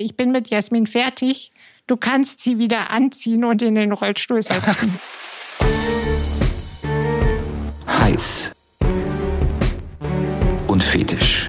Ich bin mit Jasmin fertig. Du kannst sie wieder anziehen und in den Rollstuhl setzen. Heiß. Und fetisch.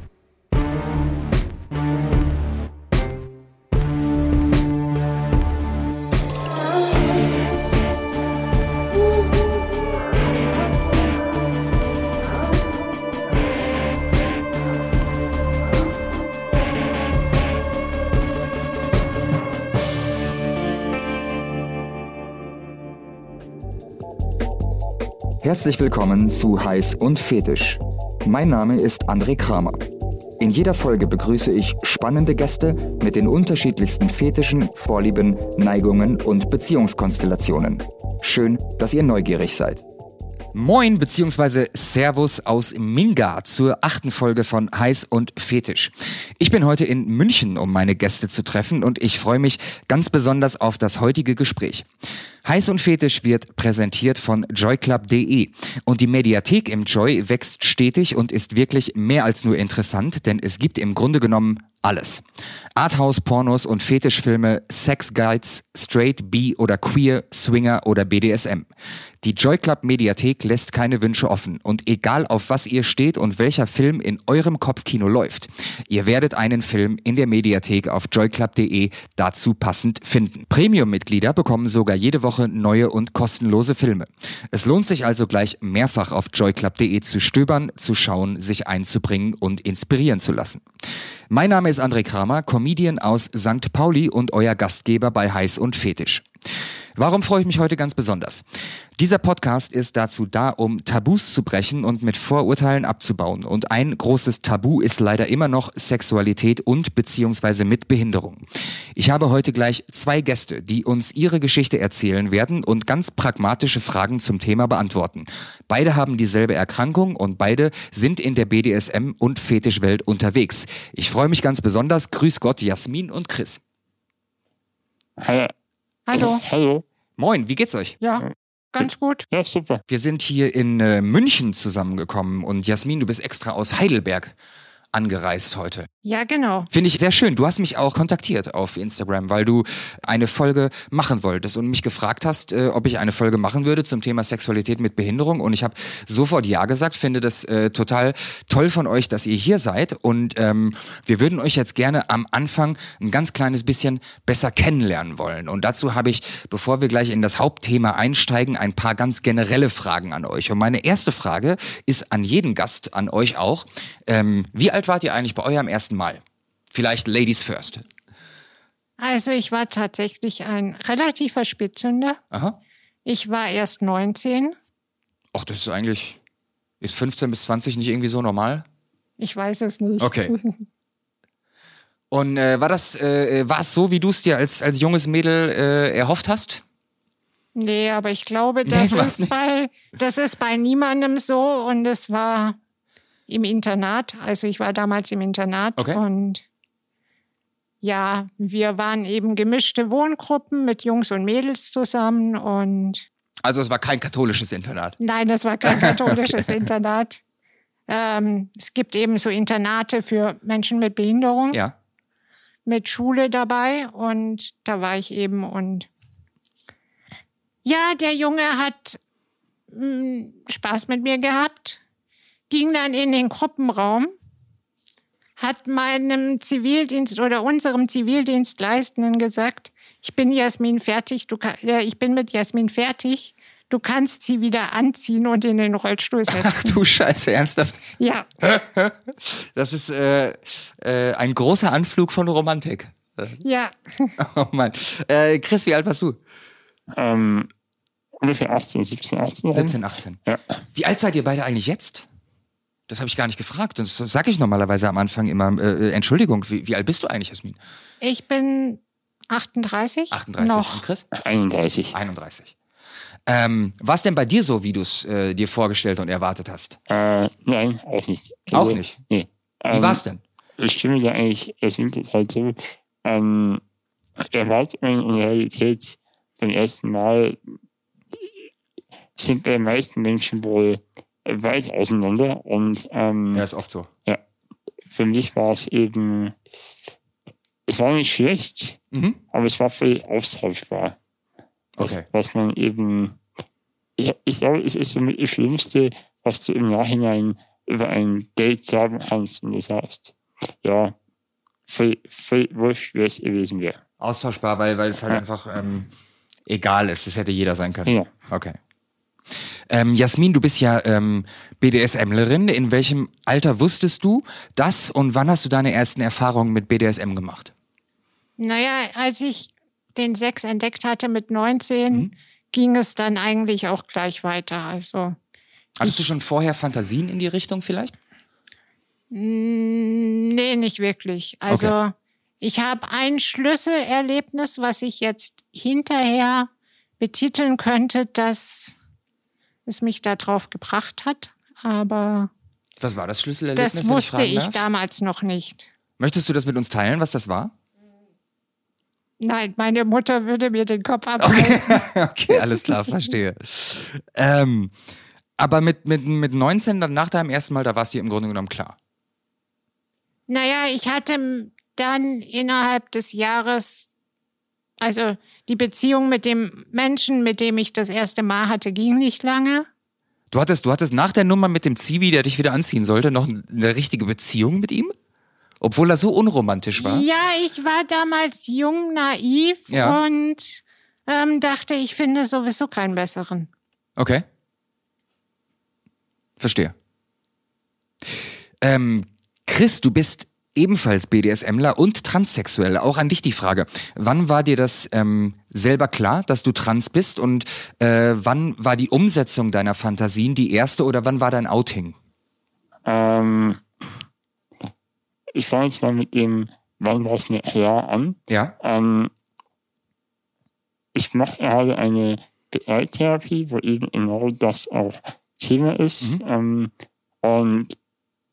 Herzlich willkommen zu Heiß und Fetisch. Mein Name ist André Kramer. In jeder Folge begrüße ich spannende Gäste mit den unterschiedlichsten Fetischen, Vorlieben, Neigungen und Beziehungskonstellationen. Schön, dass ihr neugierig seid. Moin bzw. Servus aus Minga zur achten Folge von Heiß und Fetisch. Ich bin heute in München, um meine Gäste zu treffen und ich freue mich ganz besonders auf das heutige Gespräch. Heiß und Fetisch wird präsentiert von joyclub.de und die Mediathek im Joy wächst stetig und ist wirklich mehr als nur interessant, denn es gibt im Grunde genommen alles. Arthouse, Pornos und Fetischfilme, Sexguides, Straight, B oder Queer, Swinger oder BDSM. Die Joy Club Mediathek lässt keine Wünsche offen und egal auf was ihr steht und welcher Film in eurem Kopfkino läuft, ihr werdet einen Film in der Mediathek auf joyclub.de dazu passend finden. Premium-Mitglieder bekommen sogar jede Woche neue und kostenlose Filme. Es lohnt sich also gleich mehrfach auf joyclub.de zu stöbern, zu schauen, sich einzubringen und inspirieren zu lassen. Mein Name ist André Kramer, Comedian aus St. Pauli und euer Gastgeber bei Heiß und Fetisch. Warum freue ich mich heute ganz besonders? Dieser Podcast ist dazu da, um Tabus zu brechen und mit Vorurteilen abzubauen. Und ein großes Tabu ist leider immer noch Sexualität und beziehungsweise mit Behinderung. Ich habe heute gleich zwei Gäste, die uns ihre Geschichte erzählen werden und ganz pragmatische Fragen zum Thema beantworten. Beide haben dieselbe Erkrankung und beide sind in der BDSM und Fetischwelt unterwegs. Ich freue mich ganz besonders. Grüß Gott, Jasmin und Chris. Hallo. Hallo. Hallo. Moin, wie geht's euch? Ja, ganz gut. Ja, super. Wir sind hier in äh, München zusammengekommen und Jasmin, du bist extra aus Heidelberg angereist heute. Ja, genau. Finde ich sehr schön. Du hast mich auch kontaktiert auf Instagram, weil du eine Folge machen wolltest und mich gefragt hast, äh, ob ich eine Folge machen würde zum Thema Sexualität mit Behinderung. Und ich habe sofort Ja gesagt, finde das äh, total toll von euch, dass ihr hier seid. Und ähm, wir würden euch jetzt gerne am Anfang ein ganz kleines bisschen besser kennenlernen wollen. Und dazu habe ich, bevor wir gleich in das Hauptthema einsteigen, ein paar ganz generelle Fragen an euch. Und meine erste Frage ist an jeden Gast, an euch auch. Ähm, wie alt wart ihr eigentlich bei eurem ersten Mal? Vielleicht Ladies first. Also ich war tatsächlich ein relativer Spätzünder. Aha. Ich war erst 19. Ach, das ist eigentlich. Ist 15 bis 20 nicht irgendwie so normal? Ich weiß es nicht. Okay. Und äh, war das, äh, war es so, wie du es dir als, als junges Mädel äh, erhofft hast? Nee, aber ich glaube, das, Nee, ist nicht? bei, das ist bei niemandem so. Und es war im Internat. Also ich war damals im Internat. Okay. Und ja, wir waren eben gemischte Wohngruppen mit Jungs und Mädels zusammen. Und Also es war kein katholisches Internat. nein, das war kein katholisches Internat. Ähm, es gibt eben so Internate für Menschen mit Behinderung. Ja. mit Schule dabei und da war ich eben und ja, der Junge hat mh, Spaß mit mir gehabt, ging dann in den Gruppenraum, hat meinem Zivildienst oder unserem Zivildienstleistenden gesagt, ich bin Jasmin fertig, du äh, ich bin mit Jasmin fertig, du kannst sie wieder anziehen und in den Rollstuhl Ach setzen. du Scheiße, ernsthaft. ja, Das ist äh, äh, ein großer Anflug von Romantik. ja. Oh Mann. Äh, Chris, wie alt warst du? Ähm, ungefähr 18, 17, 18. rum. 17, 18. Ja. Wie alt seid ihr beide eigentlich jetzt? Das habe ich gar nicht gefragt. Und das sage ich normalerweise am Anfang immer. Äh, äh, Entschuldigung, wie, wie alt bist du eigentlich, Jasmin? Ich bin 38. 38. Noch. Und Chris? 31. 31. Ähm, war es denn bei dir so, wie du es äh, dir vorgestellt und erwartet hast? Äh, nein, auch nicht. Auch Also, nicht? Nee. Wie Ähm, war's denn? Ich stimme da eigentlich, es sind halt so, ähm, Erwartungen und Realität beim ersten Mal sind bei den meisten Menschen wohl weit auseinander und ähm, Ja, ist oft so. für mich war es eben es war nicht schlecht, Mhm. aber es war völlig austauschbar. Was, Okay. was man eben, ich, ich glaube, es ist somit das Schlimmste, was du im Nachhinein über ein Date sagen kannst, wenn du sagst, ja, voll, voll wurscht, wer es gewesen wäre. Austauschbar, weil, weil es halt einfach ähm, egal ist. Das hätte jeder sein können. Ja. Okay. Ähm, Jasmin, du bist ja ähm, BDSMlerin. In welchem Alter wusstest du das und wann hast du deine ersten Erfahrungen mit BDSM gemacht? Naja, als ich den Sex entdeckt hatte mit 19, Mhm. ging es dann eigentlich auch gleich weiter. Also, Hattest du schon vorher Fantasien in die Richtung vielleicht? mm, nee, nicht wirklich. Also, ich habe ein Schlüsselerlebnis, was ich jetzt hinterher betiteln könnte, dass es mich darauf gebracht hat. Aber Was war das Schlüsselerlebnis? das wusste ich darf? damals noch nicht. Möchtest du das mit uns teilen, was das war? Nein, meine Mutter würde mir den Kopf abreißen. okay, alles klar, verstehe. ähm, aber mit, mit, mit 19, dann nach deinem ersten Mal, da war es dir im Grunde genommen klar. Naja, ich hatte dann innerhalb des Jahres, also die Beziehung mit dem Menschen, mit dem ich das erste Mal hatte, ging nicht lange. Du hattest, du hattest nach der Nummer mit dem Zivi, der dich wieder anziehen sollte, noch eine richtige Beziehung mit ihm? Obwohl er so unromantisch war? Ja, ich war damals jung, naiv Ja. und ähm, dachte, ich finde sowieso keinen besseren. Okay. Verstehe. Ähm, Chris, du bist ebenfalls BDSMler und transsexuell. Auch an dich die Frage. Wann war dir das ähm, selber klar, dass du trans bist? Und äh, wann war die Umsetzung deiner Fantasien die erste oder wann war dein Outing? Ähm, ich fange jetzt mal mit dem, wann war es mir her an. Ja. Ähm, ich mache gerade eine BR-Therapie, wo eben genau das auch Thema ist. Mhm. Ähm, und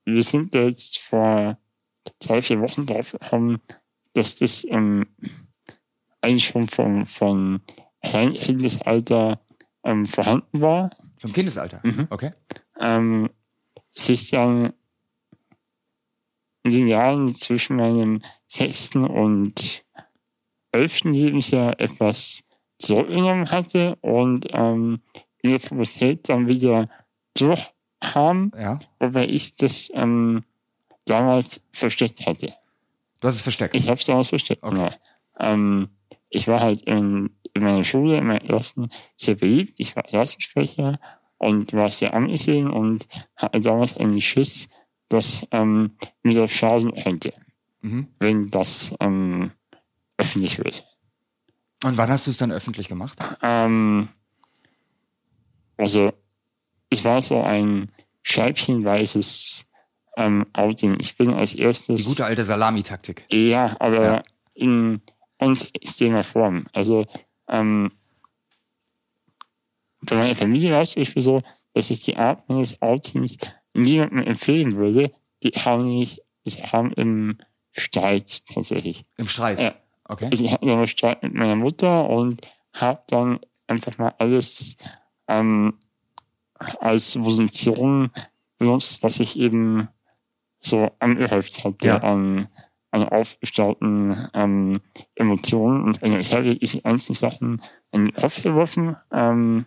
wir sind jetzt vor drei, vier Wochen drauf gekommen, dass das ähm, eigentlich schon von, von Kindesalter ähm, vorhanden war. Vom Kindesalter. Mhm. Okay. ähm, sich dann in den Jahren zwischen meinem sechsten und elften Lebensjahr etwas zurückgenommen hatte und ähm, in der Pubertät dann wieder durchkam, Ja. wobei ich das ähm, damals versteckt hatte. Du hast es versteckt. Ich habe es damals versteckt. Okay. Genau. Ähm, ich war halt in, in meiner Schule, in meiner ersten, sehr beliebt. Ich war Klassensprecher und war sehr angesehen und hatte damals einen Schiss, dass ähm, mir das schaden könnte, mhm. wenn das ähm, öffentlich wird. Und wann hast du es dann öffentlich gemacht? Ähm, also, es war so ein scheibchenweises ähm, Outing. Ich bin als erstes. Die gute alte Salamitaktik. Ja, aber Ja. in ganz extremer Form. Also ähm, bei meiner Familie war es zum Beispiel so, dass ich die Art meines Outings niemandem empfehlen würde. Die haben nämlich, sie haben im Streit tatsächlich. Im Streit. Ja. Okay. Also ich hatte einen Streit mit meiner Mutter und habe dann einfach mal alles ähm, als Position benutzt, was ich eben so angehäuft hatte Ja. an, an aufgestauten ähm, Emotionen. Und ich habe diese einzelnen Sachen in den Kopf geworfen. Ähm,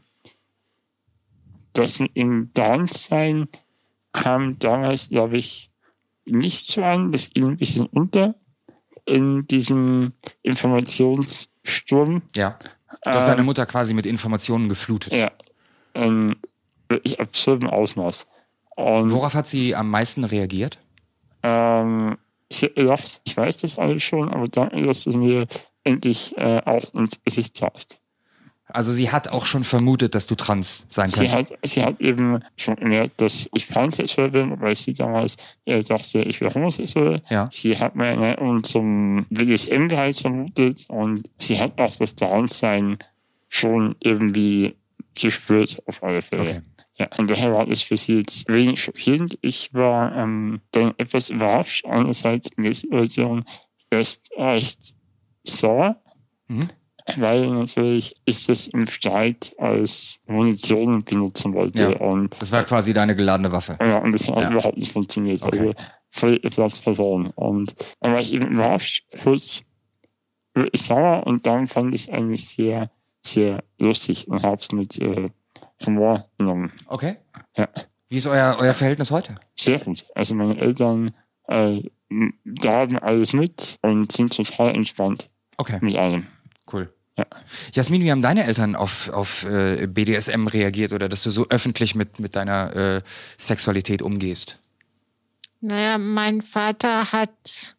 das mit dem Downsein kam damals, glaube ich, nicht so an. Das ging ein bisschen unter in diesem Informationssturm. Ja. Du hast deine Ähm, Mutter quasi mit Informationen geflutet. Ja, in wirklich absurdem Ausmaß. Und Worauf hat sie am meisten reagiert? Ähm, ich hab gedacht, ich weiß das alles schon, aber danke, dass du mir endlich äh, auch ins Gesicht sagst. Also sie hat auch schon vermutet, dass du trans sein Sie könntest. hat, sie hat eben schon gemerkt, dass ich pansexuell bin, weil sie damals äh, dachte, ich wäre homosexuell. Ja. Sie hat mir ne, und zum BDSM-Bereich vermutet und sie hat auch das Downsein schon irgendwie gespürt, auf alle Fälle. Okay. Ja, und daher war das für sie jetzt wenig schockierend. Ich war ähm, dann etwas überrascht, einerseits in der Situation erst recht sauer, Mhm. weil natürlich ich das im Streit als Munition benutzen wollte. Ja. Und, Das war quasi deine geladene Waffe. ja, und das hat Ja. überhaupt nicht funktioniert. Okay. Also voll Platz verloren. Und dann war ich eben überrascht, kurz wirklich sauer und dann fand ich es eigentlich sehr, sehr lustig und habe es mit äh, Humor genommen. Okay. Ja. Wie ist euer, euer Verhältnis heute? Sehr gut. Also meine Eltern äh, da haben alles mit und sind total entspannt Okay, mit allem. cool. Ja. Jasmin, wie haben deine Eltern auf, auf äh, BDSM reagiert oder dass du so öffentlich mit, mit deiner äh, Sexualität umgehst? Naja, mein Vater hat,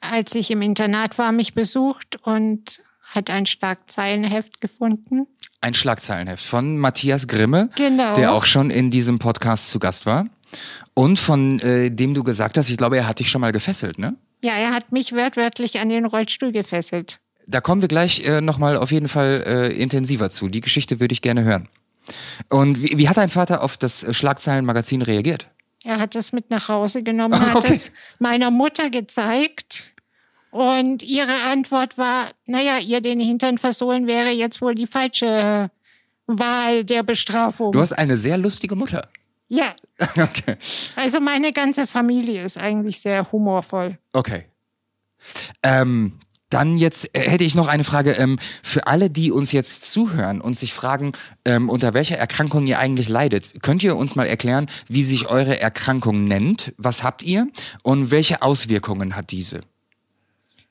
als ich im Internat war, mich besucht und hat ein Schlagzeilenheft gefunden. Ein Schlagzeilenheft von Matthias Grimme, Genau. der auch schon in diesem Podcast zu Gast war. Und von äh, dem du gesagt hast, ich glaube, er hat dich schon mal gefesselt, ne? Ja, er hat mich wörtlich an den Rollstuhl gefesselt. Da kommen wir gleich äh, nochmal auf jeden Fall äh, intensiver zu. Die Geschichte würde ich gerne hören. Und wie, wie hat dein Vater auf das Schlagzeilenmagazin reagiert? Er hat es mit nach Hause genommen, hat Okay. es meiner Mutter gezeigt. Und ihre Antwort war, naja, ihr den Hintern versohlen wäre jetzt wohl die falsche Wahl der Bestrafung. Du hast eine sehr lustige Mutter. ja, okay. also meine ganze Familie ist eigentlich sehr humorvoll. Okay. Ähm, dann jetzt äh, hätte ich noch eine Frage ähm, für alle, die uns jetzt zuhören und sich fragen, ähm, unter welcher Erkrankung ihr eigentlich leidet. Könnt ihr uns mal erklären, wie sich eure Erkrankung nennt? Was habt ihr und welche Auswirkungen hat diese?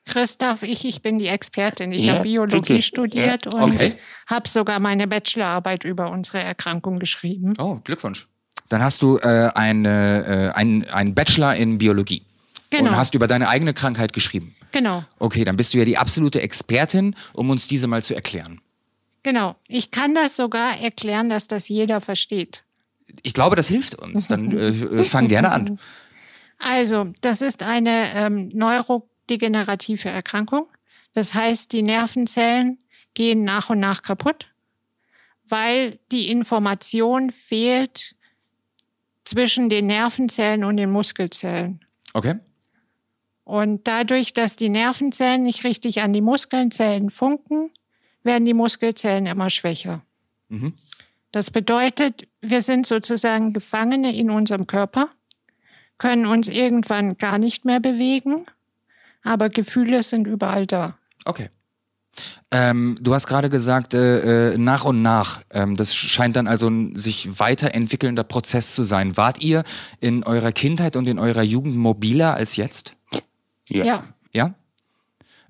Christoph, ich, ich bin die Expertin. Ich Ja, habe Biologie bitte. studiert Ja, und okay. habe sogar meine Bachelorarbeit über unsere Erkrankung geschrieben. Oh, Glückwunsch. Dann hast du äh, eine, äh, ein, einen Bachelor in Biologie Genau. und hast über deine eigene Krankheit geschrieben. Genau, Okay, dann bist du ja die absolute Expertin, um uns diese mal zu erklären. genau. Ich kann das sogar erklären, dass das jeder versteht. Ich glaube, das hilft uns. Dann äh, fang gerne an. Also, das ist eine ähm, neurodegenerative Erkrankung. Das heißt, die Nervenzellen gehen nach und nach kaputt, weil die Information fehlt zwischen den Nervenzellen und den Muskelzellen. Okay? Und dadurch, dass die Nervenzellen nicht richtig an die Muskelzellen funken, werden die Muskelzellen immer schwächer. Mhm. Das bedeutet, wir sind sozusagen Gefangene in unserem Körper, können uns irgendwann gar nicht mehr bewegen, aber Gefühle sind überall da. Okay. Ähm, du hast gerade gesagt, äh, äh, nach und nach. Ähm, das scheint dann also ein sich weiterentwickelnder Prozess zu sein. Wart ihr in eurer Kindheit und in eurer Jugend mobiler als jetzt? Ja. Ja, Ja?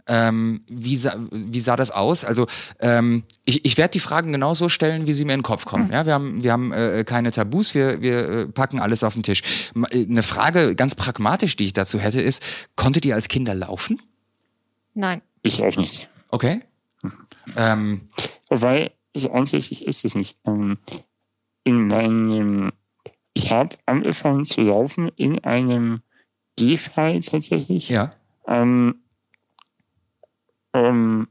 Ähm, wie, sah, wie sah das aus? Also ähm, ich, ich werde die Fragen genauso stellen, wie sie mir in den Kopf kommen. Ja, wir haben, wir haben äh, keine Tabus, wir, wir äh, packen alles auf den Tisch. Äh, Eine Frage ganz pragmatisch, die ich dazu hätte, ist: Konntet ihr als Kinder laufen? nein. Ich auch nicht. Okay. Ähm, Wobei, so ansässig ist es nicht. Ähm, in meinem, ich habe angefangen zu laufen in einem Gehfall tatsächlich. ja. Ähm, ähm,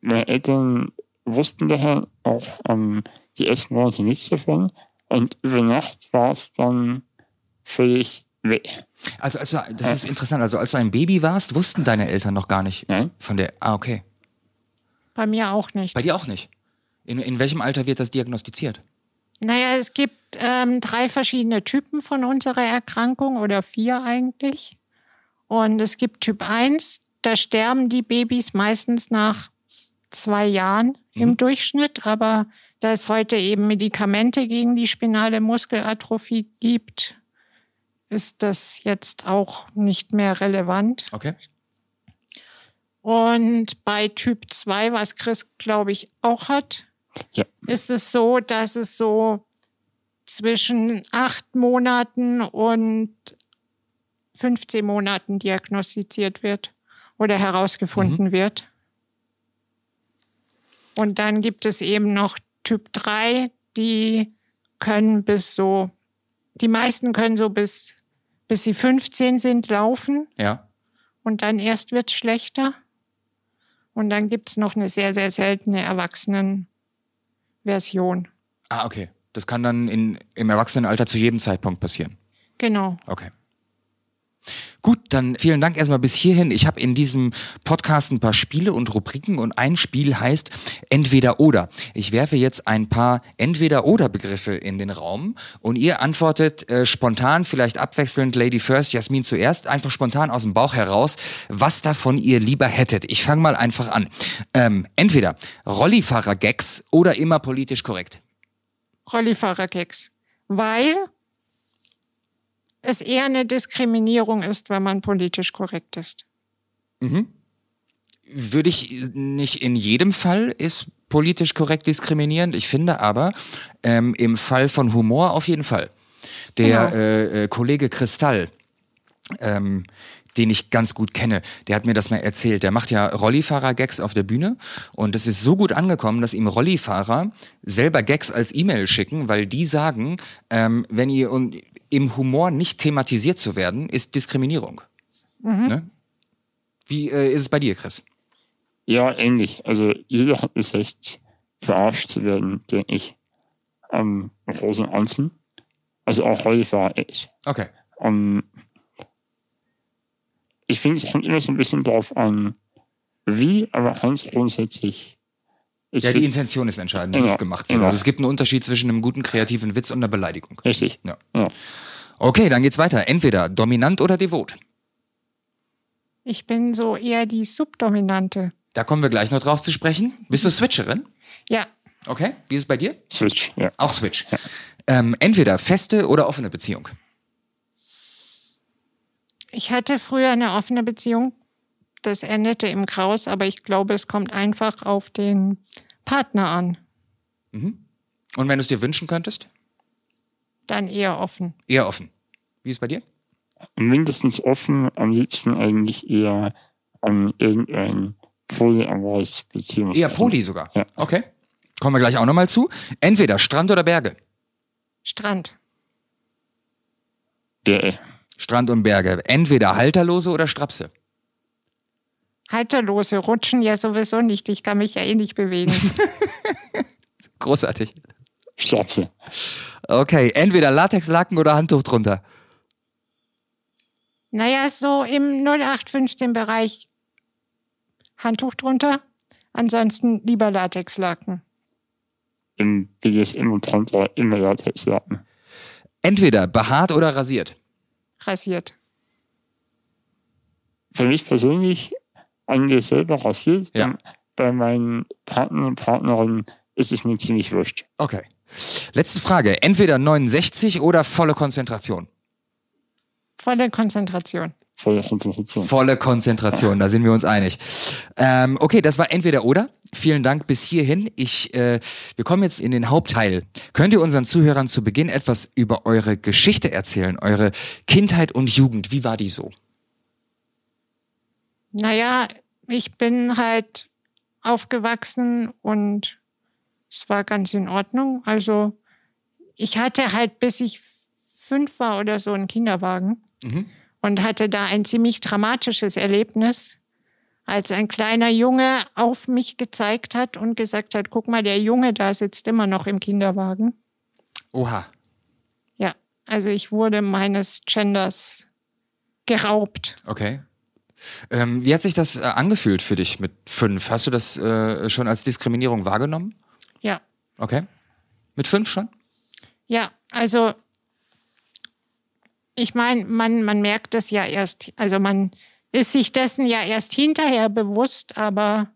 meine Eltern wussten daher auch ähm, die ersten Monate nichts davon. Und über Nacht war es dann völlig weg. Also, also das ist interessant. Also als du ein Baby warst, wussten deine Eltern noch gar nicht Nein? von der. Ah, okay. Bei mir auch nicht. Bei dir auch nicht. In, in welchem Alter wird das diagnostiziert? Naja, es gibt ähm, drei verschiedene Typen von unserer Erkrankung oder vier eigentlich. Und es gibt Typ 1, da sterben die Babys meistens nach zwei Jahren im Durchschnitt, aber da es heute eben Medikamente gegen die spinale Muskelatrophie gibt, ist das jetzt auch nicht mehr relevant. Okay. Und bei Typ 2, was Chris, glaube ich, auch hat, Ja. ist es so, dass es so zwischen acht Monaten und 15 Monaten diagnostiziert wird oder herausgefunden wird. Und dann gibt es eben noch Typ 3, die können bis so, die meisten können so bis, bis sie 15 sind laufen Ja. und dann erst wird es schlechter. Und dann gibt es noch eine sehr, sehr seltene Erwachsenenversion. Ah, okay. Das kann dann in, im Erwachsenenalter zu jedem Zeitpunkt passieren. Genau. Okay. Gut, dann vielen Dank erstmal bis hierhin. Ich habe in diesem Podcast ein paar Spiele und Rubriken und ein Spiel heißt Entweder oder. Ich werfe jetzt ein paar Entweder oder Begriffe in den Raum und ihr antwortet äh, spontan, vielleicht abwechselnd Lady First, Jasmin zuerst, einfach spontan aus dem Bauch heraus, was davon ihr lieber hättet. Ich fange mal einfach an. Ähm, entweder Rollifahrer-Gags oder immer politisch korrekt. Rollifahrer-Gags. Weil es eher eine Diskriminierung ist, wenn man politisch korrekt ist. Mhm. Würde ich nicht in jedem Fall ist politisch korrekt diskriminierend. Ich finde aber ähm, im Fall von Humor auf jeden Fall. Der Genau. äh, äh, Kollege Kristall, ähm, den ich ganz gut kenne, der hat mir das mal erzählt. Der macht ja Rollifahrer-Gags auf der Bühne und es ist so gut angekommen, dass ihm Rollifahrer selber Gags als E-Mail schicken, weil die sagen, ähm, wenn ihr und im Humor nicht thematisiert zu werden, ist Diskriminierung. Ne? Wie äh, ist es bei dir, Chris? Ja, ähnlich. Also jeder hat das Recht, verarscht zu werden, denke ich. Am Großen und Ganzen. Also auch Rollifahrer ist. Okay. Ähm, ich finde, es kommt immer so ein bisschen drauf an, wie, aber ganz grundsätzlich Ja, die Intention ist entscheidend, wie Genau, es gemacht wird. genau. Also es gibt einen Unterschied zwischen einem guten kreativen Witz und einer Beleidigung. richtig. Ja. Ja. Okay, dann geht's weiter. Entweder dominant oder devot. Ich bin so eher die Subdominante. Da kommen wir gleich noch drauf zu sprechen. Bist du Switcherin? Ja, Okay. Wie ist es bei dir? Switch, ja. Auch Switch. Ähm, entweder feste oder offene Beziehung. ich hatte früher eine offene Beziehung. Das endete im Graus, aber ich glaube, es kommt einfach auf den Partner an. Und wenn du es dir wünschen könntest? Dann eher offen. Eher offen. Wie ist es bei dir? Mindestens offen, am liebsten eigentlich eher an irgendein polyamores Beziehungs. Eher Poli sogar. Ja. Okay. Kommen wir gleich auch nochmal zu. Entweder Strand oder Berge. Strand. Der, Strand und Berge. Entweder Halterlose oder Strapse. Halterlose rutschen ja sowieso nicht. Ich kann mich ja eh nicht bewegen. Großartig. Strapse. Okay, entweder Latexlaken oder Handtuch drunter. naja, so im 0815-Bereich Handtuch drunter. Ansonsten lieber Latexlaken. Im BDSM und Tantra immer Latex lappen. Entweder behaart oder rasiert. Rasiert. Für mich persönlich an mir selber rasiert. Ja. Bei, bei meinen Partnern und Partnerinnen ist es mir ziemlich wurscht. Okay. Letzte Frage. Entweder 69 oder volle Konzentration. Volle Konzentration. Volle Konzentration. Volle Konzentration, da sind wir uns einig. Ähm, okay, das war entweder oder. Vielen Dank bis hierhin. Ich, äh, wir kommen jetzt in den Hauptteil. Könnt ihr unseren Zuhörern zu Beginn etwas über eure Geschichte erzählen? Eure Kindheit und Jugend, wie war die so? Naja, ich bin halt aufgewachsen und es war ganz in Ordnung. Also ich hatte halt, bis ich fünf war oder so, einen Kinderwagen Mhm. und hatte da ein ziemlich dramatisches Erlebnis, als ein kleiner Junge auf mich gezeigt hat und gesagt hat, guck mal, der Junge da sitzt immer noch im Kinderwagen. Oha. Ja, also ich wurde meines Genders geraubt. Okay. Ähm, wie hat sich das äh, angefühlt für dich mit fünf? Hast du das äh, schon als Diskriminierung wahrgenommen? Ja, Okay. Mit fünf schon? Ja, also ich meine, man, man merkt das ja erst, also man ist sich dessen ja erst hinterher bewusst, aber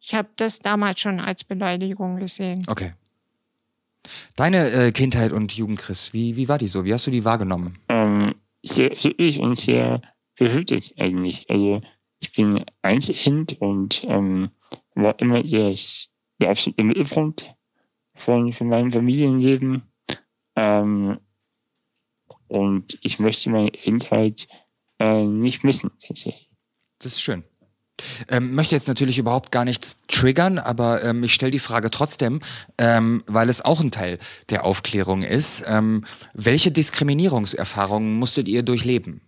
ich habe das damals schon als Beleidigung gesehen. Okay. Deine äh, Kindheit und Jugend, Chris, wie, wie war die so? Wie hast du die wahrgenommen? Ähm, sehr glücklich und sehr behütet eigentlich. Also ich bin Einzelkind und ähm, war immer das, der absolute Mittelpunkt von, von meinem Familienleben. Ähm, und ich möchte meine Kindheit äh, nicht missen. Das ist schön. Ähm, möchte jetzt natürlich überhaupt gar nichts triggern, aber ähm, ich stelle die Frage trotzdem, ähm, weil es auch ein Teil der Aufklärung ist. Ähm, welche Diskriminierungserfahrungen musstet ihr durchleben?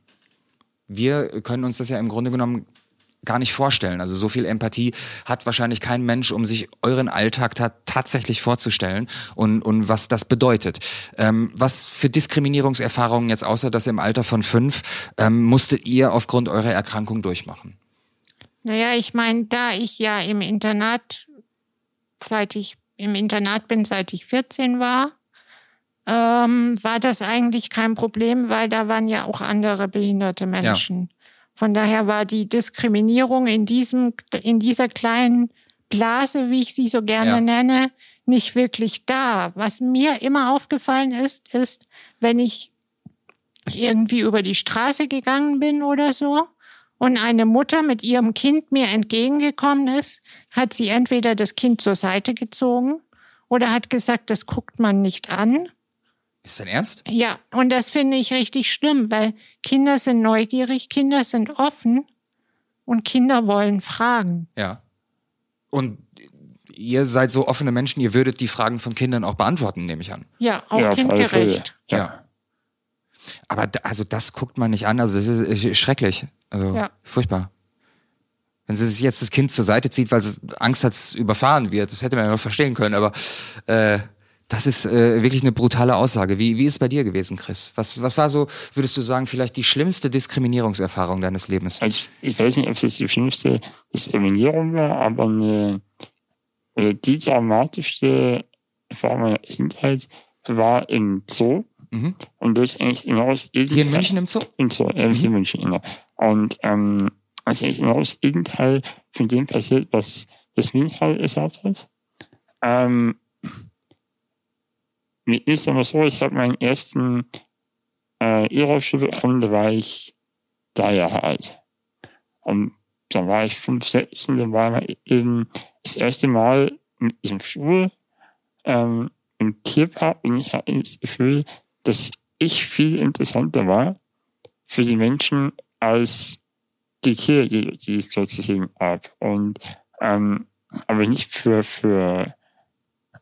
Wir können uns das ja im Grunde genommen gar nicht vorstellen. Also so viel Empathie hat wahrscheinlich kein Mensch, um sich euren Alltag ta tatsächlich vorzustellen und, und was das bedeutet. Ähm, was für Diskriminierungserfahrungen jetzt außer das im Alter von fünf ähm, musstet ihr aufgrund eurer Erkrankung durchmachen? Naja, ich meine, da ich ja im Internat, seit ich im Internat bin, seit ich 14 war, ähm, war das eigentlich kein Problem, weil da waren ja auch andere behinderte Menschen. Ja. Von daher war die Diskriminierung in diesem, in dieser kleinen Blase, wie ich sie so gerne ja. nenne, nicht wirklich da. Was mir immer aufgefallen ist, ist, wenn ich irgendwie über die Straße gegangen bin oder so und eine Mutter mit ihrem Kind mir entgegengekommen ist, hat sie entweder das Kind zur Seite gezogen oder hat gesagt, das guckt man nicht an. Ist dein Ernst? Ja, und das finde ich richtig schlimm, weil Kinder sind neugierig, Kinder sind offen und Kinder wollen fragen. Ja. Und ihr seid so offene Menschen, ihr würdet die Fragen von Kindern auch beantworten, nehme ich an. Ja, auch ja, kindgerecht. Ja. ja. Aber da, also das guckt man nicht an, also das ist schrecklich. Also ja. furchtbar. Wenn sie sich jetzt das Kind zur Seite zieht, weil sie Angst hat, es überfahren wird, das hätte man ja noch verstehen können, aber äh, das ist äh, wirklich eine brutale Aussage. Wie, wie ist es bei dir gewesen, Chris? Was, was war so, würdest du sagen, vielleicht die schlimmste Diskriminierungserfahrung deines Lebens? Also ich weiß nicht, ob es die schlimmste Diskriminierung war, aber eine, äh, die dramatischste Erfahrung meiner Kindheit war im Zoo. Mhm. Und das ist eigentlich genau das Gegenteil. Hier in München im Zoo? Im Zoo, ja, mhm. hier in München, genau. Und ähm, also eigentlich genau das Gegenteil von dem passiert, was Jasmin halt gesagt hat. Ähm, mir ist aber so, ich habe meinen ersten äh, E-Rollstuhl bekommen, da war ich drei Jahre alt. Und dann war ich fünf, sechs und dann war ich eben das erste Mal diesem Stuhl ähm, im Tierpark und ich hatte das Gefühl, dass ich viel interessanter war für die Menschen als die Tiere, die, die es dort zu sehen gab. Und ähm, aber nicht für, für,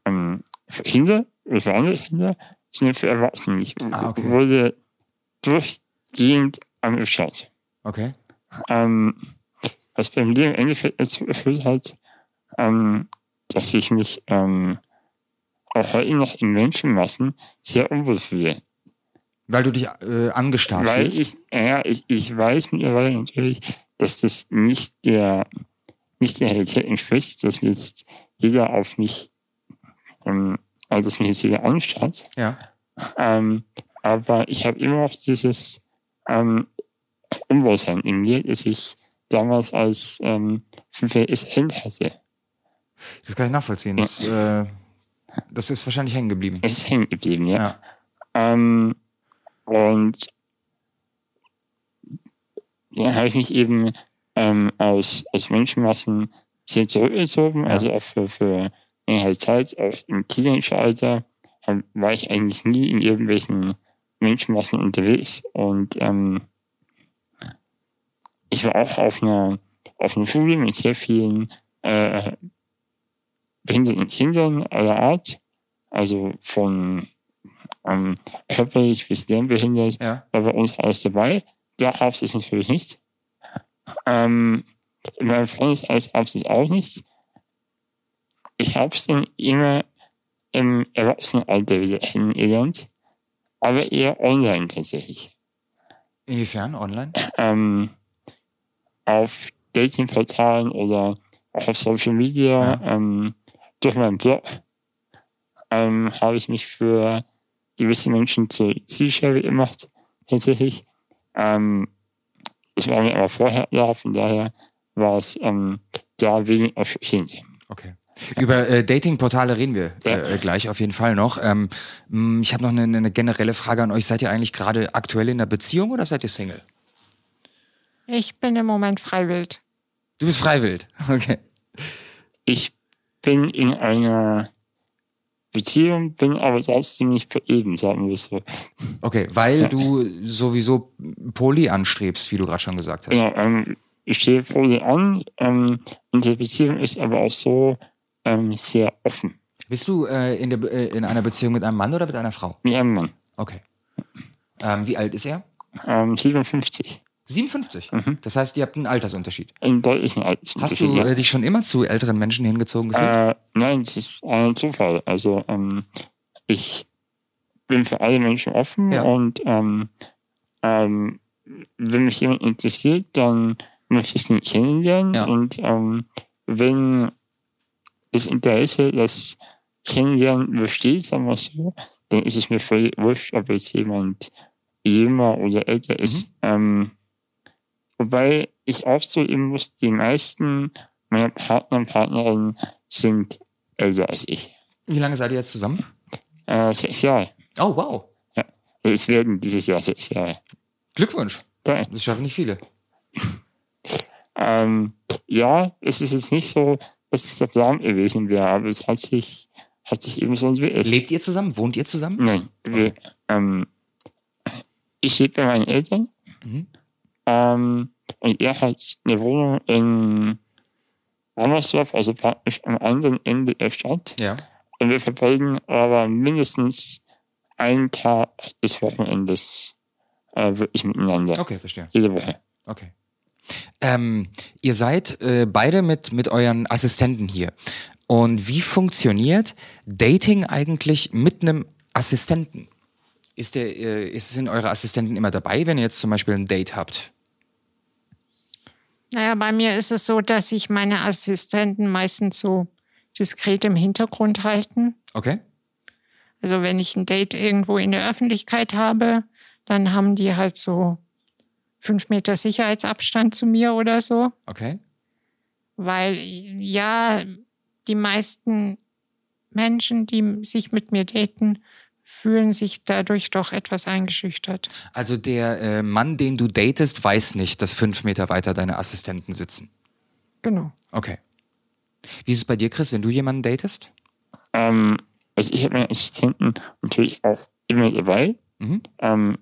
ähm, für Kinder, andere Kinder, sondern für Erwachsene. Ich ah, okay. wurde durchgehend angeschaut. Okay. Ähm, was bei mir im Endeffekt dazu erfüllt hat, ähm, dass ich mich ähm, auch heute noch in Menschenmassen sehr unwohl fühle. Weil du dich äh, angestarrt Weil fühlst? ich, ja, ich, ich weiß mittlerweile natürlich, dass das nicht der, nicht der Realität entspricht, dass jetzt jeder auf mich ähm, also dass mich jetzt jeder anschaut. Ja. Ähm, aber ich habe immer noch dieses ähm, Unwohlsein in mir, das ich damals als ähm, fünfjähriges Kind hatte. Das kann ich nachvollziehen. Das, äh, das ist wahrscheinlich hängen geblieben. Es ist hängen geblieben, ja. ja. Ähm, und ja, habe ich mich eben ähm, aus, aus Menschenmassen sehr zurückgezogen, ja. also auch für, für halt Zeit, auch im Teenageralter, war ich eigentlich nie in irgendwelchen Menschenmassen unterwegs. Und ähm, ich war auch auf einer, auf einer Schule mit sehr vielen äh, behinderten Kindern aller Art. Also von ähm, körperlich bis lernbehindert ja. war bei uns alles dabei. Da gab es es natürlich nicht. Ähm, in meinem Freundeskreis gab es es auch nicht ich habe es dann immer im Erwachsenenalter wieder kennengelernt, aber eher online tatsächlich. Inwiefern online? Ähm, auf Datingportalen oder auch auf Social Media, ja. ähm, durch meinen Blog, ähm, habe ich mich für gewisse Menschen zur Zielscheibe gemacht, tatsächlich. Ähm, das war mir aber vorher da, von daher war es ähm, da wenig erschreckend. Okay. Über äh, Datingportale reden wir äh, äh, gleich auf jeden Fall noch. Ähm, mm, ich habe noch eine, eine, generelle Frage an euch. Seid ihr eigentlich gerade aktuell in einer Beziehung oder seid ihr Single? Ich bin im Moment freiwillig. Du bist freiwillig, okay. Ich bin in einer Beziehung, bin aber trotzdem nicht vereben, sagen wir so. Okay, weil ja. du sowieso Poly anstrebst, wie du gerade schon gesagt hast. Ja, ähm, ich stehe Poly an. Ähm, unsere Beziehung ist aber auch so, ähm, sehr offen. Bist du äh, in, der, äh, in einer Beziehung mit einem Mann oder mit einer Frau? Mit einem Mann. Okay. Ähm, wie alt ist er? Ähm, 57. 57? Mhm. Das heißt, ihr habt einen Altersunterschied. Einen deutlichen Hast Altersunterschied. du ja. äh, dich schon immer zu älteren Menschen hingezogen gefühlt? Äh, nein, es ist ein Zufall. Also ähm, ich bin für alle Menschen offen Ja. und ähm, ähm, wenn mich jemand interessiert, dann möchte ich ihn kennenlernen Ja. und wenn das Interesse, das Kennenlernen besteht, sagen wir so, dann ist es mir völlig wurscht, ob jetzt jemand jünger oder älter ist. Ähm, wobei ich auch so eben muss, die meisten meiner Partner und Partnerinnen sind älter als ich. Wie lange seid ihr jetzt zusammen? Äh, sechs Jahre. Oh, wow. Es werden dieses Jahr sechs Jahre. Glückwunsch. Da, Das schaffen nicht viele. ähm, ja, es ist jetzt nicht so, dass es der Plan gewesen wäre, aber es hat sich, hat sich eben so entwickelt. Lebt ihr zusammen? Wohnt ihr zusammen? Nein, wir, ähm, ich lebe bei meinen Eltern Mhm. ähm, und er hat eine Wohnung in Rammersdorf, also praktisch am anderen Ende der Stadt. Ja. Und wir verbringen aber mindestens einen Tag des Wochenendes äh, wirklich miteinander. Okay, verstehe. Jede Woche. Okay. Ähm, ihr seid äh, beide mit, mit euren Assistenten hier. Und wie funktioniert Dating eigentlich mit einem Assistenten? Ist, der, äh, ist sind eure Assistenten immer dabei, wenn ihr jetzt zum Beispiel ein Date habt? Naja, bei mir ist es so, dass sich meine Assistenten meistens so diskret im Hintergrund halten. Okay. Also wenn ich ein Date irgendwo in der Öffentlichkeit habe, dann haben die halt so fünf Meter Sicherheitsabstand zu mir oder so. Okay. Weil ja, die meisten Menschen, die sich mit mir daten, fühlen sich dadurch doch etwas eingeschüchtert. Also der äh, Mann, den du datest, weiß nicht, dass fünf Meter weiter deine Assistenten sitzen. Genau. Okay. Wie ist es bei dir, Chris, wenn du jemanden datest? Ähm, also ich habe meine Assistenten natürlich auch immer dabei. Mhm. Ähm,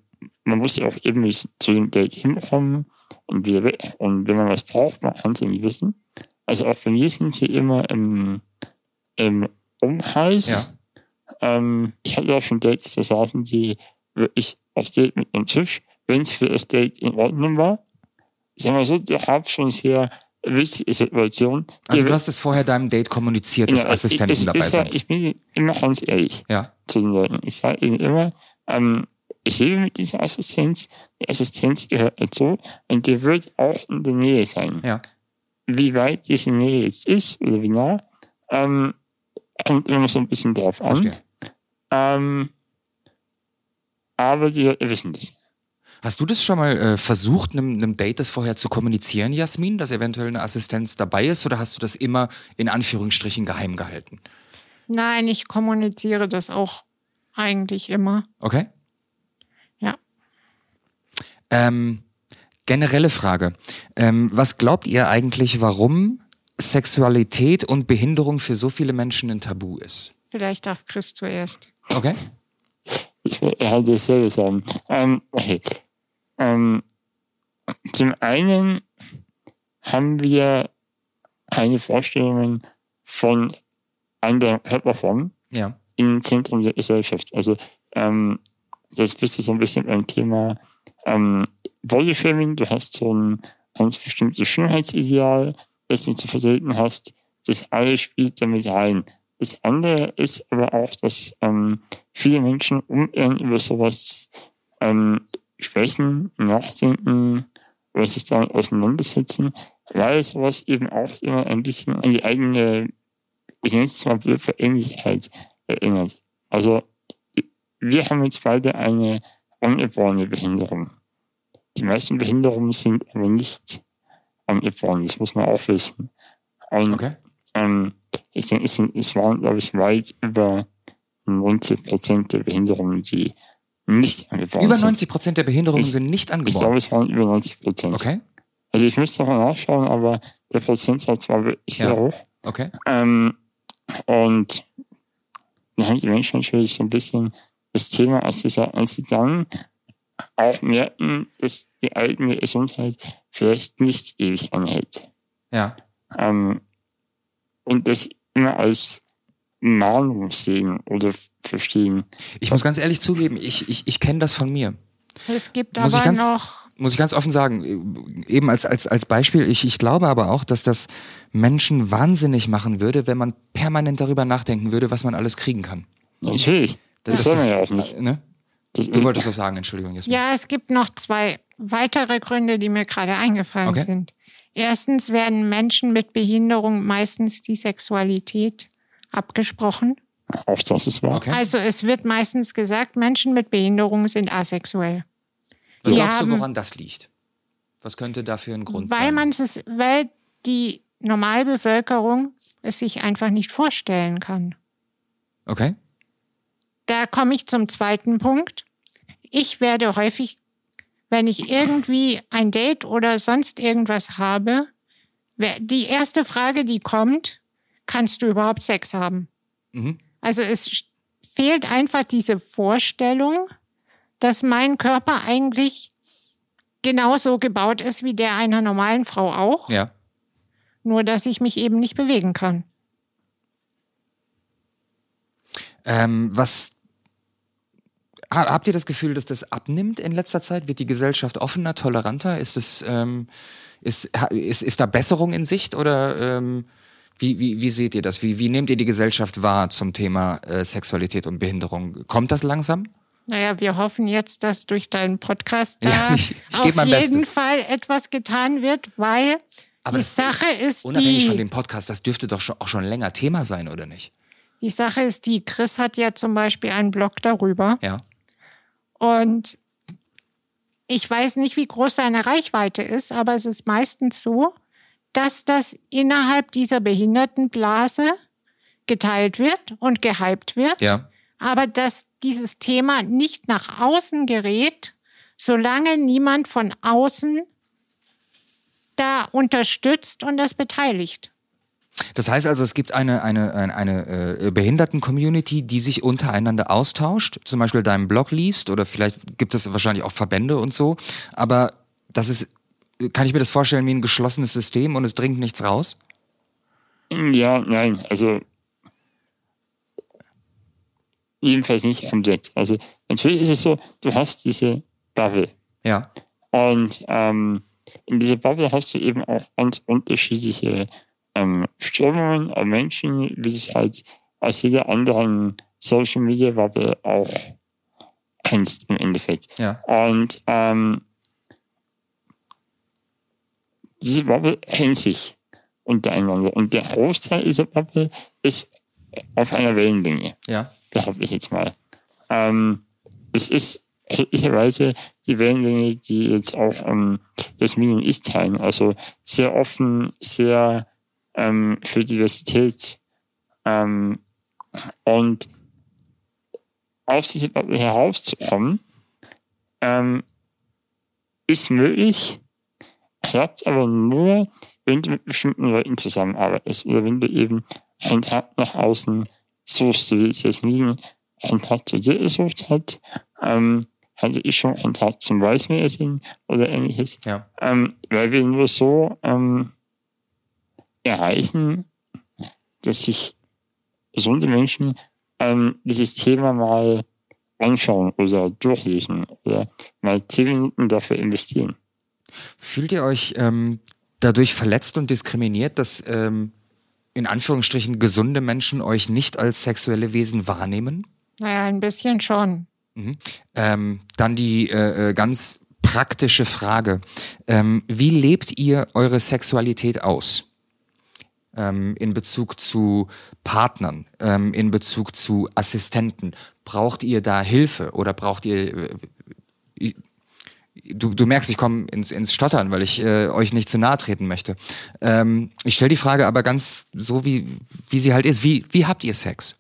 man muss ja auch irgendwie zu dem Date hinkommen und wieder weg. Und wenn man was braucht, man kann es ja nie wissen. Also auch bei mir sind sie immer im, im Umkreis. Ähm, ich hatte auch schon Dates, da saßen die wirklich auf Date mit dem Tisch, wenn es für das Date in Ordnung war. Ich sag mal so, der hat schon sehr witzige Situation. Also du hast es vorher deinem Date kommuniziert, dass Ja, Assistenten ich, ich, dabei sind. Ich bin immer ganz ehrlich Ja. zu den Leuten. Ich sage ihnen immer, ähm, ich lebe mit dieser Assistenz, die Assistenz gehört dazu und die wird auch in der Nähe sein. Ja. Wie weit diese Nähe jetzt ist oder wie nah, ähm, kommt immer so ein bisschen drauf an. Ähm, aber die Leute wissen das. Hast du das schon mal äh, versucht, einem, einem Date das vorher zu kommunizieren, Jasmin, dass eventuell eine Assistenz dabei ist, oder hast du das immer in Anführungsstrichen geheim gehalten? Nein, ich kommuniziere das auch eigentlich immer. Okay? Ähm, generelle Frage. Ähm, was glaubt ihr eigentlich, warum Sexualität und Behinderung für so viele Menschen ein Tabu ist? Vielleicht darf Chris zuerst. Okay? Ich will halt dasselbe sagen. Ähm, okay. Ähm, zum einen haben wir keine Vorstellungen von anderen Körperformen Ja. im Zentrum der Gesellschaft. Also ähm, das bist du so ein bisschen beim Thema ähm, Bodyshaming. Du hast so ein ganz bestimmtes Schönheitsideal, das du zu vertreten hast. Das alles spielt damit rein. Das andere ist aber auch, dass ähm, viele Menschen ungern über sowas ähm, sprechen, nachdenken oder sich damit auseinandersetzen, weil sowas eben auch immer ein bisschen an die eigene, ich nenne es mal blöd, Ähnlichkeit erinnert. Also wir haben jetzt beide eine angeborene Behinderung. Die meisten Behinderungen sind aber nicht angeboren, das muss man auch wissen. Und Okay. ähm, ich denke, es, es waren, glaube ich, weit über 90 Prozent der Behinderungen, die nicht angeboren Über sind. 90 Prozent der Behinderungen Ich- sind nicht Ich glaube, angeboren. es waren über 90 Prozent. Okay? Also ich müsste noch mal nachschauen, aber der Prozentsatz war wirklich sehr Ja. hoch. Okay? Ähm, und dann haben die Menschen natürlich so ein bisschen das Thema, als sie, als sie dann auch merken, dass die eigene Gesundheit vielleicht nicht ewig anhält. Ja. Ähm, und das immer als Mahnung sehen oder verstehen. Ich muss ganz ehrlich zugeben, ich, ich, ich kenne das von mir. Es gibt Muss ich aber ganz- noch muss ich ganz offen sagen, eben als, als, als Beispiel, ich, ich glaube aber auch, dass das Menschen wahnsinnig machen würde, wenn man permanent darüber nachdenken würde, was man alles kriegen kann. Natürlich. Das, Das soll man ja auch nicht. Ne? Das, Du wolltest was sagen, Entschuldigung. Jasmin. Ja, es gibt noch zwei weitere Gründe, die mir gerade eingefallen Okay. sind. Erstens werden Menschen mit Behinderung meistens die Sexualität abgesprochen. auch das ist wahr. Okay. Also es wird meistens gesagt, Menschen mit Behinderung sind asexuell. Was die glaubst du, woran das liegt? Was könnte dafür ein Grund Weil sein? man es, weil die Normalbevölkerung es sich einfach nicht vorstellen kann. okay. Da komme ich zum zweiten Punkt. Ich werde häufig, wenn ich irgendwie ein Date oder sonst irgendwas habe, die erste Frage, die kommt, kannst du überhaupt Sex haben? Mhm. Also es fehlt einfach diese Vorstellung, dass mein Körper eigentlich genauso gebaut ist wie der einer normalen Frau auch, Ja. nur dass ich mich eben nicht bewegen kann. Ähm, was habt ihr das Gefühl, dass das abnimmt in letzter Zeit? Wird die Gesellschaft offener, toleranter? Ist es ähm, ist, ist, ist da Besserung in Sicht oder ähm, wie, wie, wie seht ihr das? Wie, wie nehmt ihr die Gesellschaft wahr zum Thema äh, Sexualität und Behinderung? Kommt das langsam? Naja, wir hoffen jetzt, dass durch deinen Podcast da Ja, ich- ich auf jeden Bestes. Fall etwas getan wird, weil Aber die Sache ist Unabhängig die, von dem Podcast, das dürfte doch schon, auch schon länger Thema sein, oder nicht? die Sache ist die, Chris hat ja zum Beispiel einen Blog darüber Ja. Und ich weiß nicht, wie groß seine Reichweite ist, aber es ist meistens so, dass das innerhalb dieser Behindertenblase geteilt wird und gehypt wird. Ja. aber dass dieses Thema nicht nach außen gerät, solange niemand von außen da unterstützt und das beteiligt. Das heißt also, es gibt eine, eine, eine, eine äh, Behinderten-Community, die sich untereinander austauscht, zum Beispiel deinen Blog liest oder vielleicht gibt es wahrscheinlich auch Verbände und so. Aber das ist, kann ich mir das vorstellen wie ein geschlossenes System und es dringt nichts raus? Ja, nein, also jedenfalls nicht komplett. Also natürlich ist es so, du hast diese Bubble Ja. und ähm, in dieser Bubble hast du eben auch ganz unterschiedliche ähm, Strömungen an Menschen, wie du es halt aus jeder anderen Social Media Bubble auch kennst im Endeffekt. Ja. Und ähm, diese Bubble hängt sich untereinander. Und der Großteil dieser Bubble ist auf einer Wellenlänge, Ja. behaupte ich jetzt mal. Ähm, das ist glücklicherweise die Wellenlänge, die jetzt auch ähm, Jasmin und ich teilen. Also sehr offen, sehr ähm, für Diversität. Ähm, und aus dieser Bubble herauszukommen, ähm, ist möglich, klappt aber nur, wenn du mit bestimmten Leuten zusammenarbeitest oder wenn du eben einen Tag nach außen suchst, so wie es Jasmin einen Tag zu dir gesucht hat, ähm, hatte ich schon einen Tag zum Weißmeer sehen oder ähnliches, Ja. ähm, weil wir nur so ähm, erreichen, dass sich gesunde Menschen ähm, dieses Thema mal anschauen oder durchlesen oder mal zehn Minuten dafür investieren. Fühlt ihr euch ähm, dadurch verletzt und diskriminiert, dass ähm, in Anführungsstrichen gesunde Menschen euch nicht als sexuelle Wesen wahrnehmen? Naja, ein bisschen schon. Ähm, dann die äh, äh, ganz praktische Frage. Ähm, wie lebt ihr eure Sexualität aus? Ähm, in Bezug zu Partnern, ähm, in Bezug zu Assistenten. Braucht ihr da Hilfe oder braucht ihr... Äh, Du, du merkst, ich komme ins, ins Stottern, weil ich äh, euch nicht zu nahe treten möchte. Ähm, ich stelle die Frage aber ganz so, wie, wie sie halt ist. Wie, wie habt ihr Sex?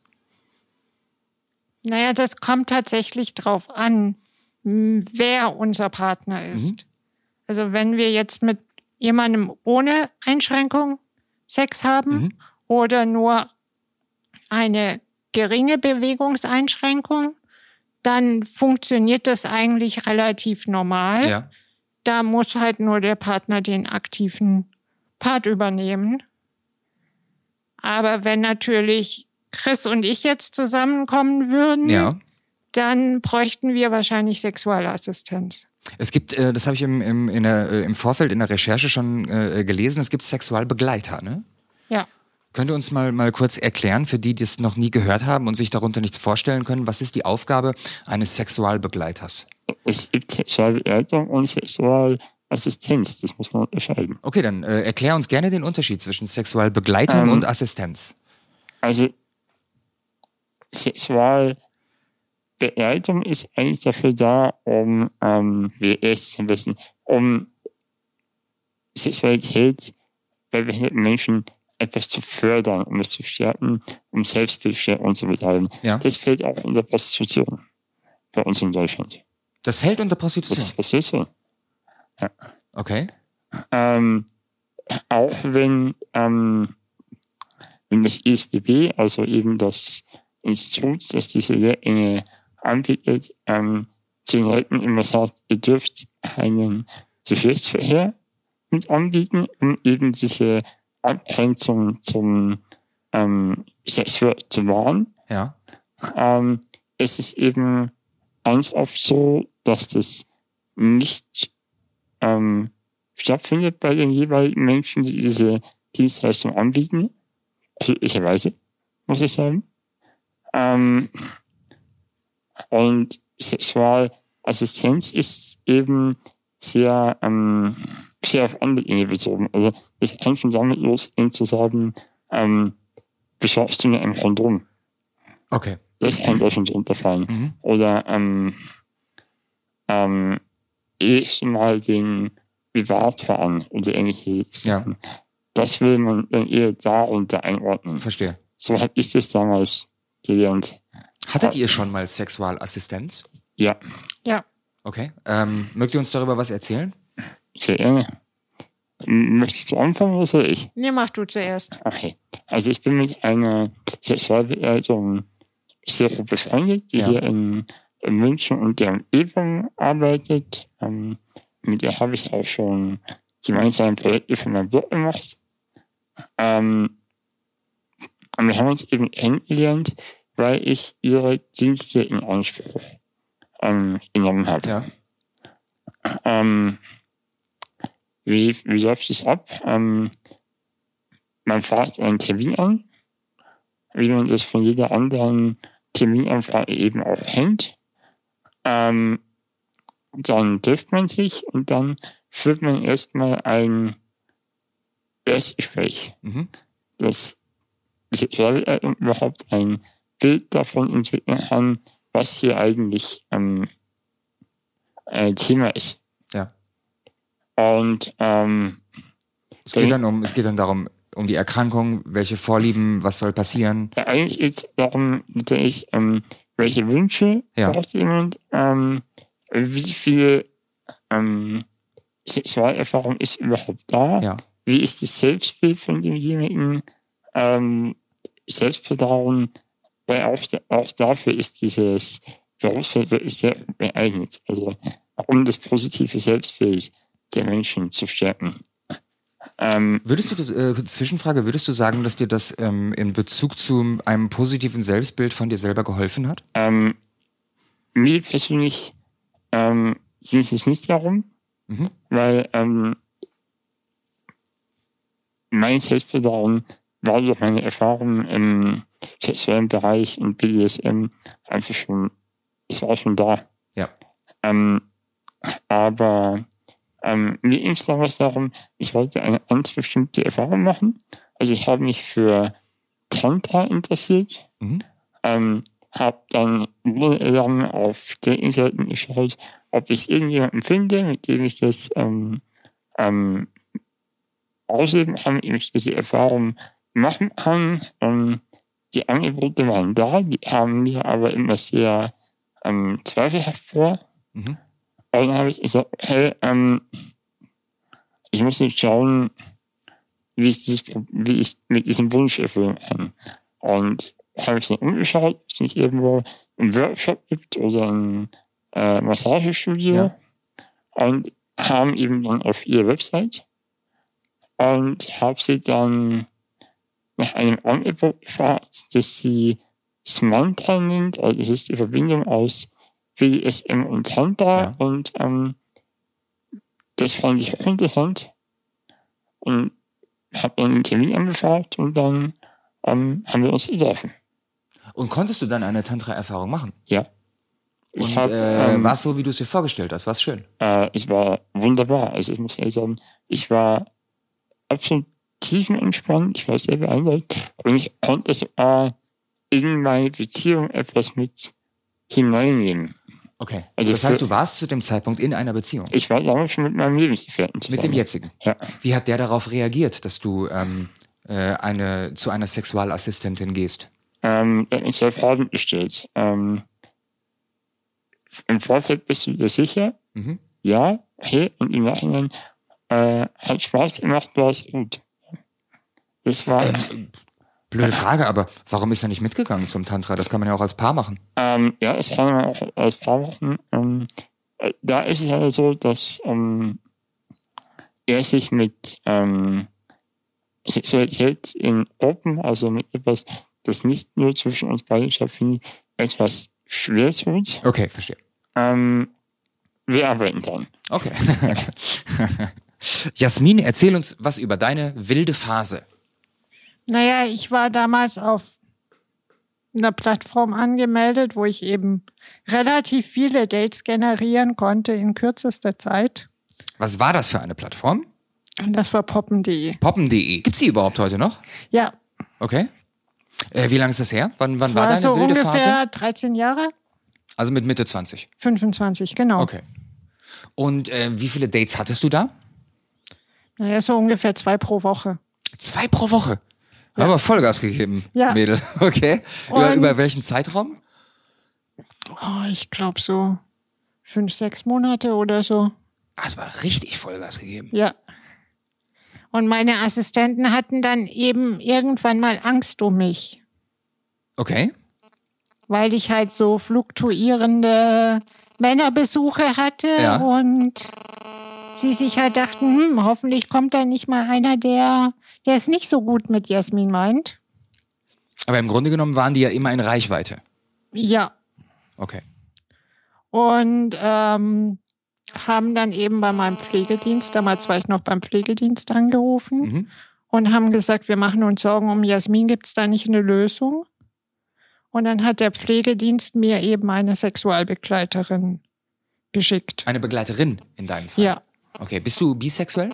Naja, das kommt tatsächlich drauf an, wer unser Partner ist. Also wenn wir jetzt mit jemandem ohne Einschränkung Sex haben Mhm. oder nur eine geringe Bewegungseinschränkung, dann funktioniert das eigentlich relativ normal. Ja. Da muss halt nur der Partner den aktiven Part übernehmen. Aber wenn natürlich Chris und ich jetzt zusammenkommen würden, Ja. dann bräuchten wir wahrscheinlich Sexualassistenz. Es gibt, äh, das habe ich im, im, in der, äh, im Vorfeld in der Recherche schon äh, gelesen, es gibt Sexualbegleiter, ne? Ja. Könnt ihr uns mal, mal kurz erklären, für die, die es noch nie gehört haben und sich darunter nichts vorstellen können, was ist die Aufgabe eines Sexualbegleiters? Es gibt Sexualbegleitung und Sexualassistenz, das muss man unterscheiden. Okay, dann äh, erklär uns gerne den Unterschied zwischen Sexualbegleitung Ähm, und Assistenz. Also Sexualbegleitung ist eigentlich dafür da, um, ähm, wie erst am besten, um Sexualität bei behinderten Menschen etwas zu fördern, um es zu stärken, um Selbstbildung und so betreiben. Ja. Das fällt auch unter Prostitution bei uns in Deutschland. Das fällt unter Das Prostitution. ist Prostitution. Okay. Ähm, auch wenn, ähm, wenn das ISBB, also eben das Institut, das diese Lehrgänge anbietet, ähm, zu den Leuten immer sagt, ihr dürft keinen Geschlechtsverkehr mit anbieten, um eben diese Abgrenzung zum ähm, Sexuell zu wahren. Ja. Ähm, es ist eben ganz oft so, dass das nicht ähm, stattfindet bei den jeweiligen Menschen, die diese Dienstleistung anbieten. Glücklicherweise, muss ich sagen. Ähm, und Sexualassistenz ist eben sehr, ähm, sehr auf andere Dinge bezogen. Also es kann schon damit losgehen zu sagen, ähm, beschaffst du mir ein Kondom? Okay. Das kann da schon drunter fallen. Mhm. Oder ähm, ähm, du mal den Vibrator an oder ähnliche Sachen. Das will man dann eher darunter einordnen. Verstehe. So habe ich das damals gelernt. Hattet ihr schon mal Sexualassistenz? Ja, Okay. Ähm, mögt ihr uns darüber was erzählen? sehr gerne. Möchtest du anfangen oder soll ich? Nee, mach du zuerst. Okay. Also ich bin mit einer Sexualbegleitung sehr gut befreundet, die Ja. hier in, in München und der Umgebung arbeitet. Ähm, mit der habe ich auch schon gemeinsame Projekte für mein Blog gemacht. Ähm, und wir haben uns eben kennengelernt, weil ich ihre Dienste in Anspruch ähm, genommen habe. Ja. Ähm, wie, wie läuft es ab? Ähm, man fragt einen Termin an, wie man das von jeder anderen Terminanfrage eben auch kennt. Ähm, dann trifft man sich und dann führt man erstmal ein Erstgespräch, Mhm. das Sexualarbeit überhaupt ein Bild davon entwickeln kann, was hier eigentlich ähm, äh, Thema ist. Ja. Und ähm, Es geht dann um, es geht dann darum, um die Erkrankung, welche Vorlieben, was soll passieren. Ja, eigentlich geht es darum, natürlich, ähm, welche Wünsche Ja. braucht jemand, ähm, wie viele ähm, Sexualerfahrung ist überhaupt da, Ja. wie ist das Selbstbild von demjenigen, ähm, Selbstvertrauen, weil auch, auch dafür ist dieses Berufsfeld wirklich sehr gut geeignet, also um das positive Selbstbild der Menschen zu stärken. Ähm, Würdest du das, äh, Zwischenfrage, würdest du sagen, dass dir das ähm, in Bezug zu einem positiven Selbstbild von dir selber geholfen hat? Ähm, mir persönlich ähm, ging es nicht darum, Mhm. weil ähm, mein Selbstvertrauen war durch meine Erfahrungen im sexuellen Bereich und BDSM einfach schon, es war schon da. Ja. Ähm, aber ähm, mir ging es damals darum, ich wollte eine ganz bestimmte Erfahrung machen. Also ich habe mich für Tantra interessiert Mhm. ähm, habe dann monatelang auf Datingseiten geschaut, ob ich irgendjemanden finde, mit dem ich das ähm, ähm, ausleben kann, mit dem ich diese Erfahrung machen kann. Ähm, die Angebote waren da, die haben mir aber immer sehr ähm, zweifelhaft vor. Mhm. Und dann habe ich gesagt, hey, ähm, ich muss nicht schauen, wie ich, dieses, wie ich mit diesem Wunsch erfüllen kann. Und habe ich dann umgeschaut, ob es nicht irgendwo einen Workshop gibt oder ein äh, Massagestudio. Ja. Und kam eben dann auf ihre Website und habe sie dann nach einem Angebot gefragt, das sie Smanta nennt. Also das ist die Verbindung aus BDSM und Tantra Ja. und ähm, das fand ich auch interessant. Und habe einen Termin angefragt und dann ähm, haben wir uns getroffen. Und konntest du dann eine Tantra-Erfahrung machen? Ja. Und hab, äh, ähm, war es so, wie du es dir vorgestellt hast? War es schön? Äh, es war wunderbar. Also ich muss ehrlich sagen, ich war absolut tiefenentspannt, ich war sehr beeindruckt und ich konnte sogar in meine Beziehung etwas mit hineinnehmen. Okay. Also das heißt, du warst zu dem Zeitpunkt in einer Beziehung. Ich war damals schon mit meinem Lebensgefährten Mit zusammen. dem jetzigen. Ja. Wie hat der darauf reagiert, dass du ähm, äh, eine, zu einer Sexualassistentin gehst? Ähm, er hat mich sehr Fragen gestellt. Ähm, Im Vorfeld bist du dir sicher? Mhm. Ja, hey, und im Nachhinein äh, hat Spaß gemacht, war es gut. Das war, Blöde Frage, aber warum ist er nicht mitgegangen zum Tantra? Das kann man ja auch als Paar machen. ähm, ja, es kann man auch als Paar machen. Ähm, äh, da ist es ja so, dass ähm, er sich mit ähm, Sexualität in Gruppen, also mit etwas, das nicht nur zwischen uns beiden stattfindet, etwas schwer tut, Okay, verstehe. ähm, wir arbeiten kann. Okay. Jasmin, erzähl uns was über deine wilde Phase. Naja, ich war damals auf einer Plattform angemeldet, wo ich eben relativ viele Dates generieren konnte in kürzester Zeit. Was war das für eine Plattform? Das war poppen.de. Poppen.de. Gibt's die überhaupt heute noch? Ja, Okay. Äh, wie lange ist das her? Wann, wann das war war deine so wilde ungefähr Phase? 13 Jahre, Also mit Mitte 20. 25, genau. Okay. Und äh, wie viele Dates hattest du da? Naja, so ungefähr zwei pro Woche. Zwei pro Woche. Aber Vollgas gegeben, Ja. Mädel. Okay. Über, über welchen Zeitraum? Oh, ich glaube so fünf, sechs Monate oder so. Ah, es war richtig Vollgas gegeben. Ja. Und meine Assistenten hatten dann eben irgendwann mal Angst um mich, Okay. weil ich halt so fluktuierende Männerbesuche hatte Ja. und sie sich halt dachten, hm, hoffentlich kommt da nicht mal einer, der, der es nicht so gut mit Jasmin meint. Aber im Grunde genommen waren die ja immer in Reichweite. Ja. Okay. Und ähm, haben dann eben bei meinem Pflegedienst, damals war ich noch beim Pflegedienst angerufen Mhm. und haben gesagt, wir machen uns Sorgen um Jasmin, gibt es da nicht eine Lösung? Und dann hat der Pflegedienst mir eben eine Sexualbegleiterin geschickt. Eine Begleiterin in deinem Fall. Ja, Okay. Bist du bisexuell?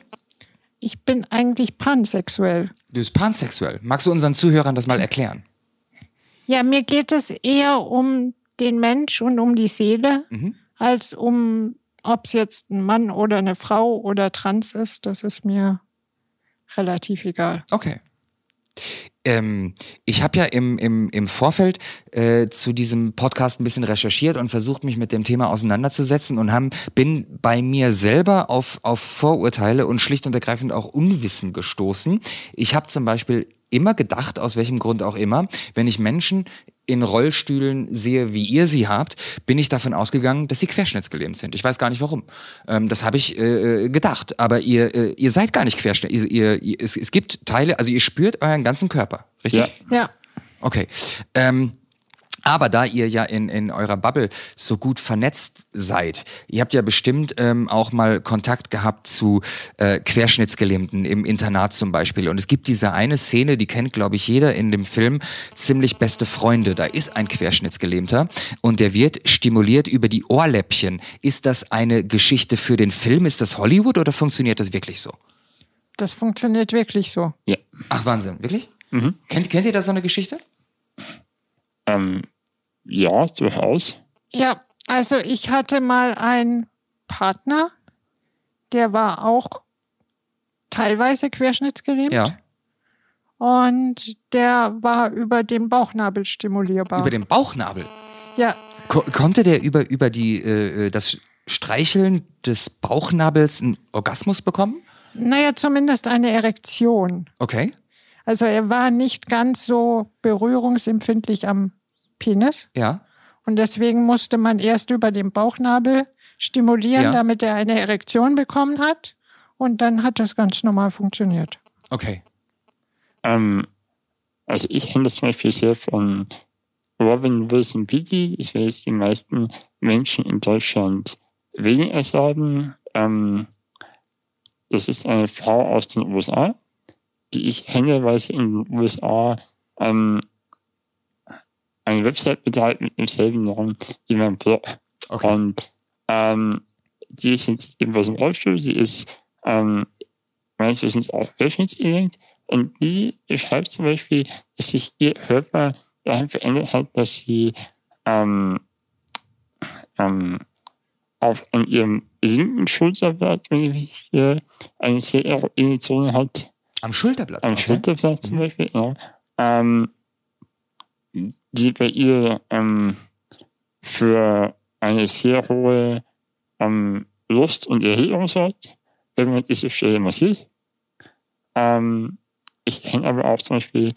ich bin eigentlich pansexuell. Du bist pansexuell. Magst du unseren Zuhörern das mal erklären? Ja, mir geht es eher um den Mensch und um die Seele, Mhm. als um, ob es jetzt ein Mann oder eine Frau oder trans ist. Das ist mir relativ egal. Okay. Ähm, ich habe ja im, im, im Vorfeld äh, zu diesem Podcast ein bisschen recherchiert und versucht, mich mit dem Thema auseinanderzusetzen und haben, bin bei mir selber auf, auf Vorurteile und schlicht und ergreifend auch Unwissen gestoßen. Ich habe zum Beispiel immer gedacht, aus welchem Grund auch immer, wenn ich Menschen in Rollstühlen sehe, wie ihr sie habt, bin ich davon ausgegangen, dass sie querschnittsgelähmt sind. Ich weiß gar nicht warum. Ähm, das habe ich äh, äh, gedacht. Aber ihr, äh, ihr seid gar nicht querschnitt. Ihr, ihr, ihr, es, es gibt Teile, also ihr spürt euren ganzen Körper, richtig? Ja. Ja, Okay. Ähm, aber da ihr ja in, in eurer Bubble so gut vernetzt seid, ihr habt ja bestimmt ähm, auch mal Kontakt gehabt zu äh, Querschnittsgelähmten im Internat zum Beispiel. Und es gibt diese eine Szene, die kennt, glaube ich, jeder in dem Film, ziemlich beste Freunde. Da ist ein Querschnittsgelähmter und der wird stimuliert über die Ohrläppchen. Ist das eine Geschichte für den Film? Ist das Hollywood oder funktioniert das wirklich so? das funktioniert wirklich so. Ja. Ach, Wahnsinn, wirklich? Mhm. Kennt, kennt ihr da so eine Geschichte? Ähm, ja, durchaus. Ja, also ich hatte mal einen Partner, der war auch teilweise querschnittsgelähmt. Ja. Und der war über den Bauchnabel stimulierbar. Über den Bauchnabel. ja, Ko konnte der über, über die, äh, das Streicheln des Bauchnabels einen Orgasmus bekommen? naja, zumindest eine Erektion. Okay. Also er war nicht ganz so berührungsempfindlich am Penis. Ja. Und deswegen musste man erst über den Bauchnabel stimulieren, Ja. damit er eine Erektion bekommen hat. Und dann hat das ganz normal funktioniert. Okay. Ähm, also ich das zum Beispiel sehr von Robin Wilson Beatty. Ich weiß, die meisten Menschen in Deutschland weniger sagen. Ähm, das ist eine Frau aus den USA, die ich händeweise in den USA ähm, eine Website betreibt mit demselben Namen wie mein Blog. Okay. Und ähm, die ist jetzt ebenfalls im Rollstuhl, die ist ähm, meines Wissens auch hörschnittselend. Und die beschreibt zum Beispiel, dass sich ihr Körper dahin verändert hat, dass sie ähm, ähm, auf an ihrem linken Schulterblatt, wenn ich äh, eine sehr eroine Zone hat, Am Schulterblatt. am okay. Schulterblatt zum Mhm. Beispiel, ja, ähm, die bei ihr ähm, für eine sehr hohe ähm, Lust und Erregung sorgt, wenn man diese mal sieht. Ähm, ich kenne aber auch zum Beispiel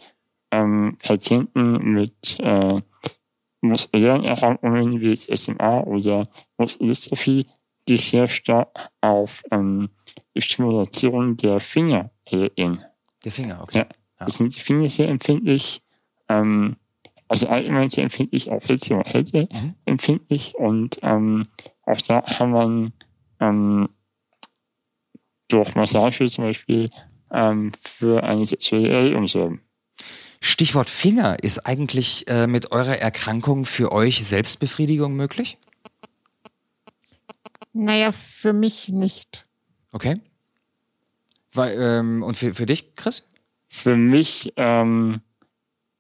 ähm, Patienten mit äh, muskulären Erkrankungen wie jetzt SMA oder Muskeldystrophie, die sehr stark auf ähm, die Stimulation der Finger reagieren. Der Finger, okay. Ja. Da sind die Finger sehr empfindlich. Ähm, also allgemein sehr empfindlich, auch Hitze und Kälte Mhm. empfindlich. Und ähm, auch da kann man ähm, durch Massage zum Beispiel ähm, für eine sexuelle Erregung sorgen. Stichwort Finger. Ist eigentlich äh, mit eurer Erkrankung für euch Selbstbefriedigung möglich? Naja, für mich nicht. Okay. Weil, ähm, und für, für dich, Chris? Für mich ähm,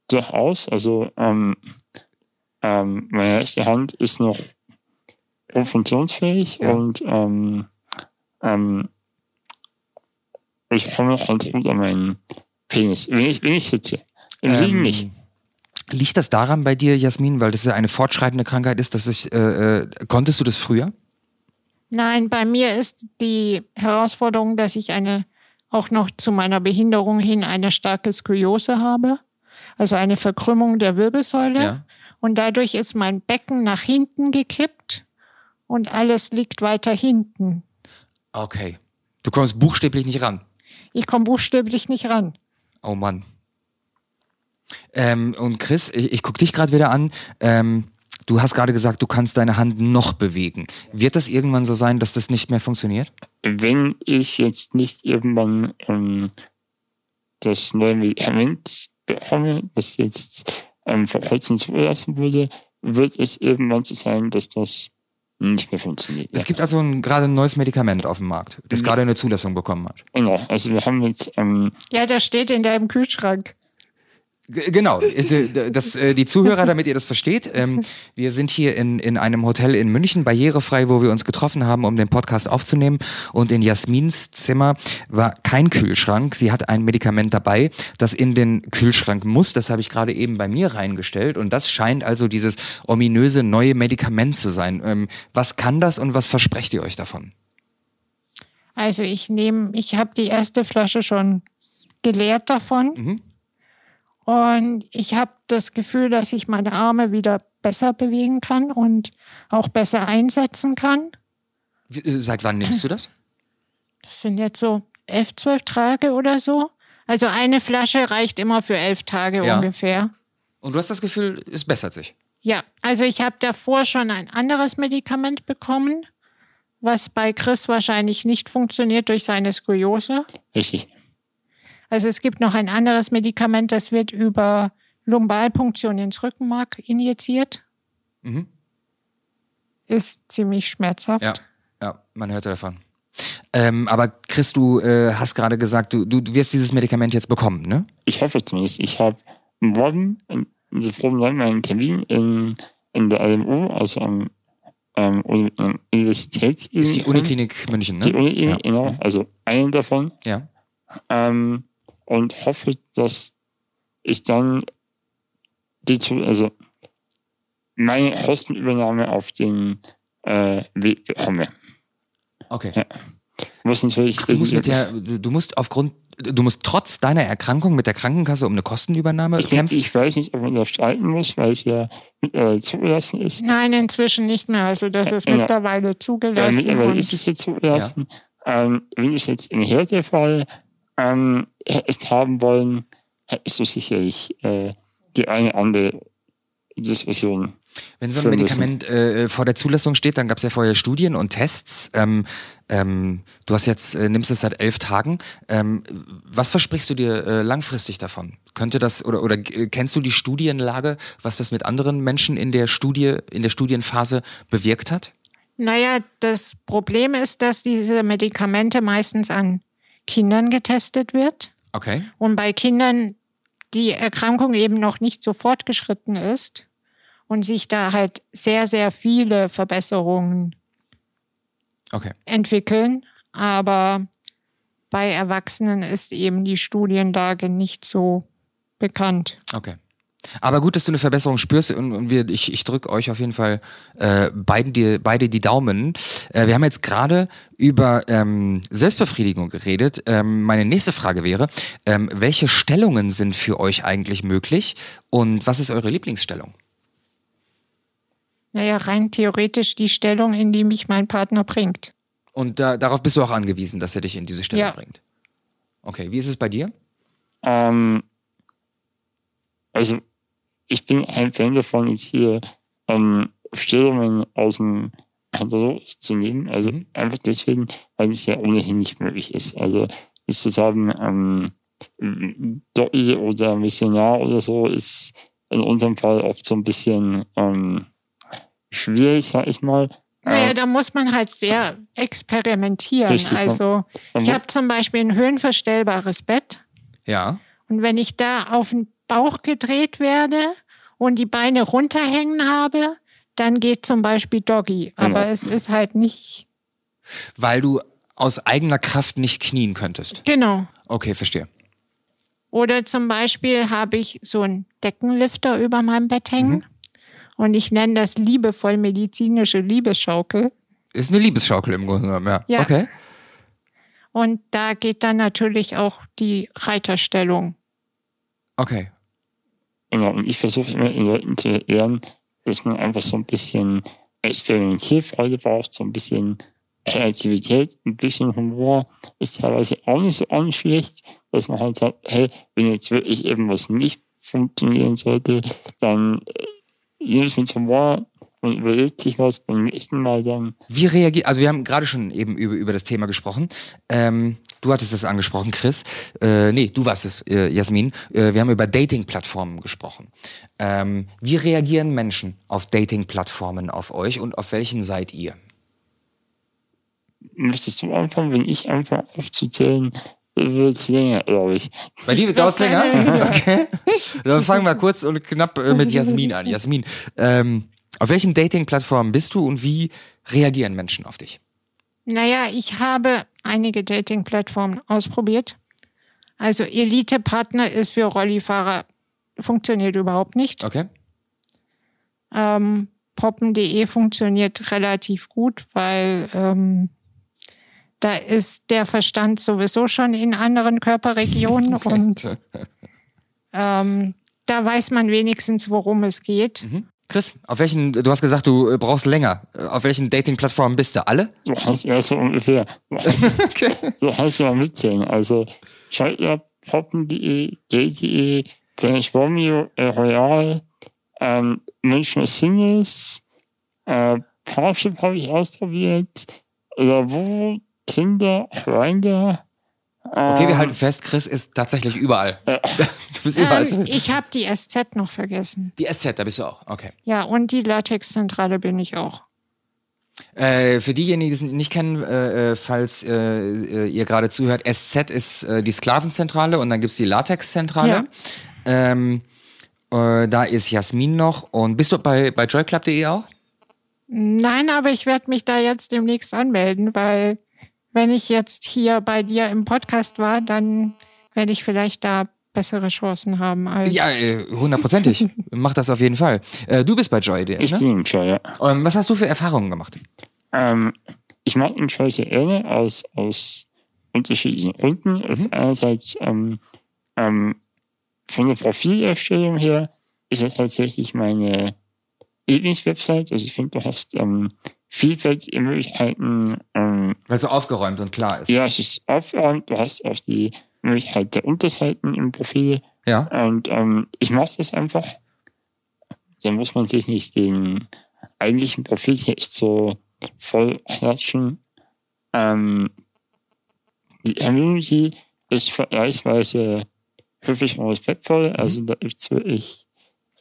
durchaus. Also ähm, ähm, meine rechte Hand ist noch funktionsfähig Ja. und ähm, ähm, ich komme halt gut an meinen Penis, wenn ich, wenn ich sitze. Im Liegen Ähm, nicht. Liegt das daran bei dir, Jasmin, weil das ja eine fortschreitende Krankheit ist, dass ich, äh, äh, konntest du das früher? Nein, bei mir ist die Herausforderung, dass ich eine, auch noch zu meiner Behinderung hin eine starke Skoliose habe. Also eine Verkrümmung der Wirbelsäule. Und dadurch ist mein Becken nach hinten gekippt und alles liegt weiter hinten. Okay. Du kommst buchstäblich nicht ran. Ich komme buchstäblich nicht ran. Oh Mann. Ähm, und Chris, ich, ich gucke dich gerade wieder an. Ähm, du hast gerade gesagt, du kannst deine Hand noch bewegen. Wird das irgendwann so sein, dass das nicht mehr funktioniert? Wenn ich jetzt nicht irgendwann ähm, das neue Medikament bekomme, das jetzt ähm, vor kurzem zugelassen wurde, wird es irgendwann so sein, dass das nicht mehr funktioniert. Es gibt also ein, gerade ein neues Medikament auf dem Markt, das Ja. gerade eine Zulassung bekommen hat. Genau, also wir haben jetzt ähm, Ja, das steht in deinem Kühlschrank. Genau, äh, das, äh, die Zuhörer, damit ihr das versteht, ähm, wir sind hier in, in einem Hotel in München, barrierefrei, wo wir uns getroffen haben, um den Podcast aufzunehmen. Und in Jasmins Zimmer war kein Kühlschrank. Sie hat ein Medikament dabei, das in den Kühlschrank muss. Das habe ich gerade eben bei mir reingestellt. Und das scheint also dieses ominöse neue Medikament zu sein. Ähm, was kann das und was versprecht ihr euch davon? Also ich nehme, ich habe die erste Flasche schon geleert davon. Mhm. Und ich habe das Gefühl, dass ich meine Arme wieder besser bewegen kann und auch besser einsetzen kann. Äh, Seit wann nimmst du das? Das sind jetzt so elf, zwölf Tage oder so. Also eine Flasche reicht immer für elf Tage Ja. ungefähr. Und du hast das Gefühl, es bessert sich. Ja, also ich habe davor schon ein anderes Medikament bekommen, was bei Chris wahrscheinlich nicht funktioniert durch seine Skoliose. richtig. Also es gibt noch ein anderes Medikament, das wird über Lumbalpunktion ins Rückenmark injiziert. Mhm. Ist ziemlich schmerzhaft. Ja, ja, man hörte davon. Ähm, aber Chris, du äh, hast gerade gesagt, du, du, wirst dieses Medikament jetzt bekommen, ne? Ich hoffe zumindest. Ich habe morgen in, in so frühen Jahren einen Termin in, in der LMU, also am ähm, Universitäts Ist die Uniklinik München, ne? Die Uniklinik, ja. genau. Also einen davon. Ja. ähm, und hoffe, dass ich dann die zu, also meine Kostenübernahme auf den äh, Weg bekomme. Okay. Ja. Muss natürlich Ach, du musst mit der, du, musst aufgrund, du musst trotz deiner Erkrankung mit der Krankenkasse um eine Kostenübernahme ich, denke, kämpfen. ich weiß nicht, ob man da streiten muss, weil es ja mittlerweile zugelassen ist. Nein, inzwischen nicht mehr. Also das ist Ja. mittlerweile Äh, zugelassen. mittlerweile und ist es jetzt zugelassen. Ähm, wenn ich jetzt im Härtefall ähm, hättest haben wollen, du sicherlich äh, die eine andere Diskussion. Wenn so ein. Medikament äh, vor der Zulassung steht, dann gab es ja vorher Studien und Tests. Ähm, ähm, du hast jetzt, äh, nimmst es seit elf Tagen. Ähm, was versprichst du dir äh, langfristig davon? Könnte das oder oder äh, kennst du die Studienlage, was das mit anderen Menschen in der Studie, in der Studienphase bewirkt hat? Naja, das Problem ist, dass diese Medikamente meistens an Kindern getestet wird. Okay. Und bei Kindern die Erkrankung eben noch nicht so fortgeschritten ist und sich da halt sehr, sehr viele Verbesserungen Okay. entwickeln. Aber bei Erwachsenen ist eben die Studienlage nicht so bekannt. Okay. Aber gut, dass du eine Verbesserung spürst und, und wir, ich, ich drücke euch auf jeden Fall äh, beiden die, beide die Daumen. Äh, wir haben jetzt gerade über ähm, Selbstbefriedigung geredet. Ähm, meine nächste Frage wäre, ähm, welche Stellungen sind für euch eigentlich möglich und was ist eure Lieblingsstellung? Naja, rein theoretisch die Stellung, in die mich mein Partner bringt. Und da, darauf bist du auch angewiesen, dass er dich in diese Stellung Ja. bringt. Okay, wie ist es bei dir? Ähm, also, ich bin ein Fan davon, jetzt hier ähm, Stellungen aus dem Katalog zu nehmen. Also Mhm. einfach deswegen, weil es ja ohnehin nicht möglich ist. Also, ist zu sagen, ähm, Doi oder Missionar oder so ist in unserem Fall oft so ein bisschen ähm, schwierig, sag ich mal. Naja, Äh, da muss man halt sehr experimentieren. Richtig, also ich habe zum Beispiel ein höhenverstellbares Bett Ja. und wenn ich da auf den Bauch gedreht werde und die Beine runterhängen habe, dann geht zum Beispiel Doggy. Aber Genau. es ist halt nicht Weil du aus eigener Kraft nicht knien könntest. genau. Okay, verstehe. Oder zum Beispiel habe ich so einen Deckenlifter über meinem Bett hängen. Und ich nenne das liebevoll medizinische Liebesschaukel. Ist eine Liebesschaukel im Grunde genommen, ja. Ja. Okay. Und da geht dann natürlich auch die Reiterstellung. Okay. Genau, und ich versuche immer den Leuten zu erklären, dass man einfach so ein bisschen Experimentierfreude braucht, so ein bisschen Kreativität, ein bisschen Humor ist teilweise auch nicht so unschlecht, dass man halt sagt, hey, wenn jetzt wirklich irgendwas nicht funktionieren sollte, dann äh, nimm es mit Humor und überlegt sich was beim nächsten Mal dann. Wie reagiert, also wir haben gerade schon eben über, über das Thema gesprochen. Ähm, du hattest das angesprochen, Chris. Äh, nee, du warst es, äh, Jasmin. Äh, wir haben über Dating-Plattformen gesprochen. Ähm, wie reagieren Menschen auf Dating-Plattformen auf euch und auf welchen seid ihr? Müsstest du anfangen, wenn ich anfange aufzuzählen, wird es länger, glaube ich. Bei dir dauert es länger? Okay. Dann fangen wir kurz und knapp äh, mit Jasmin an. Jasmin, ähm, auf welchen Dating-Plattformen bist du und wie reagieren Menschen auf dich? Naja, ich habe einige Dating-Plattformen ausprobiert. Also Elite-Partner ist für Rollifahrer, funktioniert überhaupt nicht. Okay. Ähm, Poppen.de funktioniert relativ gut, weil ähm, da ist der Verstand sowieso schon in anderen Körperregionen und ähm, da weiß man wenigstens, worum es geht. Chris, auf welchen, du hast gesagt, du äh, brauchst länger. Äh, Auf welchen Dating-Plattformen bist du? Alle? Du hast ja so ungefähr. Du hast, du hast ja mitzählen. Also Schalter, Poppen.de, Gay.de, Flash Romeo, äh, Royal, ähm, Menschen als Singles, äh, Parship habe ich ausprobiert, Lavo, Tinder, Grindr. Okay, wir ähm, halten fest, Chris ist tatsächlich überall. Du bist überall. Ähm, ich habe die SZ noch vergessen. Die SZ, da bist du auch. Okay. Ja, und die Latexzentrale bin ich auch. Äh, für diejenigen, die es nicht kennen, äh, äh, falls äh, äh, ihr gerade zuhört, SZ ist äh, die Sklavenzentrale und dann gibt's die Latexzentrale. Ja. Ähm, äh, da ist Jasmin noch. Und bist du bei, bei joyclub.de auch? Nein, aber ich werde mich da jetzt demnächst anmelden, weil wenn ich jetzt hier bei dir im Podcast war, dann werde ich vielleicht da bessere Chancen haben als. Ja, äh, hundertprozentig. Mach das auf jeden Fall. Äh, du bist bei Joy, ich ne? bin im Joy, ja. Ähm, was hast du für Erfahrungen gemacht? Ähm, ich mag den Joy sehr gerne aus, aus unterschiedlichen Gründen. Auf einerseits ähm, ähm, von der Profilerstellung her ist es tatsächlich meine Lieblingswebsite. Also ich finde, du hast ähm, vielfältige Möglichkeiten. Ähm, Weil es so aufgeräumt und klar ist. ja, es ist aufgeräumt. Du hast auch die Möglichkeit der Unterseiten im Profil. Ja. Und ähm, ich mag das einfach. dann muss man sich nicht den eigentlichen Profiltext so voll klatschen. Ähm, die Community ist vergleichsweise höflich und respektvoll. Mhm. Also da gibt es wirklich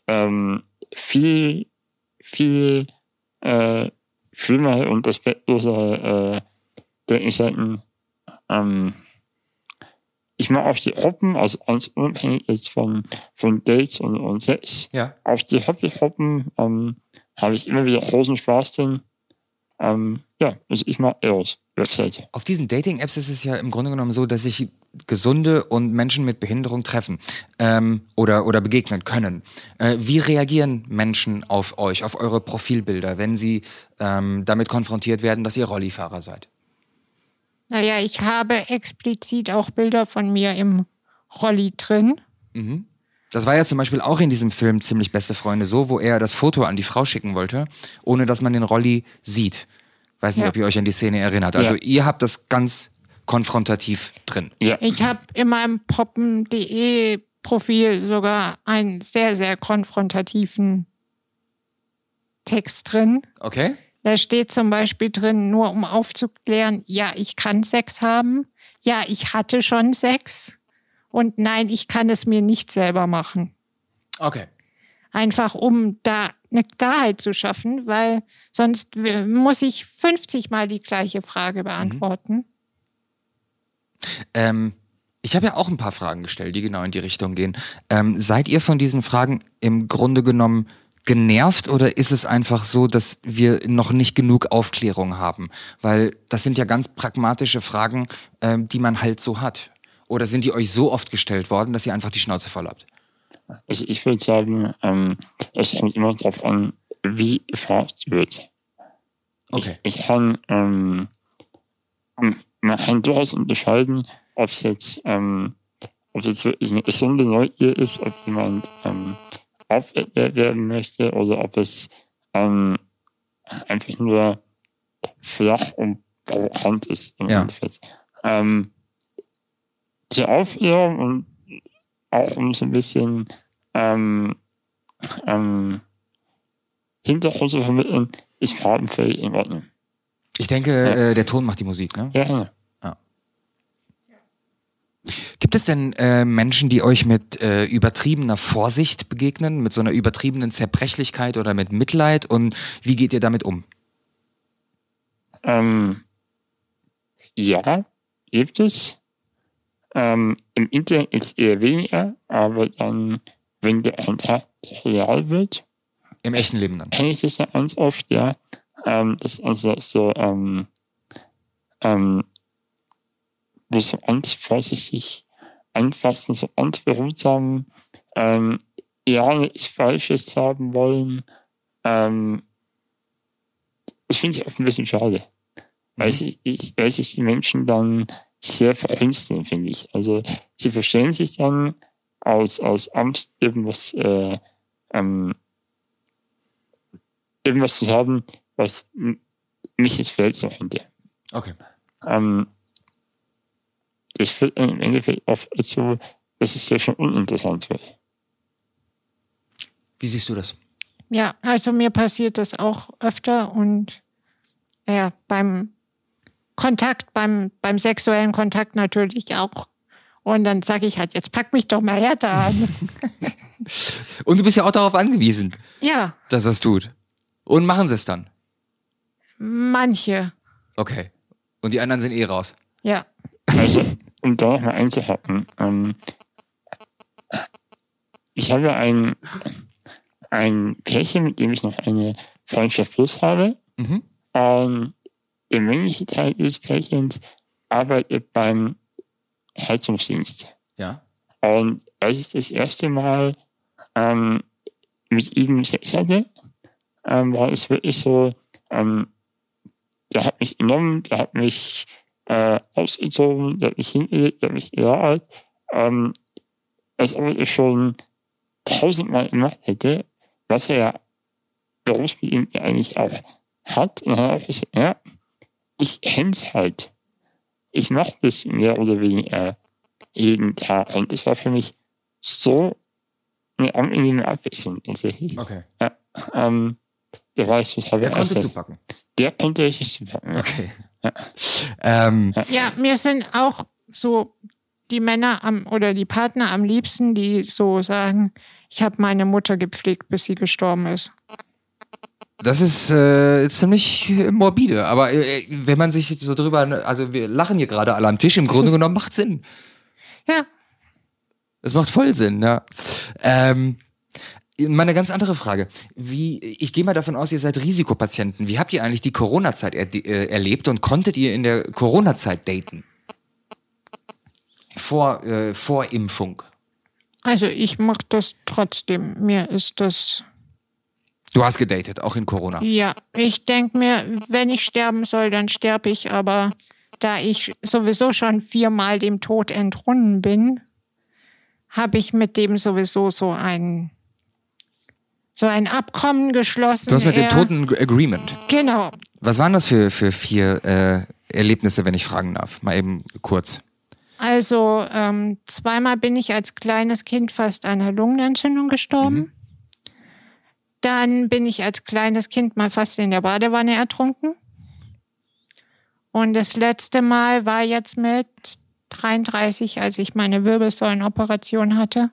ähm, viel, viel äh, schlimmere und respektlosere äh, Denkseiten. Ähm, ich mag auch die Hoppen, also ganz unabhängig jetzt von, von Dates und, und Sex. Ja. Auf die Hobby-Hoppen ähm, habe ich immer wieder großen Spaß drin. Ähm, ja, also ich mag Eros Webseite. Auf diesen Dating-Apps ist es ja im Grunde genommen so, dass sich Gesunde und Menschen mit Behinderung treffen ähm, oder, oder begegnen können. Äh, wie reagieren Menschen auf euch, auf eure Profilbilder, wenn sie ähm, damit konfrontiert werden, dass ihr Rollifahrer seid? Naja, ich habe explizit auch Bilder von mir im Rolli drin. Mhm. Das war ja zum Beispiel auch in diesem Film Ziemlich beste Freunde so, wo er das Foto an die Frau schicken wollte, ohne dass man den Rolli sieht. Weiß nicht, Ja. ob ihr euch an die Szene erinnert. Also Ja. ihr habt das ganz konfrontativ drin. Ja, Ich habe in meinem poppen.de Profil sogar einen sehr, sehr konfrontativen Text drin. Okay? Da steht zum Beispiel drin, nur um aufzuklären, ja, ich kann Sex haben, ja, ich hatte schon Sex und nein, ich kann es mir nicht selber machen. Okay. Einfach um da eine Klarheit zu schaffen, weil sonst muss ich 50 Mal die gleiche Frage beantworten. Ähm, ich habe ja auch ein paar Fragen gestellt, die genau in die Richtung gehen. Ähm, seid ihr von diesen Fragen im Grunde genommen genervt oder ist es einfach so, dass wir noch nicht genug Aufklärung haben? Weil das sind ja ganz pragmatische Fragen, ähm, die man halt so hat. Oder sind die euch so oft gestellt worden, dass ihr einfach die Schnauze voll habt? also ich würde sagen, ähm, es kommt immer darauf an, wie gefragt wird. Okay. Ich, ich kann, ähm, man kann durchaus unterscheiden, ob es jetzt, ähm, ob es jetzt wirklich eine gesunde Neugier ist, ob jemand ähm, aufgeklärt werden möchte oder ob es ähm, einfach nur flach und bekannt ist im Ja. Endeffekt. Ähm, zur Aufklärung und auch um so ein bisschen ähm, ähm, Hintergrund zu vermitteln, ist Farben völlig in Ordnung. Ich denke, Ja. äh, der Ton macht die Musik, ne? Ja, ja. Gibt es denn äh, Menschen, die euch mit äh, übertriebener Vorsicht begegnen, mit so einer übertriebenen Zerbrechlichkeit oder mit Mitleid? Und wie geht ihr damit um? Ähm, ja, gibt es. Ähm, Im Internet ist eher weniger, aber dann, wenn der Kontakt real wird, Im echten Leben dann? kenne ich das ja ganz oft, ja. Ähm, das ist also so, ähm, ähm, wo so ganz vorsichtig anfassen, so ganz behutsam, ähm, ja nichts Falsches haben wollen. Ähm, das finde ich oft ein bisschen schade. Weil, sich, ich, weil sich die Menschen dann sehr verkünsteln, finde ich. Also sie verstehen sich dann aus, aus Angst, irgendwas äh, ähm, irgendwas zu haben, was mich jetzt verletzen könnte. Okay. Ähm, das führt im Endeffekt oft dazu, dass es sehr schon uninteressant wird. Wie siehst du das? Ja, also mir passiert das auch öfter und ja, beim Kontakt, beim, beim sexuellen Kontakt natürlich auch. Und dann sage ich halt, jetzt pack mich doch mal härter an. Und du bist ja auch darauf angewiesen, ja, dass er es tut. Und machen sie es dann. manche. Okay. Und die anderen sind eh raus. Ja. Also, um da nochmal einzuhaken, ähm, ich habe ein, ein Pärchen, mit dem ich noch eine Freundschaft plus habe. Mhm. Und der männliche Teil des Pärchens arbeitet beim Heizungsdienst. Ja. Und als ich das erste Mal ähm, mit ihm Sex hatte, ähm, war es wirklich so, ähm, der hat mich genommen, der hat mich äh, ausgezogen, der hat mich hingelegt, der hat mich gelagert, ähm, als ob ich schon tausendmal gemacht hätte, was er ja berufsbedingt eigentlich auch hat. Und dann habe ich gesagt, ja, ich kenn's halt. Ich mache das mehr oder weniger jeden Tag. Und das war für mich so eine angenehme Abwechslung tatsächlich. Okay. Ähm, der war ich total Der konnte zupacken. Der konnte richtig zupacken. Ja. Okay. Ähm, Ja, mir sind auch so die Männer am oder die Partner am liebsten, die so sagen, ich habe meine Mutter gepflegt, bis sie gestorben ist. Das ist äh, ziemlich äh, morbide, aber äh, wenn man sich so drüber, also wir lachen hier gerade alle am Tisch, im Grunde genommen macht Sinn. Ja, Es macht voll Sinn, ja. Ähm, meine ganz andere Frage. Wie, ich gehe mal davon aus, ihr seid Risikopatienten. Wie habt ihr eigentlich die Corona-Zeit er, äh, erlebt und konntet ihr in der Corona-Zeit daten? Vor, äh, vor Impfung. also ich mache das trotzdem. Mir ist das, Du hast gedatet, auch in Corona. ja, ich denke mir, wenn ich sterben soll, dann sterbe ich, aber da ich sowieso schon viermal dem Tod entrunnen bin, habe ich mit dem sowieso so ein, so ein Abkommen geschlossen. Du hast mit dem Toten ein Agreement. Genau. Was waren das für, für vier äh, Erlebnisse, wenn ich fragen darf? Mal eben kurz. Also ähm, zweimal bin ich als kleines Kind fast an einer Lungenentzündung gestorben. Dann bin ich als kleines Kind mal fast in der Badewanne ertrunken. Und das letzte Mal war jetzt mit 33, als ich meine Wirbelsäulenoperation hatte.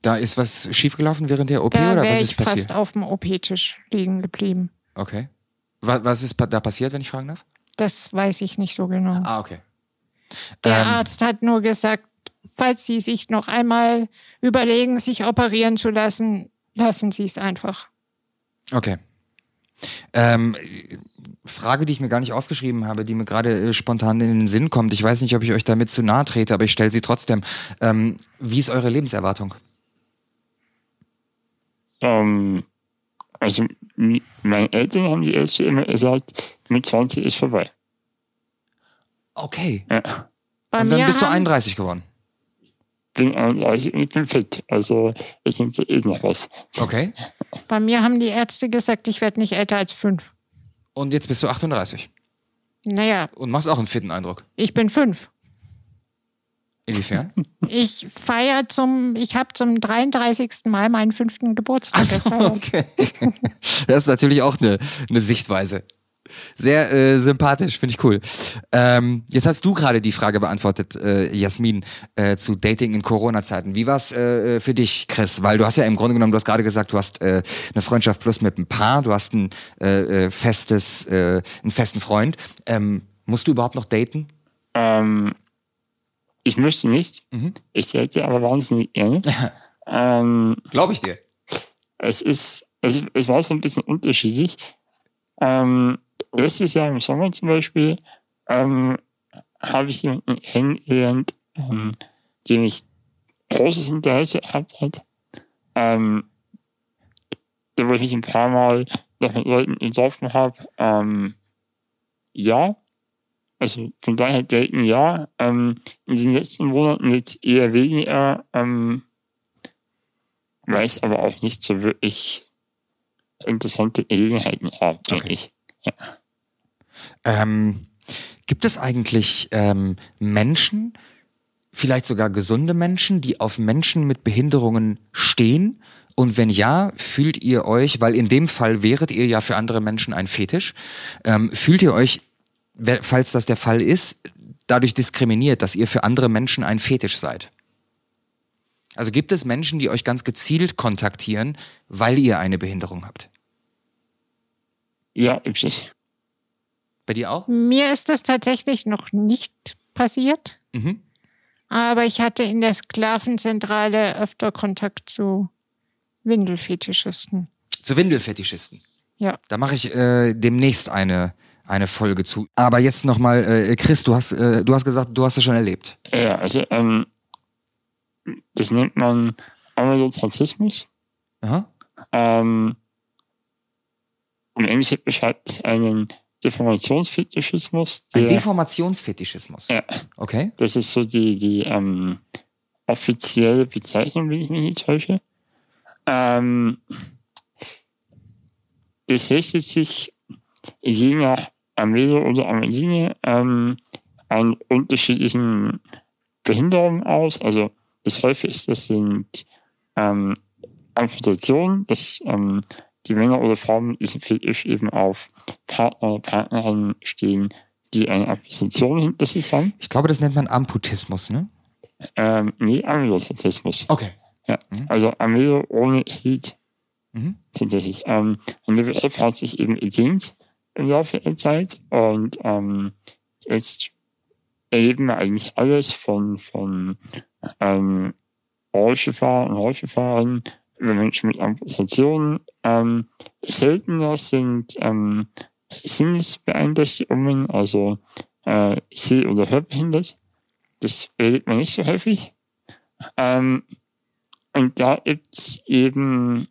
Da ist was schiefgelaufen während der OP Da oder was ich ist passiert? fast auf dem OP-Tisch liegen geblieben. Okay. Was, ist da passiert, wenn ich fragen darf? Das weiß ich nicht so genau. Ah, okay. Der Ähm, Arzt hat nur gesagt, falls Sie sich noch einmal überlegen, sich operieren zu lassen, lassen Sie es einfach. Okay. Ähm, Frage, die ich mir gar nicht aufgeschrieben habe, die mir gerade äh, spontan in den Sinn kommt. Ich weiß nicht, ob ich euch damit zu nahe trete, aber ich stelle sie trotzdem. Ähm, wie ist eure Lebenserwartung? Ähm, also meine Eltern haben die Ärzte immer gesagt, mit 20 ist vorbei. Okay. Ja. Bei Und dann bist du haben, 31 geworden. Bin 31 und ich bin fit. Also ich denke, eh noch was. Okay. bei mir haben die Ärzte gesagt, ich werde nicht älter als fünf. Und jetzt bist du 38 Naja, und machst auch einen fitten Eindruck. ich bin fünf. Inwiefern? Ich feiere zum, ich habe zum 33. Mal meinen fünften Geburtstag Ach so, gefeiert. okay. Das ist natürlich auch eine, eine Sichtweise. Sehr äh, sympathisch, finde ich cool. Ähm, jetzt hast du gerade die Frage beantwortet, äh, Jasmin, äh, zu Dating in Corona-Zeiten. Wie war's äh, für dich, Chris? Weil du hast ja im Grunde genommen, du hast gerade gesagt, du hast äh, eine Freundschaft plus mit einem Paar, du hast ein äh, äh, festes, äh, einen festen Freund. Ähm, musst du überhaupt noch daten? Ähm, ich möchte nicht. Mhm. Ich hätte aber wahnsinnig gerne. ähm, Glaube ich dir. es ist, es, es war so ein bisschen unterschiedlich. Ähm, letztes Jahr im Sommer zum Beispiel ähm, habe ich jemanden kennengelernt, ähm, dem ich großes Interesse gehabt hat. Ähm, da wo ich mich ein paar Mal noch mit Leuten getroffen habe. Ähm, ja, also von daher daten ja. Ähm, in den letzten Monaten jetzt eher weniger. Ähm, weiß aber auch nicht so wirklich interessante Gelegenheiten habe, denke Okay. ich. Ähm, gibt es eigentlich ähm, Menschen, vielleicht sogar gesunde Menschen, die auf Menschen mit Behinderungen stehen? Und wenn ja, fühlt ihr euch, weil in dem Fall wäret ihr ja für andere Menschen ein Fetisch, ähm, fühlt ihr euch, falls das der Fall ist, dadurch diskriminiert, dass ihr für andere Menschen ein Fetisch seid? Also gibt es Menschen, die euch ganz gezielt kontaktieren, weil ihr eine Behinderung habt? Ja, es. Bei dir auch? Mir ist das tatsächlich noch nicht passiert, Mhm. aber ich hatte in der Sklavenzentrale öfter Kontakt zu Windelfetischisten. Zu Windelfetischisten. Ja. Da mache ich äh, demnächst eine, eine Folge zu. Aber jetzt nochmal, äh, Chris, du hast, äh, du hast gesagt, du hast es schon erlebt. Ja, also ähm, das nennt man Amyotizismus. Aha. Ähm, Im Endeffekt beschreibt es einen Deformationsfetischismus. Ein Der, Deformationsfetischismus. Ja. Okay. das ist so die, die ähm, offizielle Bezeichnung, wenn ich mich nicht täusche. Ähm, das richtet sich je nach Amelo oder Ameline ähm, an unterschiedlichen Behinderungen aus. Also das häufigste sind ähm, Amputation, dass ähm, die Männer oder Frauen diesem Fetisch eben auf Partner oder Partnerinnen stehen, die eine Amputation hinter sich haben. Ich glaube, das nennt man Amputismus, ne? Ähm, nee, Amylotatismus. Okay. Ja, also Amylo ohne Hit Mhm. tatsächlich. Ähm, und der WF hat sich eben entdehnt im Laufe der Zeit und ähm, jetzt erleben wir eigentlich alles von, von ähm, Rollschuhfahrern und Rollschuhfahrern über Menschen mit Amputationen. Ähm, seltener sind ähm, Sinnesbeeinträchtigungen, also äh, seh- oder hörbehindert. Das erlebt man nicht so häufig. Ähm, und da gibt es eben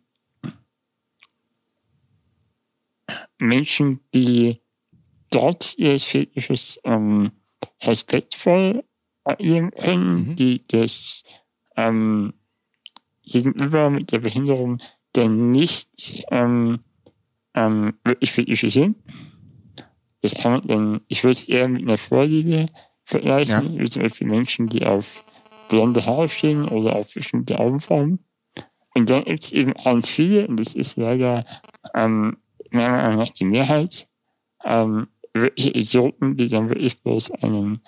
Menschen, die dort ihres Fetisches ähm, respektvoll agieren können, Mhm. die das ähm, gegenüber mit der Behinderung dann nicht ähm, ähm, wirklich Fetische sehen. Das kann man dann, ich würde es eher mit einer Vorliebe vergleichen, wie zum Beispiel Menschen, die auf blonde Haare stehen oder auf bestimmte Augenformen. Und dann gibt es eben ganz viele, und das ist leider ähm, meiner Meinung nach die Mehrheit, ähm, wirkliche Idioten, die dann wirklich bloß einen,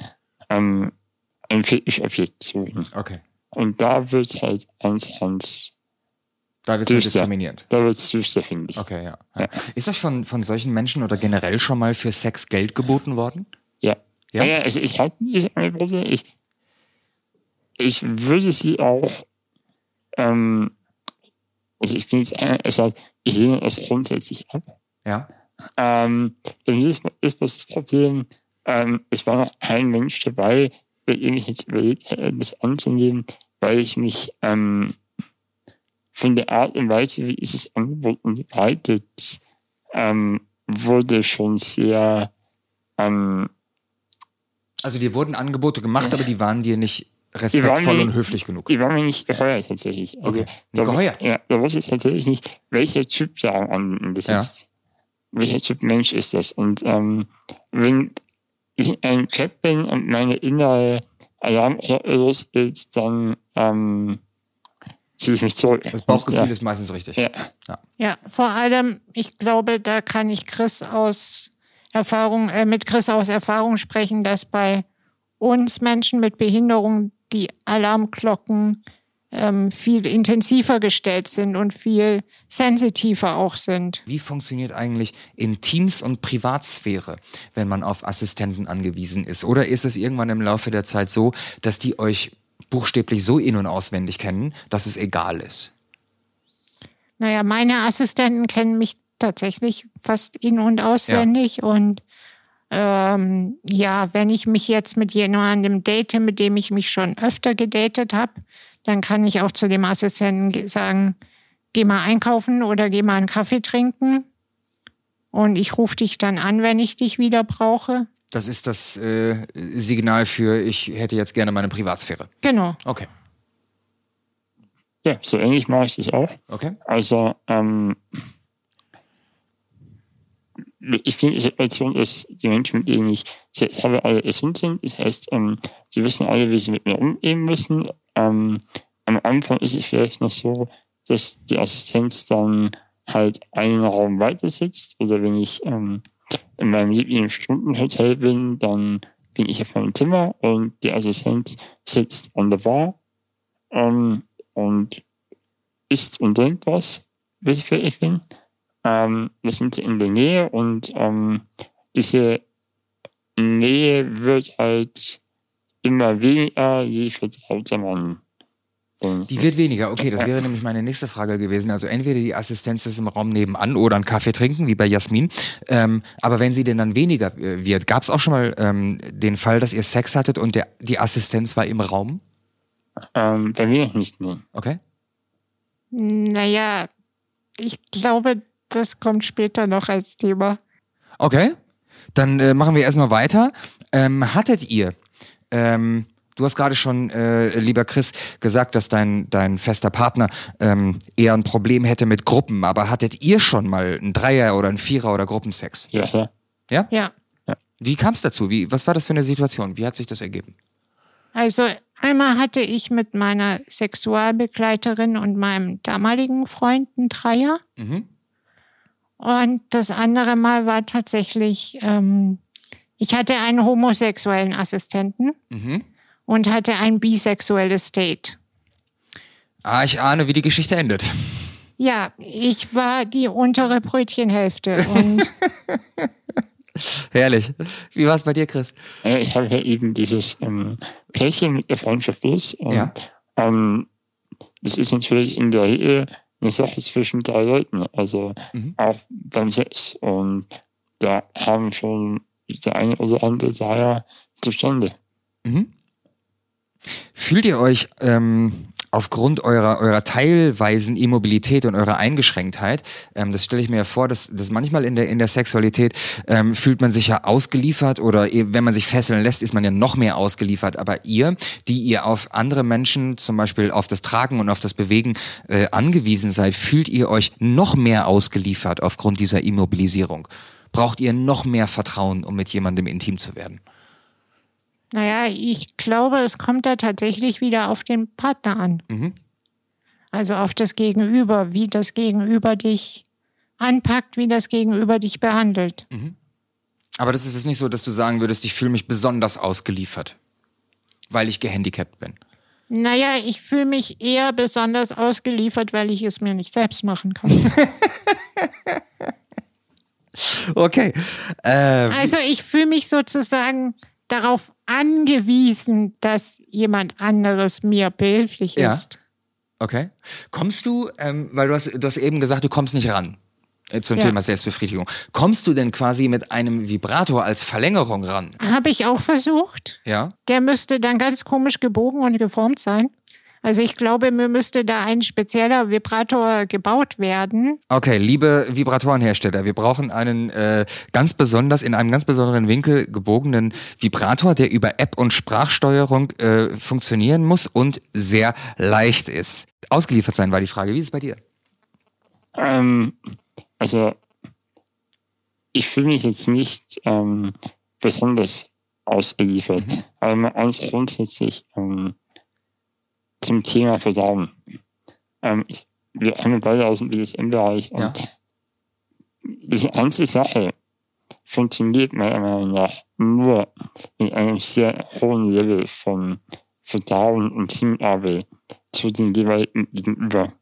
ähm, ein Fetischobjekt suchen. Okay. Und da wird es halt ganz, ganz, Da wird es Düster. diskriminiert. da wird es düster, finde ich. Okay, ja. ja. Ist euch von, von solchen Menschen oder generell schon mal für Sex Geld geboten worden? Ja. Ja? Ja, also ich hatte diese Angebote. Ich, ich würde sie auch, ähm, also ich bin jetzt ich lehne es grundsätzlich ab. Ja. Ähm, bei mir ist, ist das Problem, ähm, es war noch kein Mensch dabei, bei dem ich jetzt überlegt hätte, das anzunehmen, weil ich mich ähm, von der Art und Weise, wie dieses Angebot unterbreitet ähm, wurde, schon sehr ähm, Also dir wurden Angebote gemacht, aber die waren dir nicht waren respektvoll mir- und höflich genug. Die war mir nicht geheuer tatsächlich. Also, Okay. da, Nicht geheuer? Ja, da wusste ich tatsächlich nicht, welcher Typ da an das Ja. ist. Welcher Typ Mensch ist das? Und ähm, wenn ich in einem Chat bin und meine innere Alarmglocke losgeht, dann ähm, ziehe ich mich zurück. Das Bauchgefühl ja. ist meistens richtig. Ja. Ja, vor allem, ich glaube, da kann ich Chris aus Erfahrung, äh, mit Chris aus Erfahrung sprechen, dass bei uns Menschen mit Behinderung die Alarmglocken ähm, viel intensiver gestellt sind und viel sensitiver auch sind. Wie funktioniert eigentlich Intims- und Privatsphäre, wenn man auf Assistenten angewiesen ist? Oder ist es irgendwann im Laufe der Zeit so, dass die euch buchstäblich so in- und auswendig kennen, dass es egal ist? Naja, meine Assistenten kennen mich tatsächlich fast in- und auswendig. Und ähm, ja, wenn ich mich jetzt mit jemandem date, mit dem ich mich schon öfter gedatet habe, dann kann ich auch zu dem Assistenten ge- sagen, geh mal einkaufen oder geh mal einen Kaffee trinken. Und ich rufe dich dann an, wenn ich dich wieder brauche. Das ist das äh, Signal für, ich hätte jetzt gerne meine Privatsphäre. Genau. Okay. ja, so ähnlich mache ich das auch. Okay. Also, ähm, ich finde, die Situation ist, die Menschen, mit denen ich habe, alle gesund sind. Das heißt, ähm, sie wissen alle, wie sie mit mir umgehen müssen. Ähm, am Anfang ist es vielleicht noch so, dass die Assistenz dann halt einen Raum weiter sitzt. Oder wenn ich ähm, in meinem Lieblingsstundenhotel bin, dann bin ich auf meinem Zimmer und die Assistenz sitzt an der Bar ähm, und isst und trinkt was, bis ich fertig bin. Ähm, wir sind in der Nähe und ähm, diese Nähe wird halt immer weniger, je vertrauter man. Die wird weniger. Okay, das wäre nämlich meine nächste Frage gewesen. Also entweder die Assistenz ist im Raum nebenan oder einen Kaffee trinken, wie bei Jasmin. Ähm, aber wenn sie denn dann weniger äh, wird, gab es auch schon mal ähm, den Fall, dass ihr Sex hattet und der, die Assistenz war im Raum? ähm, bei mir nicht mehr. Okay. Naja, ich glaube, das kommt später noch als Thema. Okay. Dann äh, machen wir erstmal weiter. Ähm, hattet ihr, ähm, du hast gerade schon, äh, lieber Chris, gesagt, dass dein, dein fester Partner ähm, eher ein Problem hätte mit Gruppen, aber hattet ihr schon mal einen Dreier oder einen Vierer oder Gruppensex? Ja, ja. Ja. Wie kam es dazu? Wie, was war das für eine Situation? Wie hat sich das ergeben? Also Einmal hatte ich mit meiner Sexualbegleiterin und meinem damaligen Freund einen Dreier. Mhm. Und das andere Mal war tatsächlich, ähm, ich hatte einen homosexuellen Assistenten Mhm. und hatte ein bisexuelles Date. Ah, ich ahne, wie die Geschichte endet. Ja, ich war die untere Brötchenhälfte und Herrlich. Wie war es bei dir, Chris? Äh, ich habe ja eben dieses ähm, Pärchen mit der Freundschaft plus. Und, Ja. ähm, das ist natürlich in der Ehe eine Sache zwischen drei Leuten, also Mhm. auch beim Sex. Und da haben schon der eine oder andere Dreier zustande. Mhm. Fühlt ihr euch ähm, aufgrund eurer, eurer teilweisen Immobilität und eurer Eingeschränktheit, ähm, das stelle ich mir ja vor, dass, dass manchmal in der, in der Sexualität ähm, fühlt man sich ja ausgeliefert oder wenn man sich fesseln lässt, ist man ja noch mehr ausgeliefert. Aber ihr, die ihr auf andere Menschen, zum Beispiel auf das Tragen und auf das Bewegen äh, angewiesen seid, fühlt ihr euch noch mehr ausgeliefert aufgrund dieser Immobilisierung? Braucht ihr noch mehr Vertrauen, um mit jemandem intim zu werden? naja, ich glaube, es kommt da tatsächlich wieder auf den Partner an. Mhm. Also auf das Gegenüber, wie das Gegenüber dich anpackt, wie das Gegenüber dich behandelt. Aber das ist es nicht so, dass du sagen würdest, ich fühle mich besonders ausgeliefert, weil ich gehandicapt bin. Naja, ich fühle mich eher besonders ausgeliefert, weil ich es mir nicht selbst machen kann. Okay. Ähm, Also ich fühle mich sozusagen darauf angewiesen, dass jemand anderes mir behilflich Ja. ist. okay. Kommst du, ähm, weil du hast, du hast eben gesagt, du kommst nicht ran äh, zum Ja. Thema Selbstbefriedigung. Kommst du denn quasi mit einem Vibrator als Verlängerung ran? Habe ich auch versucht. Ja. Der müsste dann ganz komisch gebogen und geformt sein. Also ich glaube, mir müsste da ein spezieller Vibrator gebaut werden. Okay, liebe Vibratorenhersteller, wir brauchen einen äh, ganz besonders, in einem ganz besonderen Winkel gebogenen Vibrator, der über App und Sprachsteuerung äh, funktionieren muss und sehr leicht ist. Ausgeliefert sein war die Frage. Wie ist es bei dir? Ähm, also, ich fühle mich jetzt nicht ähm, besonders ausgeliefert, aber mal ganz grundsätzlich ähm, zum Thema Versagen. Ähm, ich, wir haben ja beide aus dem BDSM-Bereich und Ja. diese ganze Sache funktioniert meiner Meinung nach nur mit einem sehr hohen Level von Vertrauen und Teamarbeit zu den jeweiligen Gegenüber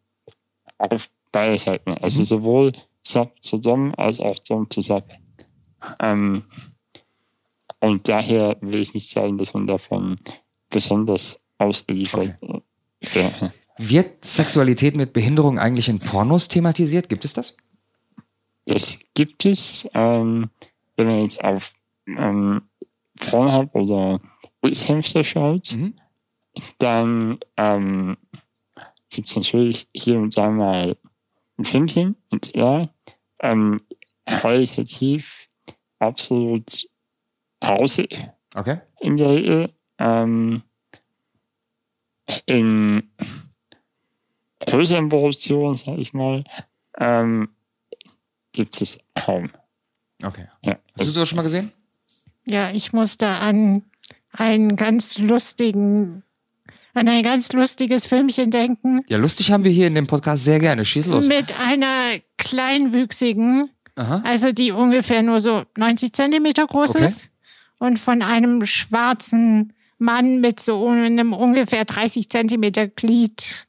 auf beide Seiten. Also sowohl Sub zu Dom als auch Dom zu Sub. Ähm, und daher will ich nicht sagen, dass man davon besonders ausgeliefert wäre. Wird Sexualität mit Behinderung eigentlich in Pornos thematisiert? Gibt es das? Das gibt es, ähm, wenn man jetzt auf ähm, Pornhub oder Hamster schaut, Mhm. dann ähm, gibt es natürlich hier und da mal ein Filmchen und ja, ähm, qualitativ absolut Pause Okay. in der Ehe. Ähm, in größeren Produktionen, sag ich mal, ähm, gibt es kaum. Okay. Ja, Hast du sowas schon mal gesehen? Ja, ich muss da an einen ganz lustigen, an ein ganz lustiges Filmchen denken. Ja, lustig haben wir hier in dem Podcast sehr gerne. Schieß los. Mit einer kleinwüchsigen, Aha. also die ungefähr nur so 90 Zentimeter groß Okay. ist und von einem schwarzen Mann mit so einem ungefähr 30 Zentimeter Glied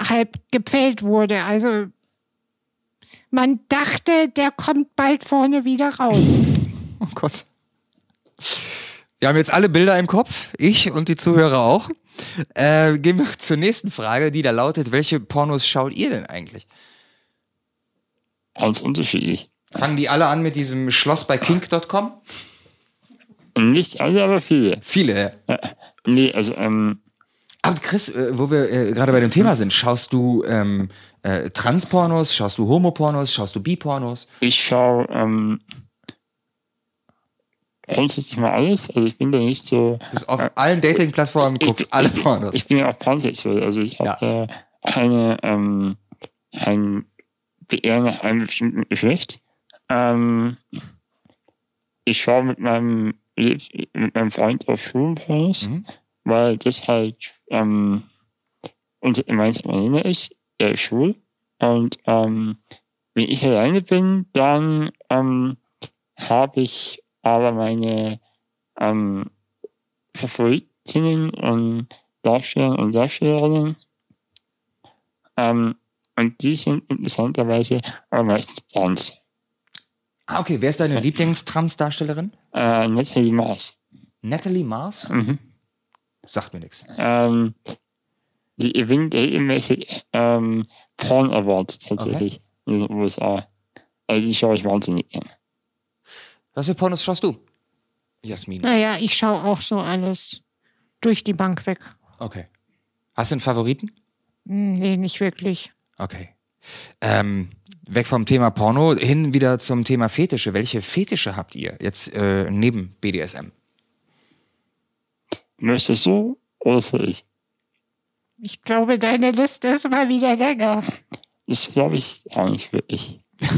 halb gepfählt wurde. Also man dachte, der kommt bald vorne wieder raus. Oh Gott. Wir haben jetzt alle Bilder im Kopf, ich und die Zuhörer auch. Äh, gehen wir zur nächsten Frage, die da lautet, welche Pornos schaut ihr denn eigentlich? Ganz unterschiedlich. Fangen die alle an mit diesem Schloss bei kink.com? Nicht alle, aber viele. Viele. Ja. Nee, also, ähm, Aber Chris, äh, wo wir äh, gerade bei dem Thema sind, schaust du ähm, äh, Transpornos, schaust du Homopornos, schaust du Bipornos? ich schaue ähm, grundsätzlich mal alles. Also ich bin da nicht so. Du bist auf allen Dating-Plattformen, guckst alle Pornos. Ich bin ja auch pansexuell. Also ich habe ja. keine, ähm, kein Begehr nach einem bestimmten Geschlecht. Ähm, ich schaue mit meinem, mit meinem Freund auf Schwulenpornos. Mhm. weil das halt ähm, unser gemeinsamer Nenner ist. Er ist schwul. Und ähm, wenn ich alleine bin, dann ähm, habe ich aber meine ähm, Favoritinnen und Darsteller und Darstellerinnen. Ähm, und die sind interessanterweise aber meistens trans. Ah, okay. Wer ist deine Lieblingstrans-Darstellerin? Äh, Natalie Mars. Natalie Mars? Mhm. Sagt mir nichts. Ähm, die gewinnt regelmäßig ähm, Porn Awards tatsächlich in den USA. Also die schaue ich wahnsinnig gerne. Was für Pornos schaust du? Jasmin. Naja, ich schaue auch so alles durch die Bank weg. Okay. Hast du einen Favoriten? Hm, Nee, nicht wirklich. Okay. Ähm, weg vom Thema Porno, hin wieder zum Thema Fetische. Welche Fetische habt ihr jetzt äh, neben BDSM? Möchtest du oder soll ich? Ich glaube, deine Liste ist mal wieder länger. Das glaube ich auch nicht wirklich.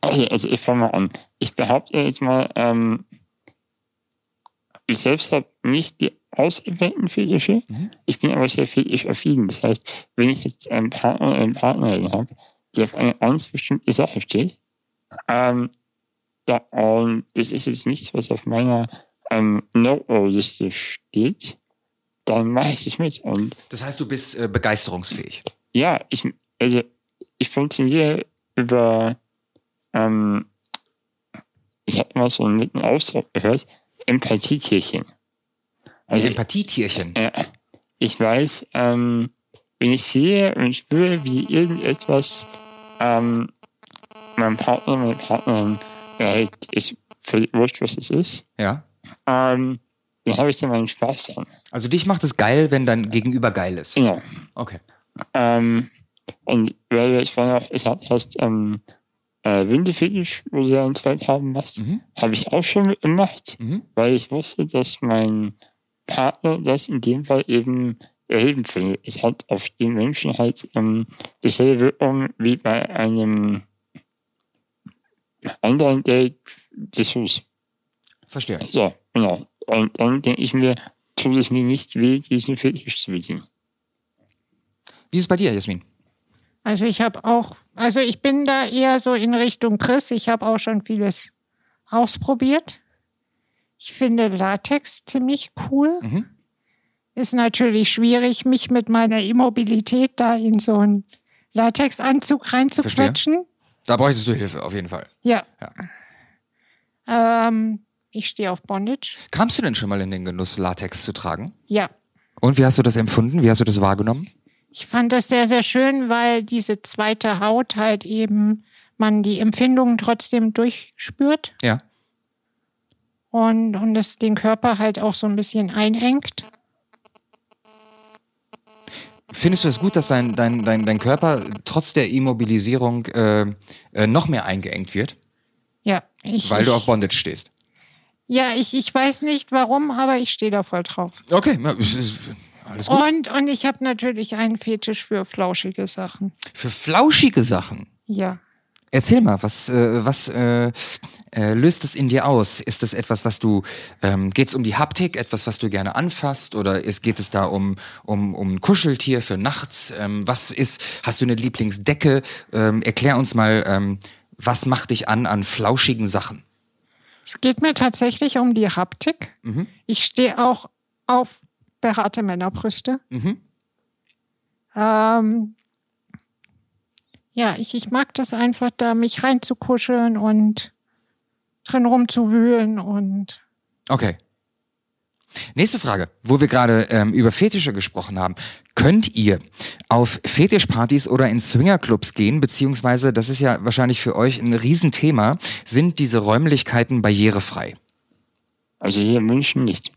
okay, also ich fange mal an. Ich behaupte jetzt mal, ähm, ich selbst habe nicht die ausgewählten Fetische. Mhm. Ich bin aber sehr fetischaffin. Das heißt, wenn ich jetzt einen Partner oder eine Partnerin habe, die auf eine ganz bestimmte Sache steht, ähm, da, und das ist jetzt nichts, was auf meiner ähm, No-Liste steht, dann mache ich es mit. Und Das heißt, du bist äh, begeisterungsfähig. ja, ich, also ich funktioniere über, ähm, ich habe mal so einen netten Ausdruck gehört, Empathietierchen. Also Also Empathietierchen. äh, ich weiß, ähm, wenn ich sehe und spüre, wie irgendetwas ähm, mein Partner, meine Partnerin erhält, ist völlig wurscht, was es ist, Ja. ähm, dann habe ich da meinen Spaß dran. Also dich macht es geil, wenn dein Gegenüber geil ist. Genau. Okay. Ähm, und weil du jetzt vorhin auch gesagt hast, ähm, äh, Windefetisch, wo du ja einen Zweit haben machst, Mhm. habe ich auch schon gemacht, Mhm. weil ich wusste, dass mein Partner das in dem Fall eben erhebend findet. Es hat auf den Menschen halt ähm, dieselbe Wirkung wie bei einem anderen Date Dessous. Verstehe. So, genau. Und dann denke ich mir, tut es mir nicht weh, diesen Fetisch zu bedienen. Wie ist es bei dir, Jasmin? Also ich habe auch, also ich bin da eher so in Richtung Chris. Ich habe auch schon vieles ausprobiert. Ich finde Latex ziemlich cool. Mhm. Ist natürlich schwierig, mich mit meiner Immobilität da in so einen Latexanzug reinzuquetschen. Da bräuchtest du Hilfe, auf jeden Fall. Ja. Ähm, ich stehe auf Bondage. Kamst du denn schon mal in den Genuss, Latex zu tragen? Ja. Und wie hast du das empfunden? Wie hast du das wahrgenommen? Ich fand das sehr, sehr schön, weil diese zweite Haut halt eben man die Empfindungen trotzdem durchspürt Ja. Und, und es den Körper halt auch so ein bisschen einengt. Findest du es gut, dass dein, dein, dein, dein Körper trotz der Immobilisierung äh, äh, noch mehr eingeengt wird, Ja, ich, weil du auf Bondage stehst? ja, ich, ich weiß nicht warum, aber ich stehe da voll drauf. Okay, alles gut. Und, und ich habe natürlich einen Fetisch für flauschige Sachen. Für flauschige Sachen. Ja. Erzähl mal, was, äh, was äh, äh, löst es in dir aus? Ist es etwas, was du, ähm, geht es um die Haptik, etwas, was du gerne anfasst? Oder ist, geht es da um, um, um ein Kuscheltier für nachts? Ähm, was ist, hast du eine Lieblingsdecke? Ähm, erklär uns mal, ähm, was macht dich an an flauschigen Sachen? Es geht mir tatsächlich um die Haptik. Mhm. Ich stehe auch auf behaarte Männerbrüste. Mhm. Ähm, ja, ich, ich mag das einfach, da mich reinzukuscheln und drin rumzuwühlen und Okay. Nächste Frage, wo wir gerade ähm, über Fetische gesprochen haben. Könnt ihr auf Fetischpartys oder in Swingerclubs gehen, beziehungsweise, das ist ja wahrscheinlich für euch ein Riesenthema, sind diese Räumlichkeiten barrierefrei? Also hier in München nicht.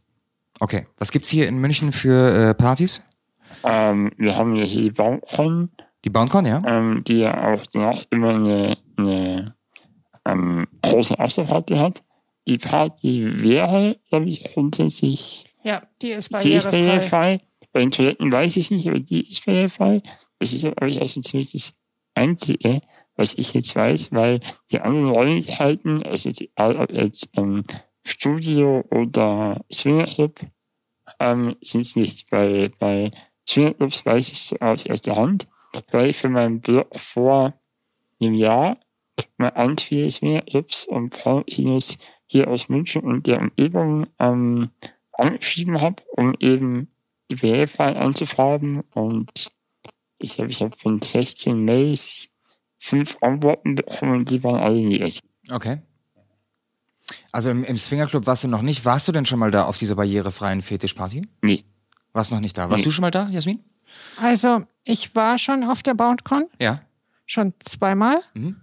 Okay, was gibt's hier in München für äh, Partys? Ähm, wir haben hier die Bauern, Die BoundCon, ja? ähm, die ja auch danach immer eine, eine ähm, große Afterparty hat. Die Party wäre, glaube ich, grundsätzlich ja, die ist die ist barrierefrei. barrierefrei. Bei den Toiletten weiß ich nicht, aber die ist barrierefrei. Das ist, glaube ich, auch so ziemlich das Einzige, was ich jetzt weiß, weil die anderen Räumlichkeiten, also jetzt, egal ob jetzt ähm, Studio oder Swingerclub ähm, sind es nicht. Bei, bei Swingerclubs weiß ich es aus erster Hand, weil ich für meinen Blog vor einem Jahr mal an viele Swingerclubs und Pornokinos hier aus München und der Umgebung ähm, angeschrieben habe, um eben die anzufragen und ich glaube, ich habe von 16 Mails fünf Antworten bekommen und die waren alle negativ. Okay. Also im, im Swingerclub warst du noch nicht. Warst du denn schon mal da auf dieser barrierefreien Fetischparty? Nee. Warst noch nicht da. Warst Nee. du schon mal da, Jasmin? Also, ich war schon auf der BoundCon, Ja. schon zweimal. Mhm.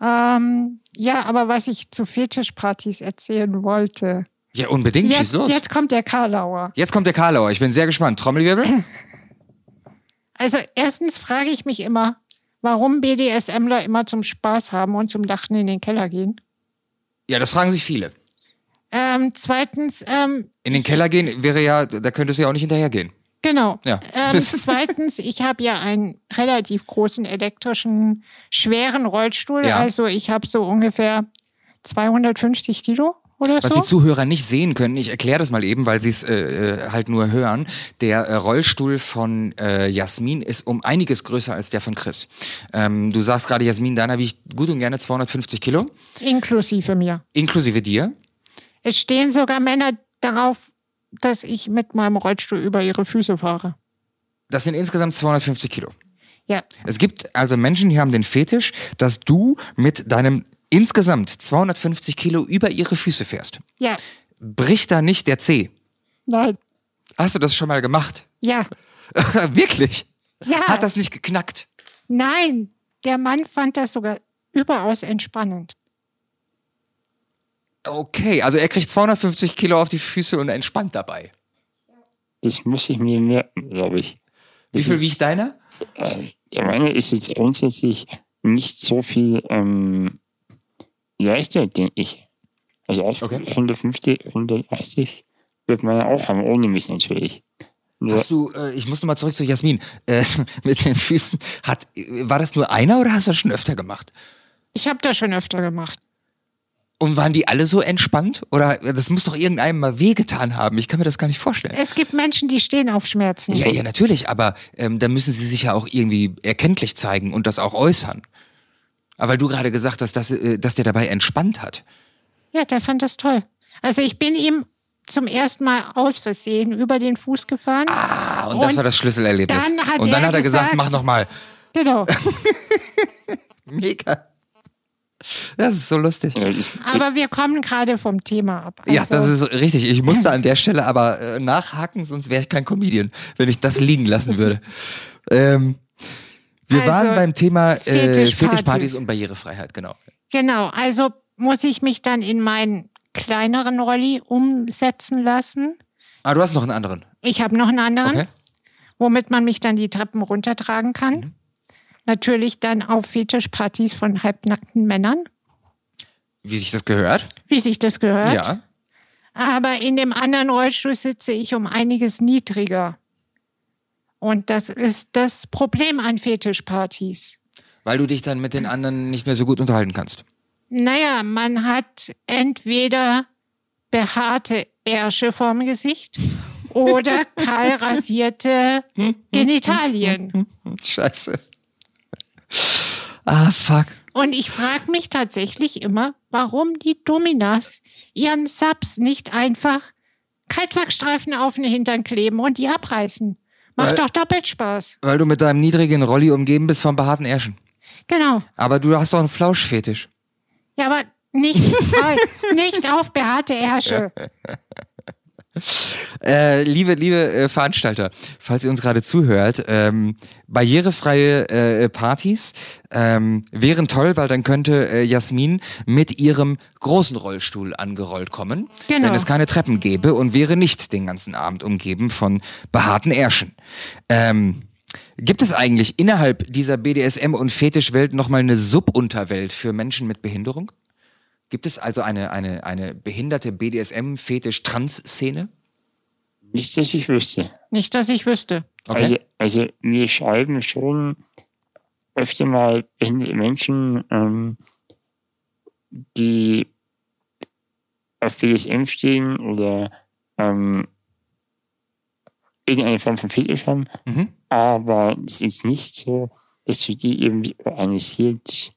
Ähm, ja, aber was ich zu Fetischpartys erzählen wollte. Ja, unbedingt. Schieß Jetzt, los. jetzt kommt der Karlauer. Jetzt kommt der Karlauer. Ich bin sehr gespannt. Trommelwirbel? Also, erstens frage ich mich immer, warum BDSMler immer zum Spaß haben und zum Lachen in den Keller gehen. ja, das fragen sich viele. Ähm, zweitens, ähm, In den Keller gehen wäre ja, da könntest du ja auch nicht hinterhergehen. Genau. Ja. Ähm, zweitens, ich habe ja einen relativ großen elektrischen, schweren Rollstuhl. Ja. Also ich habe so ungefähr 250 Kilo oder Was so. die Zuhörer nicht sehen können, ich erkläre das mal eben, weil sie es äh, äh, halt nur hören. Der äh, Rollstuhl von äh, Jasmin ist um einiges größer als der von Chris. Ähm, du sagst gerade, Jasmin, deiner wiegt gut und gerne 250 Kilo, Inklusive mir. inklusive dir. Es stehen sogar Männer darauf, dass ich mit meinem Rollstuhl über ihre Füße fahre. Das sind insgesamt 250 Kilo. Ja. Es gibt also Menschen, die haben den Fetisch, dass du mit deinem insgesamt 250 Kilo über ihre Füße fährst. Ja. Bricht da nicht der Zeh? Nein. Hast du das schon mal gemacht? Ja. Wirklich? Ja. Hat das nicht geknackt? Nein. Der Mann fand das sogar überaus entspannend. Okay, also er kriegt 250 Kilo auf die Füße und entspannt dabei. Das muss ich mir merken, glaube ich. Wie viel wiegt deiner? Äh, der meine ist jetzt grundsätzlich nicht so viel ähm, leichter, denke ich. Also auch Okay. 150, 180 wird man ja auch haben, ohne mich natürlich. Nur, Hast du, äh, ich muss nochmal zurück zu Jasmin, äh, mit den Füßen. Hat, war das nur einer oder hast du das schon öfter gemacht? Ich habe das schon öfter gemacht. Und waren die alle so entspannt? Oder das muss doch irgendeinem mal wehgetan haben. Ich kann mir das gar nicht vorstellen. Es gibt Menschen, die stehen auf Schmerzen. Ja, ja, natürlich, aber ähm, da müssen sie sich ja auch irgendwie erkenntlich zeigen und das auch äußern. Aber weil du gerade gesagt hast, dass, äh, dass der dabei entspannt hat. Ja, der fand das toll. Also ich bin ihm zum ersten Mal aus Versehen über den Fuß gefahren. Ah, und, das Und war das Schlüsselerlebnis. dann und dann er hat er gesagt, gesagt- mach noch mal. Genau. Mega. Das ist so lustig. ja, Aber wir kommen gerade vom Thema ab. Ja, Also, das ist richtig. Ich musste an der Stelle aber äh, nachhaken, sonst wäre ich kein Comedian, wenn ich das liegen lassen würde. Ähm, wir Also, waren beim Thema äh, Fetischpartys. Fetischpartys und Barrierefreiheit, genau. Genau, also muss ich mich dann in meinen kleineren Rolli umsetzen lassen. Ah, du hast noch einen anderen. Ich habe noch einen anderen, Okay. womit man mich dann die Treppen runtertragen kann. Mhm. Natürlich dann auf Fetischpartys von halbnackten Männern, Wie sich das gehört. wie sich das gehört. Ja. Aber in dem anderen Rollstuhl sitze ich um einiges niedriger. Und das ist das Problem an Fetischpartys. Weil du dich dann mit den anderen nicht mehr so gut unterhalten kannst. Naja, man hat entweder behaarte Ärsche vorm Gesicht oder kahl rasierte Genitalien. Scheiße. Ah, fuck. Und ich frage mich tatsächlich immer, warum die Dominas ihren Subs nicht einfach Kaltwachsstreifen auf den Hintern kleben und die abreißen. Macht Weil- doch doppelt Spaß. Weil du mit deinem niedrigen Rolli umgeben bist von behaarten Ärschen. Genau. Aber du hast doch einen Flauschfetisch. Ja, aber nicht, nicht auf behaarte Ärsche. Äh, liebe, liebe äh, Veranstalter, falls ihr uns gerade zuhört, ähm, barrierefreie äh, Partys ähm, wären toll, weil dann könnte äh, Jasmin mit ihrem großen Rollstuhl angerollt kommen, Genau. wenn es keine Treppen gäbe und wäre nicht den ganzen Abend umgeben von behaarten Ärschen. Ähm, gibt es eigentlich innerhalb dieser BDSM- und Fetischwelt nochmal eine Subunterwelt für Menschen mit Behinderung? Gibt es also eine, eine, eine behinderte BDSM-Fetisch-Trans-Szene? nicht, dass ich wüsste. Nicht, dass ich wüsste. Okay. Also, also mir schreiben schon öfter mal behinderte Menschen, ähm, die auf BDSM stehen oder ähm, irgendeine Form von Fetisch haben, Mhm. aber es ist nicht so, dass du die irgendwie organisiert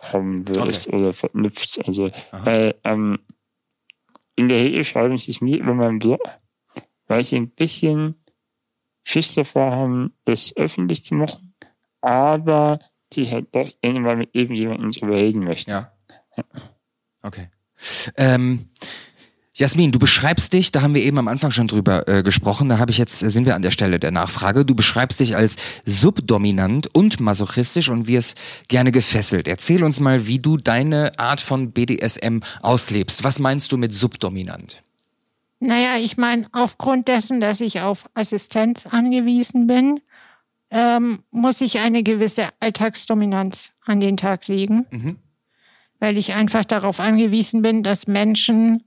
haben wirst oder verknüpft. Also, Aha. weil ähm, in der Regel schreiben sie es mir über meinen Blog, weil sie ein bisschen Schiss davor haben, das öffentlich zu machen, aber die halt doch irgendwann mit irgendjemandem drüber reden möchten. Ja. Okay. Ähm, Jasmin, du beschreibst dich, da haben wir eben am Anfang schon drüber äh, gesprochen, da habe ich jetzt, äh, sind wir an der Stelle der Nachfrage. Du beschreibst dich als subdominant und masochistisch und wirst gerne gefesselt. Erzähl uns mal, wie du deine Art von BDSM auslebst. Was meinst du mit subdominant? Naja, ich meine, aufgrund dessen, dass ich auf Assistenz angewiesen bin, ähm, muss ich eine gewisse Alltagsdominanz an den Tag legen, Mhm. weil ich einfach darauf angewiesen bin, dass Menschen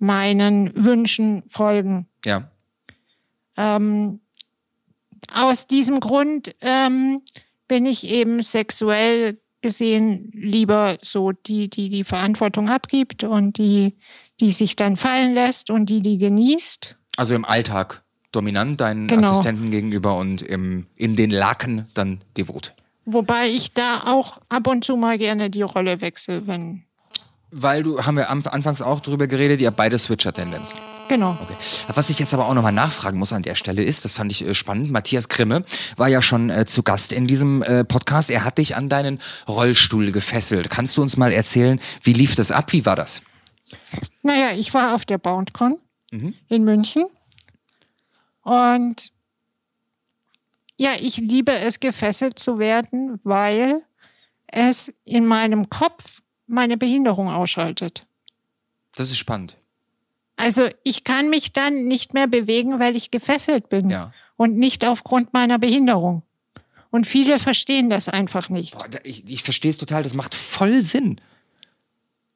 meinen Wünschen folgen. Ja. Ähm, aus diesem Grund ähm, bin ich eben sexuell gesehen lieber so die, die die Verantwortung abgibt und die, die sich dann fallen lässt und die, die genießt. Also im Alltag dominant deinen Genau. Assistenten gegenüber und im, in den Laken dann devot. Wobei ich da auch ab und zu mal gerne die Rolle wechsle, wenn. Weil du, haben wir am, anfangs auch drüber geredet, ihr habt beide Switcher-Tendenzen. Genau. Okay. Was ich jetzt aber auch nochmal nachfragen muss an der Stelle ist, das fand ich äh, spannend, Matthias Grimme war ja schon äh, zu Gast in diesem äh, Podcast. Er hat dich an deinen Rollstuhl gefesselt. Kannst du uns mal erzählen, wie lief das ab? Wie war das? Naja, ich war auf der BoundCon Mhm. in München und ja, ich liebe es, gefesselt zu werden, weil es in meinem Kopf meine Behinderung ausschaltet. Das ist spannend. Also ich kann mich dann nicht mehr bewegen, weil ich gefesselt bin Ja. und nicht aufgrund meiner Behinderung. Und viele verstehen das einfach nicht. Boah, ich, ich verstehe es total, das macht voll Sinn.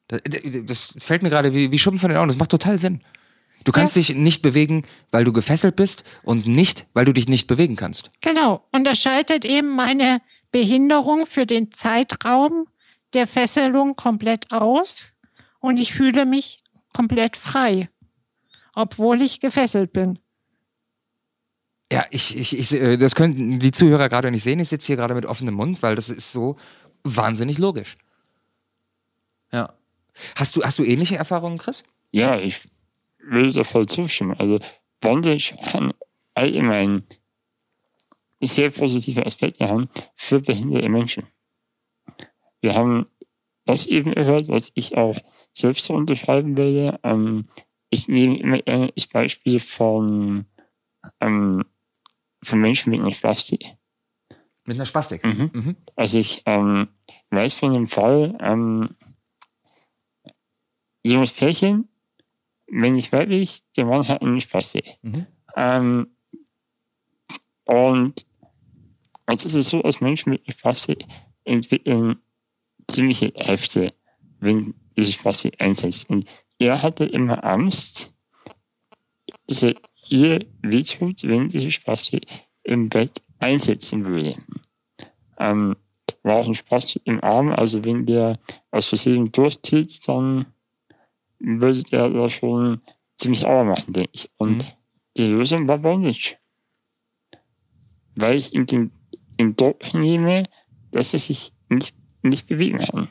Das, das fällt mir gerade wie, wie Schuppen von den Augen, das macht total Sinn. Du kannst dich nicht bewegen, weil du gefesselt bist und nicht, weil du dich nicht bewegen kannst. Genau. Und das schaltet eben meine Behinderung für den Zeitraum der Fesselung komplett aus und ich fühle mich komplett frei, obwohl ich gefesselt bin. Ja, ich, ich, ich, äh, das könnten die Zuhörer gerade nicht sehen. Ich sitze hier gerade mit offenem Mund, weil das ist so wahnsinnig logisch. Ja. Hast du, hast du ähnliche Erfahrungen, Chris? Ja, ich würde da voll zustimmen. Also Bondage kann allgemein sehr positive Aspekte haben für behinderte Menschen. Wir haben das eben gehört, was ich auch selbst so unterschreiben würde. Ähm, ich nehme immer gerne das Beispiel von, ähm, von Menschen mit einer Spastik. Mit einer Spastik. Mhm. Mhm. Also ich ähm, weiß von einem Fall, ähm, junges Pärchen, wenn nicht weiblich, der Mann hat einen Spastik. Mhm. Ähm, und jetzt ist es so, dass Menschen mit Spastik entwickeln ziemliche Hefte, wenn diese Spastik einsetzt. Und er hatte immer Angst, dass er ihr wehtut, wenn diese Spastik im Bett einsetzen würde. Ähm, war auch ein Spastik im Arm, also wenn der aus Versehen durchzieht, dann würde der da schon ziemlich Auer machen, denke ich. Und Mhm. die Lösung war Bondage. Weil ich ihm den, den Druck nehme, dass er sich nicht, nicht bewegen kann.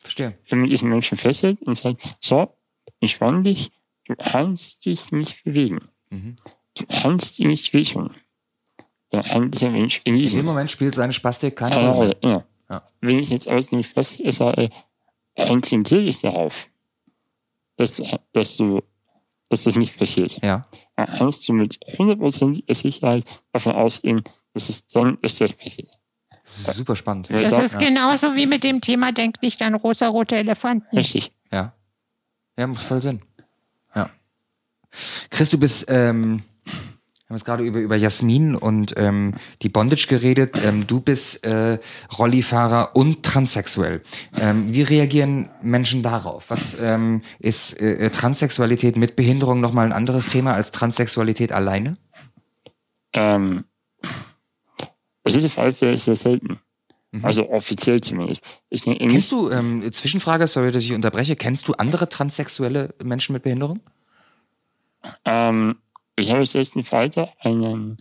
Verstehe. Wenn man diesen Menschen fesselt und sagt, so, entspann dich, du kannst dich nicht bewegen. Mhm. Du kannst ihn nicht wehtun. Dann kann dieser Mensch In genießen. dem Moment spielt seine Spastik keine Rolle. Ja. Ja. Wenn ich jetzt aus dem Fest sage, konzentriere dich darauf, dass, du- dass, du, dass das nicht passiert. Ja. dann kannst du mit hundertprozentiger Sicherheit davon ausgehen, dass es dann erst passiert. Super spannend. Das da- ist genauso wie mit dem Thema Denk nicht an rosarote Elefanten. richtig. Ja. Ja, macht voll Sinn. Ja. Chris, du bist, ähm, wir haben jetzt gerade über, über Jasmin und ähm, die Bondage geredet. Ähm, du bist äh, Rollifahrer und transsexuell. Ähm, wie reagieren Menschen darauf? Was ähm, ist äh, Transsexualität mit Behinderung nochmal ein anderes Thema als Transsexualität alleine? Ähm, es ist auf alle Fälle sehr selten. Mhm. Also offiziell zumindest. Ich, ich, Kennst du, ähm, Zwischenfrage, sorry, dass ich unterbreche, kennst du andere transsexuelle Menschen mit Behinderung? ähm, ich habe jetzt erst Freitag einen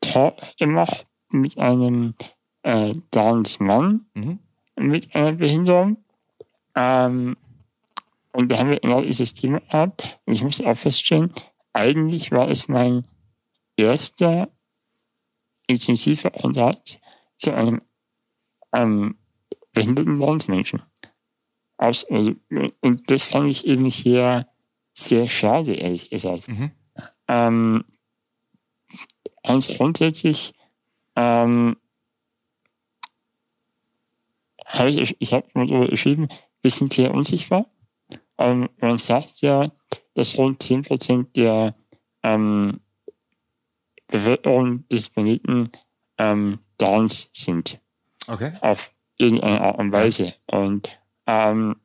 Talk gemacht mit einem äh, Transmann Mhm. mit einer Behinderung. Ähm, und da haben wir genau dieses Thema gehabt. Und ich muss auch feststellen, eigentlich war es mein erster intensiver Kontakt zu einem ähm, behinderten Transmenschen. Aus, also, und das fand ich eben sehr, sehr schade, ehrlich gesagt. Mhm. Ähm, ganz grundsätzlich ähm, habe ich, ich habe mal darüber geschrieben, wir sind sehr unsichtbar. Ähm, man sagt ja, dass rund 10% der ähm, Bevölkerung des Planeten ähm, trans sind Okay. auf irgendeine Art und Weise. Und ähm,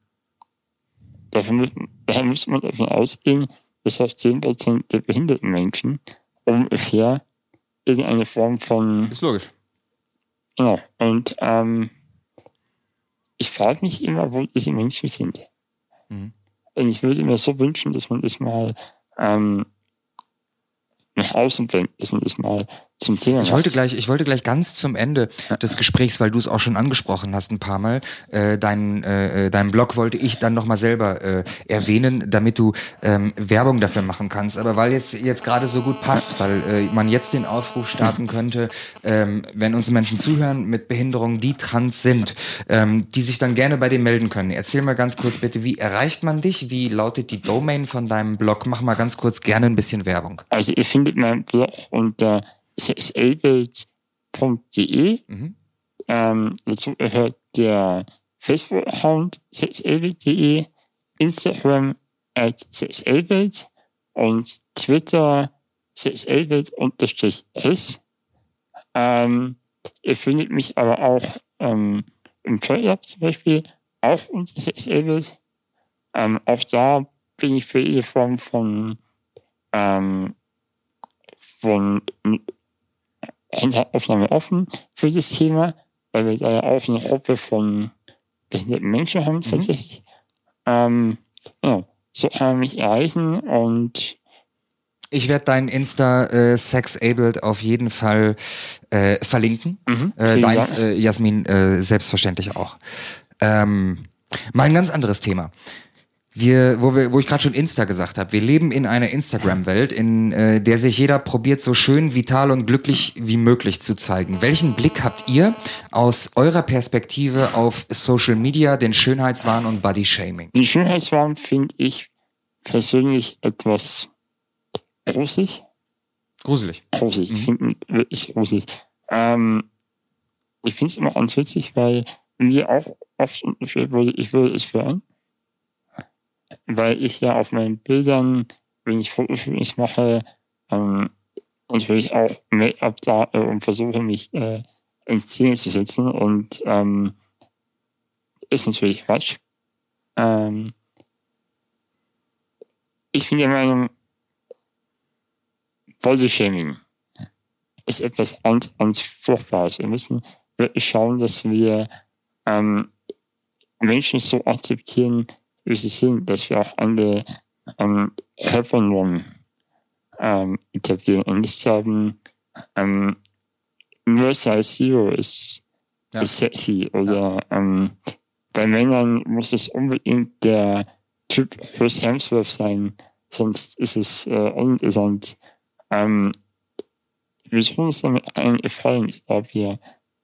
dafür muss, daher muss man davon ausgehen, dass auch 10% der behinderten Menschen ungefähr irgendeine Form von, Ist logisch. genau, und ähm, ich frage mich immer, wo diese Menschen sind. Mhm. Und ich würde mir so wünschen, dass man das mal ähm, nach außen bringt, dass man das mal zum Thema Ich wollte gleich, ich wollte gleich ganz zum Ende des Gesprächs, weil du es auch schon angesprochen hast ein paar Mal, äh, deinen äh, deinen Blog wollte ich dann nochmal selber äh, erwähnen, damit du ähm, Werbung dafür machen kannst. Aber weil jetzt jetzt gerade so gut passt, weil äh, man jetzt den Aufruf starten könnte, ähm, wenn uns Menschen zuhören mit Behinderungen, die trans sind, ähm, die sich dann gerne bei dir melden können. Erzähl mal ganz kurz bitte, wie erreicht man dich? Wie lautet die Domain von deinem Blog? Mach mal ganz kurz gerne ein bisschen Werbung. Also ihr findet meinen Blog unter sexabled.de. Mhm. Ähm, dazu gehört der Facebook-Account sexabled.de, Instagram at sexabled und Twitter sexabled-s. Ähm, ihr findet mich aber auch ähm, im Trade zum Beispiel, auch unter sexabled. Ähm, auch da bin ich für jede Form von ähm, von Handhabaufnahme offen für das Thema, weil wir da ja auch eine Gruppe von behinderten Menschen haben tatsächlich. Ähm, ja, so kann man mich erreichen und Ich werde dein Insta äh, Sexabled auf jeden Fall äh, verlinken. Mhm, Äh, deins, äh, Jasmin, äh, selbstverständlich auch. Ähm, mal ein ganz anderes Thema. Wir, wo, wir, wo ich gerade schon Insta gesagt habe, wir leben in einer Instagram-Welt, in äh, der sich jeder probiert, so schön, vital und glücklich wie möglich zu zeigen. Welchen Blick habt ihr aus eurer Perspektive auf Social Media, den Schönheitswahn und Body-Shaming? den Schönheitswahn finde ich persönlich etwas gruselig. Gruselig. gruselig. Ich finde ihn wirklich gruselig. Ähm, ich finde es immer ganz witzig, weil mir auch oft unterstellt wurde, ich würde es fördern. Weil ich ja auf meinen Bildern, wenn ich Fotoshootings mache, ähm, natürlich auch Make-up da äh, und versuche mich äh, in Szene zu setzen und ähm, ist natürlich Quatsch. Ähm, ich bin der Meinung, Bodyshaming ist etwas ganz, ganz Furchtbares. Wir müssen wirklich schauen, dass wir ähm, Menschen so akzeptieren, wie sie sind, dass wir auch andere ähm, Körpernormen ähm, etablieren und nicht sagen, ähm, nur Size Zero ist, Ja. ist sexy oder ähm, bei Männern muss es unbedingt der Typ Chris Hemsworth sein, sonst ist es äh, uninteressant. Ähm, wir tun uns damit einen Gefallen. Ich glaube, wir,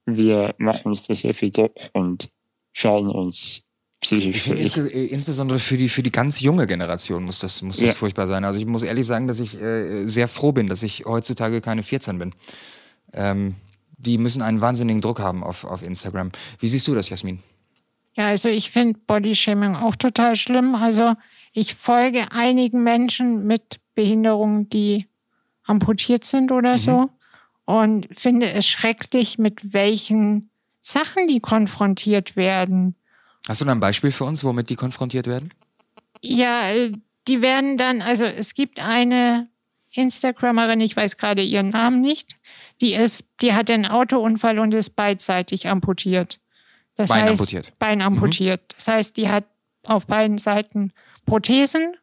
wir machen uns da sehr viel Druck und schaden uns psychisch Ich finde wirklich. insge äh, insbesondere für die für die ganz junge Generation muss das muss das Ja. furchtbar sein. Also ich muss ehrlich sagen, dass ich äh, sehr froh bin, dass ich heutzutage keine 14 bin. Ähm, die müssen einen wahnsinnigen Druck haben auf, auf Instagram. Wie siehst du das, Jasmin? Ja, also ich finde Bodyshaming auch total schlimm. Also ich folge einigen Menschen mit Behinderungen, die amputiert sind oder so und finde es schrecklich, mit welchen Sachen die konfrontiert werden. Hast du da ein Beispiel für uns, womit die konfrontiert werden? Ja, äh, die werden dann, also es gibt eine Instagramerin, ich weiß gerade ihren Namen nicht, die ist, die hatte einen Autounfall und ist beidseitig amputiert. Das Bein heißt, amputiert. Mhm. Bein amputiert. Das heißt, die hat auf beiden Seiten Prothesen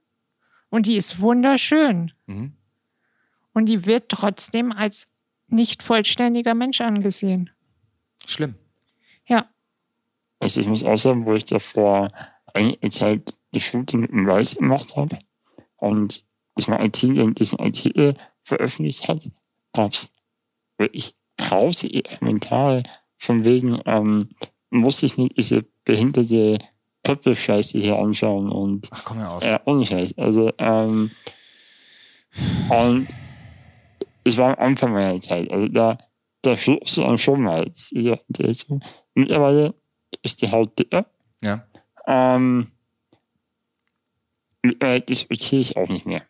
und die ist wunderschön. Mhm. Und die wird trotzdem als nicht vollständiger Mensch angesehen. Schlimm. Ja. Also ich muss auch sagen, wo ich davor einige Zeit die Shooting mit dem Weiß gemacht habe und ich mal Artikel, diesen Artikel veröffentlicht hat, gab es wirklich grausige Kommentare von wegen, ähm, musste ich mir diese behinderte Köpfe-Scheiße hier anschauen und Ach, komm mal auf. ja, ohne Scheiß. Also, ähm, und ich war am Anfang meiner Zeit. Also da, da schluckst du dann schon mal. Mittlerweile ist die Haut dicker. Ja. Ähm, mittlerweile diskutiere ich auch nicht mehr.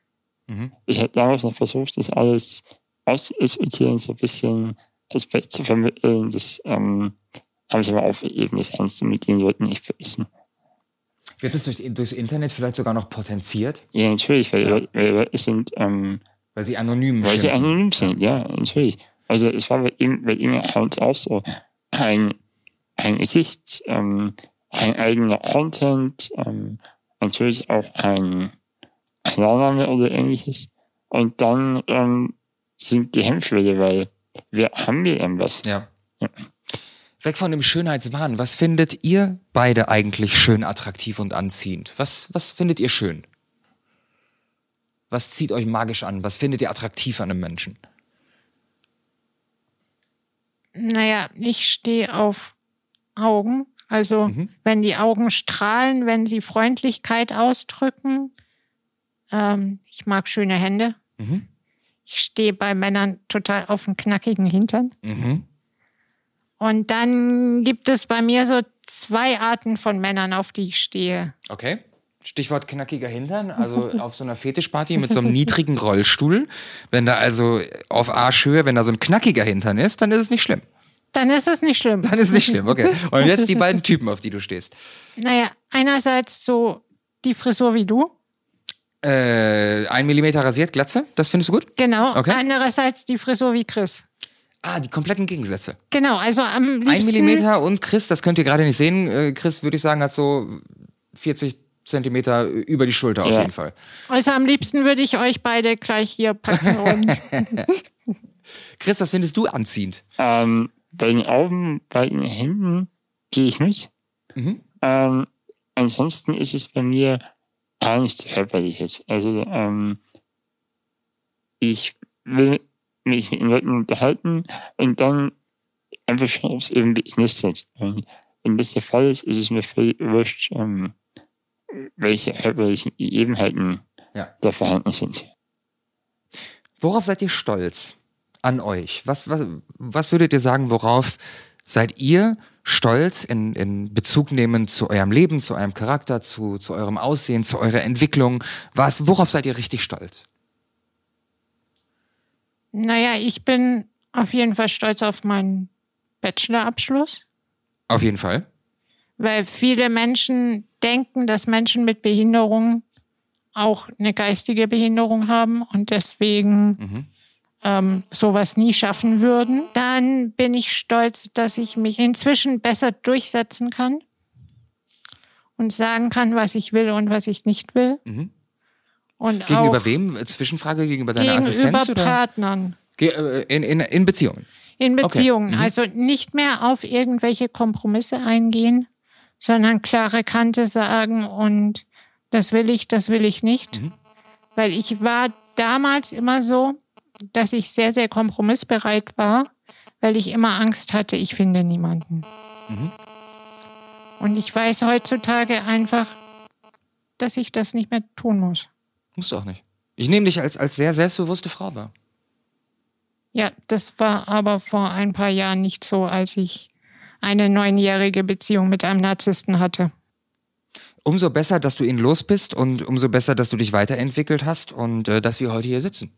Mhm. Ich habe damals noch versucht, das alles auszudiskutieren, so ein bisschen Respekt zu vermitteln. Das ähm, habe ich aber aufgegeben, das kannst du mit den Leuten nicht vergessen. Wird das durch, durchs Internet vielleicht sogar noch potenziert? Ja, natürlich, weil, Ja. Leute- weil Leute sind ähm, Weil sie anonym Weil sie anonym sind, ja, natürlich. Also es war bei ihm, bei ihnen halt auch so ein, ein Gesicht, ähm, ein eigener Content, ähm, natürlich auch ein Klarname oder ähnliches. Und dann ähm, sind die Hemmschwelle, weil wir haben wir denn was? Ja. Ja. Weg von dem Schönheitswahn. Was findet ihr beide eigentlich schön, attraktiv und anziehend? Was, was findet ihr schön? Was zieht euch magisch an? Was findet ihr attraktiv an einem Menschen? Naja, ich stehe auf Augen. Also Mhm. wenn die Augen strahlen, wenn sie Freundlichkeit ausdrücken. Ähm, ich mag schöne Hände. Mhm. Ich stehe bei Männern total auf den knackigen Hintern. Mhm. Und dann gibt es bei mir so zwei Arten von Männern, auf die ich stehe. Okay. Stichwort knackiger Hintern, also auf so einer Fetischparty mit so einem niedrigen Rollstuhl. Wenn da also auf Arschhöhe, wenn da so ein knackiger Hintern ist, dann ist es nicht schlimm. Dann ist es nicht schlimm. Dann ist es nicht schlimm, okay. Und jetzt die beiden Typen, auf die du stehst. Naja, einerseits so die Frisur wie du. Äh, ein Millimeter rasiert, Glatze, das findest du gut? Genau. Okay. Andererseits die Frisur wie Chris. Ah, die kompletten Gegensätze. Genau, also am liebsten... Ein Millimeter und Chris, das könnt ihr gerade nicht sehen. Äh, Chris, würde ich sagen, hat so 40 Zentimeter über die Schulter auf Ja. jeden Fall. Also am liebsten würde ich euch beide gleich hier packen und Chris, was findest du anziehend? Ähm, bei den Augen, bei den Händen gehe ich mit. Mhm. Ähm, ansonsten ist es bei mir gar nichts Körperliches. Also ähm, ich will mich mit den Leuten unterhalten und dann einfach schauen, ob es irgendwie nicht sind. Und wenn das der Fall ist, ist es mir völlig wurscht, ähm, welche körperlichen Gegebenheiten Ja. da vorhanden sind. Worauf seid ihr stolz an euch? Was, was, was würdet ihr sagen, worauf seid ihr stolz in, in Bezug nehmen zu eurem Leben, zu eurem Charakter, zu, zu eurem Aussehen, zu eurer Entwicklung? Was, worauf seid ihr richtig stolz? naja, ich bin auf jeden Fall stolz auf meinen Bachelorabschluss, Auf jeden Fall. weil viele Menschen denken, dass Menschen mit Behinderung auch eine geistige Behinderung haben und deswegen Mhm. Ähm, sowas nie schaffen würden. Dann bin ich stolz, dass ich mich inzwischen besser durchsetzen kann und sagen kann, was ich will und was ich nicht will. Mhm. Und Gegenüber wem? Zwischenfrage gegenüber deiner gegenüber Assistenz? Oder? Partnern. Äh, in, in, in Beziehungen. In Okay. Beziehungen. Mhm. Also nicht mehr auf irgendwelche Kompromisse eingehen, sondern klare Kante sagen und das will ich, das will ich nicht. Mhm. Weil ich war damals immer so, dass ich sehr, sehr kompromissbereit war, weil ich immer Angst hatte, ich finde niemanden. Mhm. Und ich weiß heutzutage einfach, dass ich das nicht mehr tun muss. Musst du auch nicht. Ich nehme dich als, als sehr selbstbewusste Frau wahr. Ja, das war aber vor ein paar Jahren nicht so, als ich eine neunjährige Beziehung mit einem Narzissten hatte. Umso besser, dass du ihn los bist und umso besser, dass du dich weiterentwickelt hast und äh, dass wir heute hier sitzen.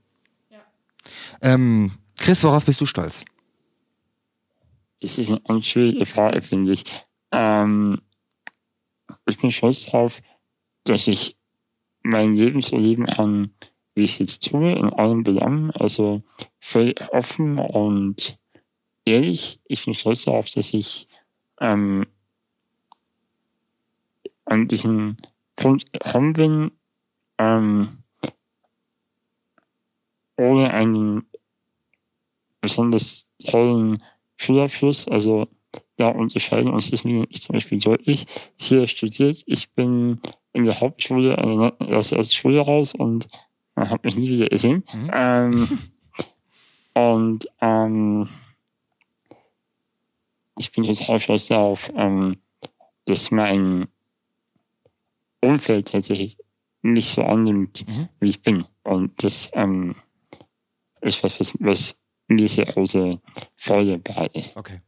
Ähm, Chris, worauf bist du stolz? Das ist eine schwierige Frage, finde ich. Ähm, ich bin stolz darauf, dass ich mein Leben so leben kann, wie ich es jetzt tue, in allen Belangen. Also voll offen und ehrlich. Ich bin stolz darauf, dass ich ähm, an diesem Punkt gekommen bin, ähm, ohne einen besonders tollen Schulabschluss. Also da unterscheiden uns das mir ich zum Beispiel deutlich. Hier studiert, ich bin in der Hauptschule, also aus der Schule raus und man hat mich nie wieder gesehen. Mhm. Ähm, und ähm, ich bin total stolz darauf, ähm, dass mein Umfeld tatsächlich mich so annimmt, Mhm. wie ich bin. Und das ähm, ist was, was, was mir sehr große Freude bereitet. Okay.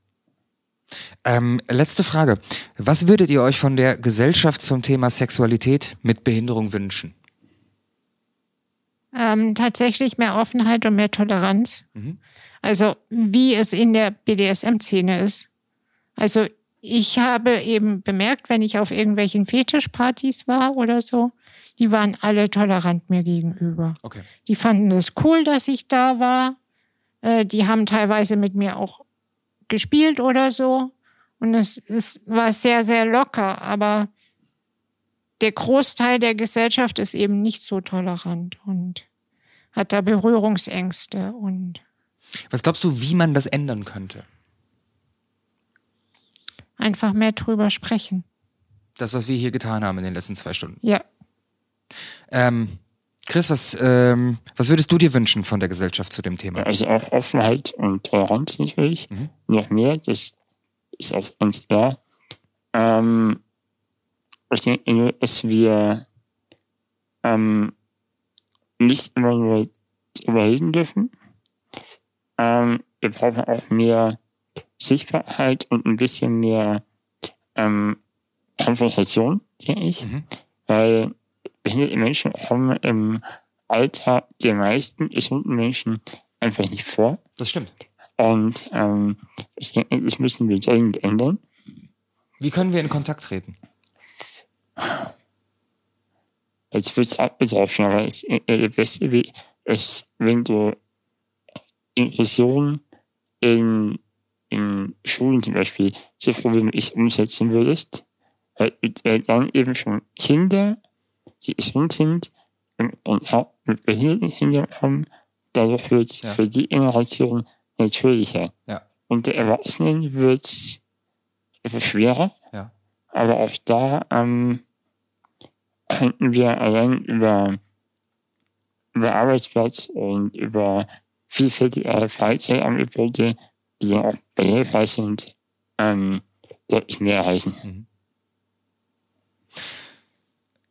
Ähm, letzte Frage. Was würdet ihr euch von der Gesellschaft zum Thema Sexualität mit Behinderung wünschen? Ähm, tatsächlich mehr Offenheit und mehr Toleranz. Mhm. Also wie es in der BDSM-Szene ist. Also ich habe eben bemerkt, wenn ich auf irgendwelchen Fetischpartys war oder so, die waren alle tolerant mir gegenüber. Okay. Die fanden es cool, dass ich da war. Äh, die haben teilweise mit mir auch gespielt oder so. Und es, es war sehr, sehr locker. Aber der Großteil der Gesellschaft ist eben nicht so tolerant und hat da Berührungsängste und Was glaubst du, wie man das ändern könnte? einfach mehr drüber sprechen. Das, was wir hier getan haben in den letzten zwei Stunden. Ja. Ähm, Chris, was, ähm, was würdest du dir wünschen von der Gesellschaft zu dem Thema? Also auch Offenheit und Toleranz natürlich. Mhm. Noch mehr, das ist auch ganz klar. Ähm, ich denke nur, dass wir ähm, nicht immer nur drüber reden dürfen. Ähm, wir brauchen auch mehr Sichtbarkeit und ein bisschen mehr ähm, Konfrontation, denke ich. Mhm. Weil behinderte Menschen kommen im Alltag der meisten gesunden Menschen einfach nicht vor. Das stimmt. Und ähm, ich denke, das müssen wir dringend ändern. Wie können wir in Kontakt treten? Jetzt wird es abgetroffen, aber es, äh, der beste Weg ist, wenn du Inklusion in, in Schulen zum Beispiel so früh wie möglich umsetzen würdest, weil, weil dann eben schon Kinder, die gesund sind und, und auch mit Behindertenkinder kommen, dadurch wird es Ja. für die Generation natürlicher. Ja. Und der Erwachsenen wird es etwas schwerer. Ja. Aber auch da ähm, könnten wir allein über, über Arbeitsplatz und über vielfältige Freizeitangebote, die auch barrierefrei sind, ähm, deutlich mehr erreichen.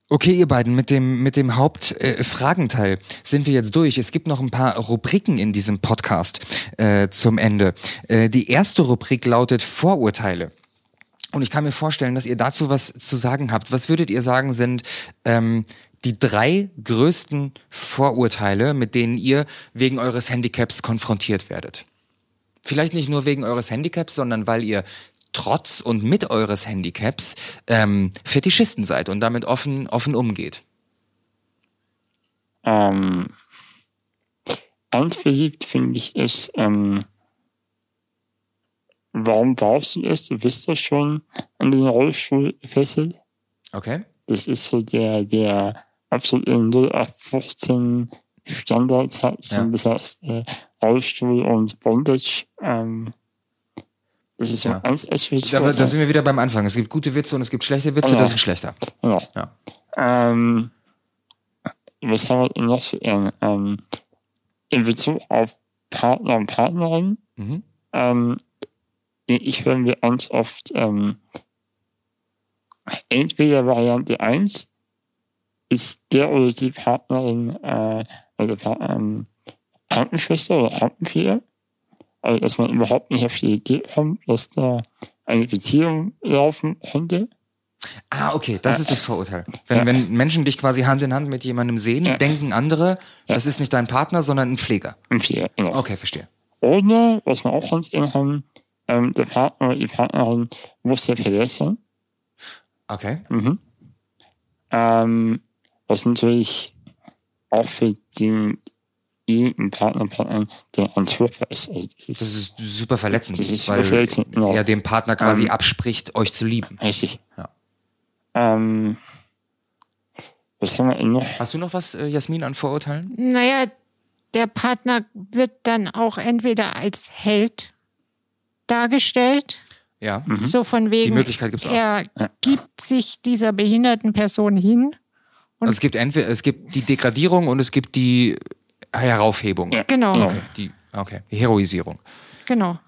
Okay, ihr beiden, mit dem, mit dem Hauptfragenteil äh, sind wir jetzt durch. Es gibt noch ein paar Rubriken in diesem Podcast äh, zum Ende. Äh, die erste Rubrik lautet Vorurteile. Und ich kann mir vorstellen, dass ihr dazu was zu sagen habt. Was würdet ihr sagen, sind ähm, die drei größten Vorurteile, mit denen ihr wegen eures Handicaps konfrontiert werdet? Vielleicht nicht nur wegen eures Handicaps, sondern weil ihr trotz und mit eures Handicaps ähm, Fetischisten seid und damit offen, offen umgeht. Ähm, eins beliebt finde ich ist, ähm, warum brauchst du es? Du bist doch schon an den Rollstuhl gefesselt. Okay? Das ist so der, der absolute 0815 Standardsatz. Ja. Und das heißt, äh, Rollstuhl und Bondage. Ähm, das ist Ja. eins erstes Da, da sind wir wieder beim Anfang. Es gibt gute Witze und es gibt schlechte Witze, Ja. das ist schlechter. Ja. Ja. Ähm, was haben wir noch so gern? Ähm, in Bezug auf Partner und Partnerin, Mhm. ähm, ich höre mir ganz oft ähm, entweder Variante 1 ist der oder die Partnerin äh, oder Pa- ähm, Krankenschwester oder Krankenpfleger. Also, dass man überhaupt nicht auf die Idee kommt, dass da eine Beziehung laufen könnte. Ah, okay, das Ja. ist das Vorurteil. Wenn, Ja. wenn Menschen dich quasi Hand in Hand mit jemandem sehen, Ja. denken andere, das ist nicht dein Partner, sondern ein Pfleger. Ein Pfleger, genau. Okay, verstehe. Oder, was wir auch ganz eng haben, ähm, der Partner oder die Partnerin muss sehr pervers sein. Okay. Mhm. Ähm, was natürlich auch für den jeden Partner, Partner, der ein Tripper ist. Also das ist, Das ist super verletzend, Das ist weil super verletzend, genau. er dem Partner quasi Ähm, abspricht, euch zu lieben. richtig. Ja. Ähm, was haben wir noch? Hast du noch was, äh, Jasmin, an Vorurteilen? Naja, der Partner wird dann auch entweder als Held dargestellt, Ja. Mhm. so von wegen, Möglichkeit gibt's auch. er Ja. gibt sich dieser behinderten Person hin. Und- Also es gibt entweder es gibt die Degradierung und es gibt die Heraufhebung. Ja. Genau. Okay, die, okay. Die Heroisierung. genau.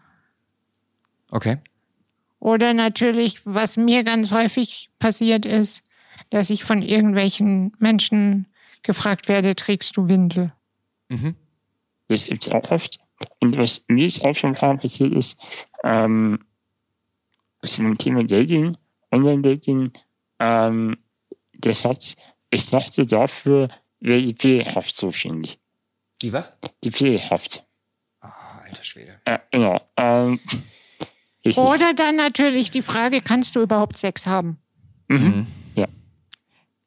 Okay. Oder natürlich, was mir ganz häufig passiert ist, dass ich von irgendwelchen Menschen gefragt werde, trägst du Windel? Mhm. Das gibt's auch oft. Und was mir jetzt auch schon ein paar passiert ist, ähm, ist beim Thema Dating, Online-Dating, ähm, der Satz, ich dachte dafür, wäre die Pflegehaft zuständig. Die was? Die Pflegehaft. Ah, alter Schwede. Äh, genau. Ähm. Oder dann natürlich die Frage, kannst du überhaupt Sex haben? Mhm.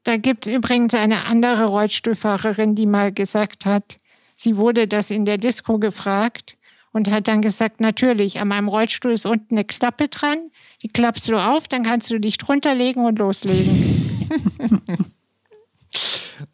Da gibt es übrigens eine andere Rollstuhlfahrerin, die mal gesagt hat, sie wurde das in der Disco gefragt und hat dann gesagt, natürlich, an meinem Rollstuhl ist unten eine Klappe dran, die klappst du auf, dann kannst du dich drunter legen und loslegen.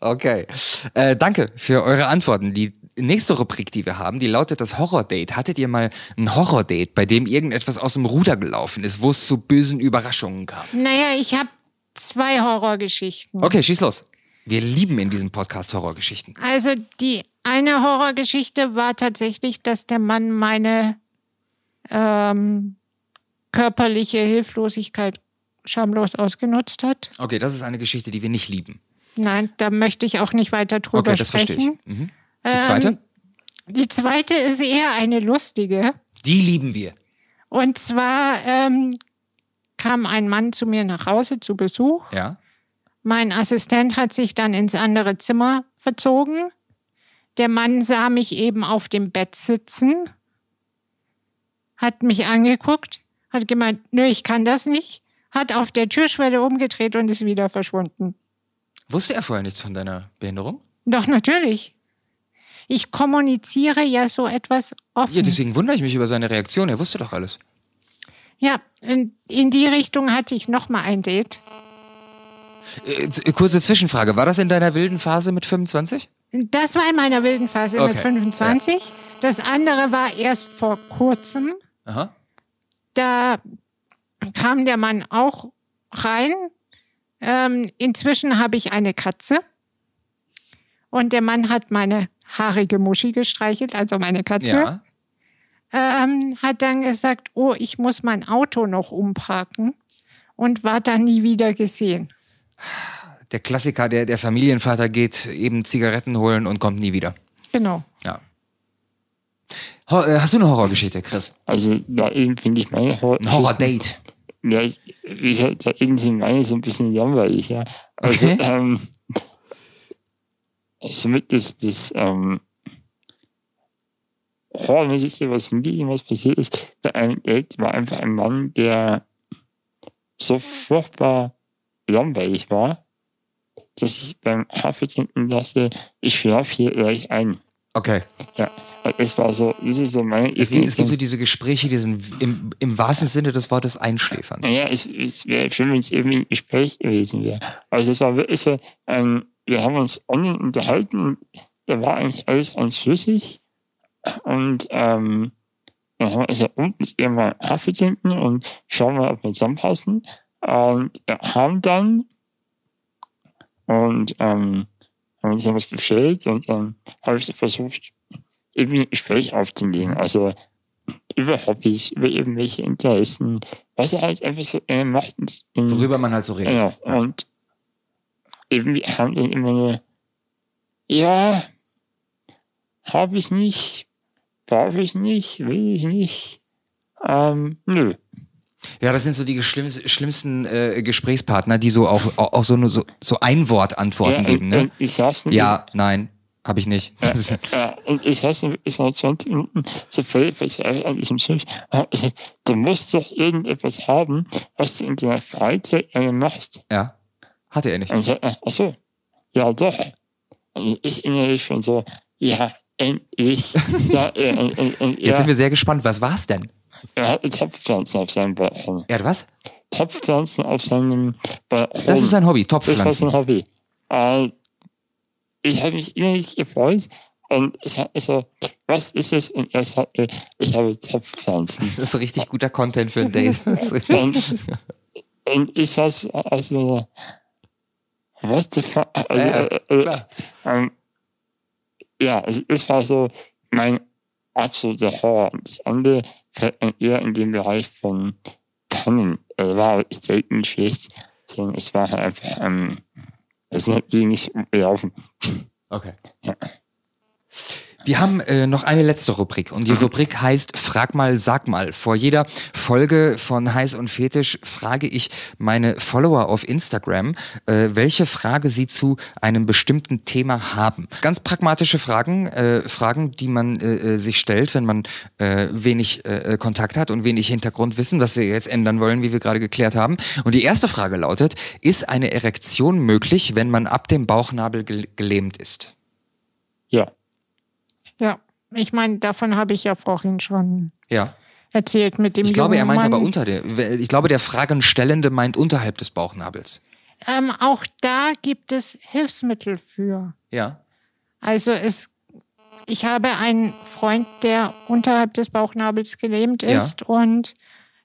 Okay. Äh, danke für eure Antworten. Die nächste Rubrik, die wir haben, die lautet das Horror-Date. Hattet ihr mal ein Horror-Date, bei dem irgendetwas aus dem Ruder gelaufen ist, wo es zu bösen Überraschungen kam? naja, ich habe zwei Horrorgeschichten. Okay, schieß los. Wir lieben in diesem Podcast Horrorgeschichten. Also die eine Horrorgeschichte war tatsächlich, dass der Mann meine ähm, körperliche Hilflosigkeit schamlos ausgenutzt hat. Okay, das ist eine Geschichte, die wir nicht lieben. Nein, da möchte ich auch nicht weiter drüber Okay, das verstehe ich. sprechen. Mhm. Die zweite? Ähm, die zweite ist eher eine lustige. Die lieben wir. Und zwar ähm, kam ein Mann zu mir nach Hause zu Besuch. Ja. Mein Assistent hat sich dann ins andere Zimmer verzogen. Der Mann sah mich eben auf dem Bett sitzen, hat mich angeguckt, hat gemeint, nö, ich kann das nicht, hat auf der Türschwelle umgedreht und ist wieder verschwunden. Wusste er vorher nichts von deiner Behinderung? Doch, natürlich. Ich kommuniziere ja so etwas offen. Ja, deswegen wundere ich mich über seine Reaktion. Er wusste doch alles. Ja, in, in die Richtung hatte ich noch mal ein Date. Äh, kurze Zwischenfrage. War das in deiner wilden Phase mit 25? Das war in meiner wilden Phase mit Okay, 25. Das andere war erst vor kurzem. Aha. Da kam der Mann auch rein. Ähm, inzwischen habe ich eine Katze. Und der Mann hat meine haarige Muschi gestreichelt, also meine Katze. Ja. ähm, hat dann gesagt, oh, ich muss mein Auto noch umparken und war dann nie wieder gesehen. Der Klassiker, der, der Familienvater geht eben Zigaretten holen und kommt nie wieder. Genau. Ja. Äh, hast du eine Horrorgeschichte, Chris? Also da eben finde ich meine Horror Ein Horror-Date. Ja, ich- wie gesagt, irgendwie meine so ein bisschen langweilig, ja. Also, Okay. ähm, somit ist das, ähm, horrormäßigste, was mir jemals passiert ist, bei einem Date war einfach ein Mann, der so furchtbar langweilig war, dass ich beim Haarverzinkten dachte, ich schlafe hier gleich ein. Okay. Ja, es war so, das ist so meine Es gibt, es gibt so diese Gespräche, die sind im, im wahrsten Sinne des Wortes einschläfern. Naja, es, es wäre schön, wenn es irgendwie ein Gespräch gewesen wäre. Also es war wirklich so, ähm, wir haben uns online unterhalten da war eigentlich alles ganz flüssig. Und ähm, dann haben wir jetzt gehen wir Kaffee trinken und schauen mal, ob wir zusammenpassen. Und wir haben dann und ähm, haben uns dann was bestellt und dann habe ich versucht, irgendwie ein Gespräch aufzunehmen. Also über Hobbys, über irgendwelche Interessen, was er halt einfach so äh, macht. Worüber man halt so redet. Genau. Ja. Und irgendwie haben dann immer nur, ja, habe ich nicht, brauche ich nicht, will ich nicht. Ähm, nö. Ja, das sind so die schlimm, schlimmsten äh, Gesprächspartner, die so auch, auch so, nur so, so Ein-Wort-Antworten Ja, geben, und, ne? und dann Ja, nein, habe ich nicht. Ja, ich dann wirklich so 20 Minuten so verzweifelt an diesem Schiff. Du musst doch irgendetwas haben, was du in deiner Freizeit machst. ja, hatte er nicht. Und ich sagte, ach so, ja doch. Also ich innerlich schon so, ja, endlich. da, äh, und, und, und Jetzt er, sind wir sehr gespannt. Was war's denn? er hatte Topfpflanzen auf seinem Balkon. Er hat was? Topfpflanzen auf seinem Balkon. Das ist sein Hobby, Das war Topfpflanzen. sein Hobby. Äh, ich habe mich innerlich gefreut und ich habe so, was ist es? Und er sagte, ich habe Topfpflanzen. Das ist richtig guter Content für ein Date. Und, und ich saß also, what the fuck? Also, Ja, äh, äh, ähm, ja, also es war so mein absoluter Horror. Und das andere fällt mir eher in den Bereich von Pannen. Also war selten schlecht, sondern es war halt einfach, ähm, es halt die nicht gelaufen. Okay. Wir haben äh, noch eine letzte Rubrik und die Rubrik heißt Frag mal, sag mal. Vor jeder Folge von Heiß und Fetisch frage ich meine Follower auf Instagram, äh, welche Frage sie zu einem bestimmten Thema haben. Ganz pragmatische Fragen, äh, Fragen, die man äh, äh, sich stellt, wenn man äh, wenig äh, Kontakt hat und wenig Hintergrundwissen, was wir jetzt ändern wollen, wie wir gerade geklärt haben. Und die erste Frage lautet, ist eine Erektion möglich, wenn man ab dem Bauchnabel gel gelähmt ist? Ja. Ja, ich meine, davon habe ich ja vorhin schon Ja. erzählt mit dem Ich glaube, er meint Mann. aber unter der. Ich glaube, der Fragenstellende meint unterhalb des Bauchnabels. Ähm, auch da gibt es Hilfsmittel für. Ja. Also es, ich habe einen Freund, der unterhalb des Bauchnabels gelähmt Ja. ist und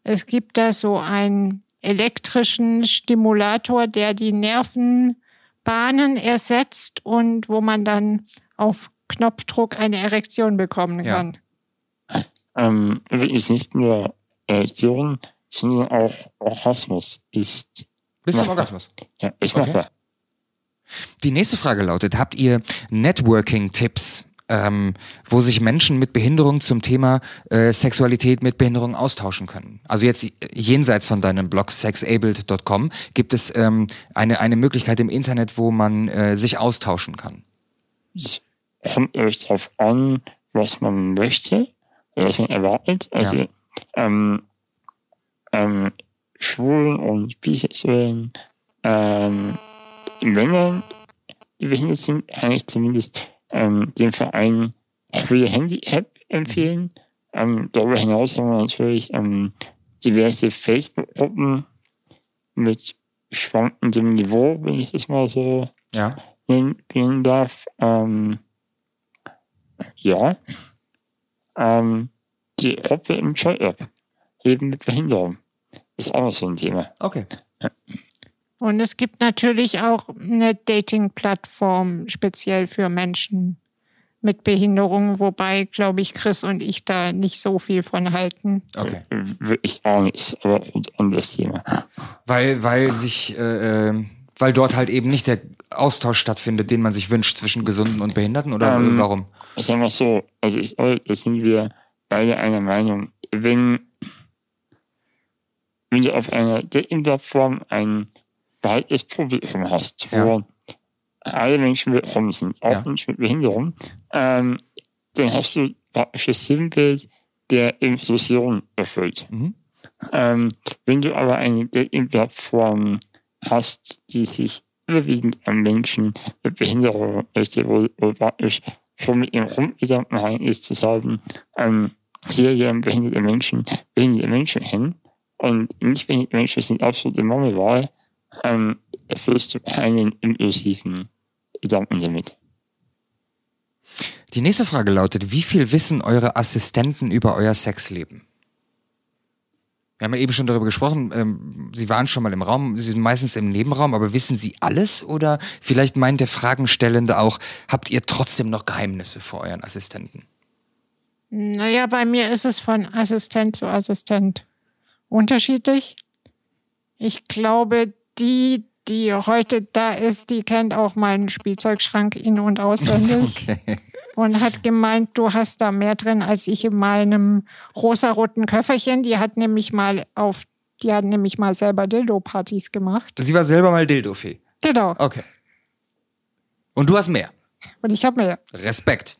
es gibt da so einen elektrischen Stimulator, der die Nervenbahnen ersetzt und wo man dann auf Knopfdruck eine Erektion bekommen Ja. kann. Ähm, ist nicht nur Erektion, sondern auch Orgasmus ist, Bis zum. Orgasmus. ja, ist Okay. machbar. Die nächste Frage lautet: Habt ihr Networking-Tipps, ähm, wo sich Menschen mit Behinderung zum Thema äh, Sexualität mit Behinderung austauschen können? Also jetzt jenseits von deinem Blog sexabled.com gibt es ähm, eine, eine Möglichkeit im Internet, wo man äh, sich austauschen kann. Kommt euch darauf an, was man möchte, was man erwartet. Also Ja. ähm, ähm, Schwulen und Bisexuellen ähm, Männern, die behindert sind, kann ich zumindest ähm, den Verein Free Handy-App empfehlen. Ähm, darüber hinaus haben wir natürlich ähm, diverse Facebook-Gruppen mit schwankendem Niveau, wenn ich es mal so Ja. nennen nennen darf. Ähm, ja. Ähm, die Gruppe im Joy-App. Eben mit Behinderung. Ist auch noch so ein Thema. Okay. Und es gibt natürlich auch eine Dating-Plattform speziell für Menschen mit Behinderung, wobei, glaube ich, Chris und ich da nicht so viel von halten. Okay. Wirklich auch nichts, aber ein anderes Thema. Weil, weil sich, äh, äh, weil dort halt eben nicht der Austausch stattfindet, den man sich wünscht zwischen Gesunden und Behinderten oder Ähm, äh, warum? Sagen wir so, also ich glaube, da sind wir beide einer Meinung. Wenn, wenn du auf einer Dating-Plattform ein breites Publikum hast, wo alle Menschen willkommen sind, auch Ja. Menschen mit Behinderung, ähm, dann hast du praktisch das Sinnbild der Inklusion erfüllt. Mhm. Ähm, wenn du aber eine Dating-Plattform hast, die sich überwiegend an Menschen mit Behinderung richtet, wo, wo praktisch schon mit ihrem Grundgedanken ist, zu sagen, ähm, hier gehen behinderte Menschen, behinderte Menschen hin und nicht behinderte Menschen sind absolute Mangelwahl, ähm, erfüllst du keinen inklusiven Gedanken damit. Die nächste Frage lautet, wie viel wissen eure Assistenten über euer Sexleben? Wir haben ja eben schon darüber gesprochen, ähm, Sie waren schon mal im Raum, Sie sind meistens im Nebenraum, aber wissen Sie alles? Oder vielleicht meint der Fragenstellende auch, habt ihr trotzdem noch Geheimnisse vor euren Assistenten? Naja, bei mir ist es von Assistent zu Assistent unterschiedlich. Ich glaube, die, die heute da ist, die kennt auch meinen Spielzeugschrank in- und auswendig. Und hat gemeint, du hast da mehr drin als ich in meinem rosaroten Köfferchen. Die hat nämlich mal auf, die hat nämlich mal selber Dildo-Partys gemacht. Sie war selber mal Dildofee. Genau. Okay. Und du hast mehr. Und ich habe mir Respekt.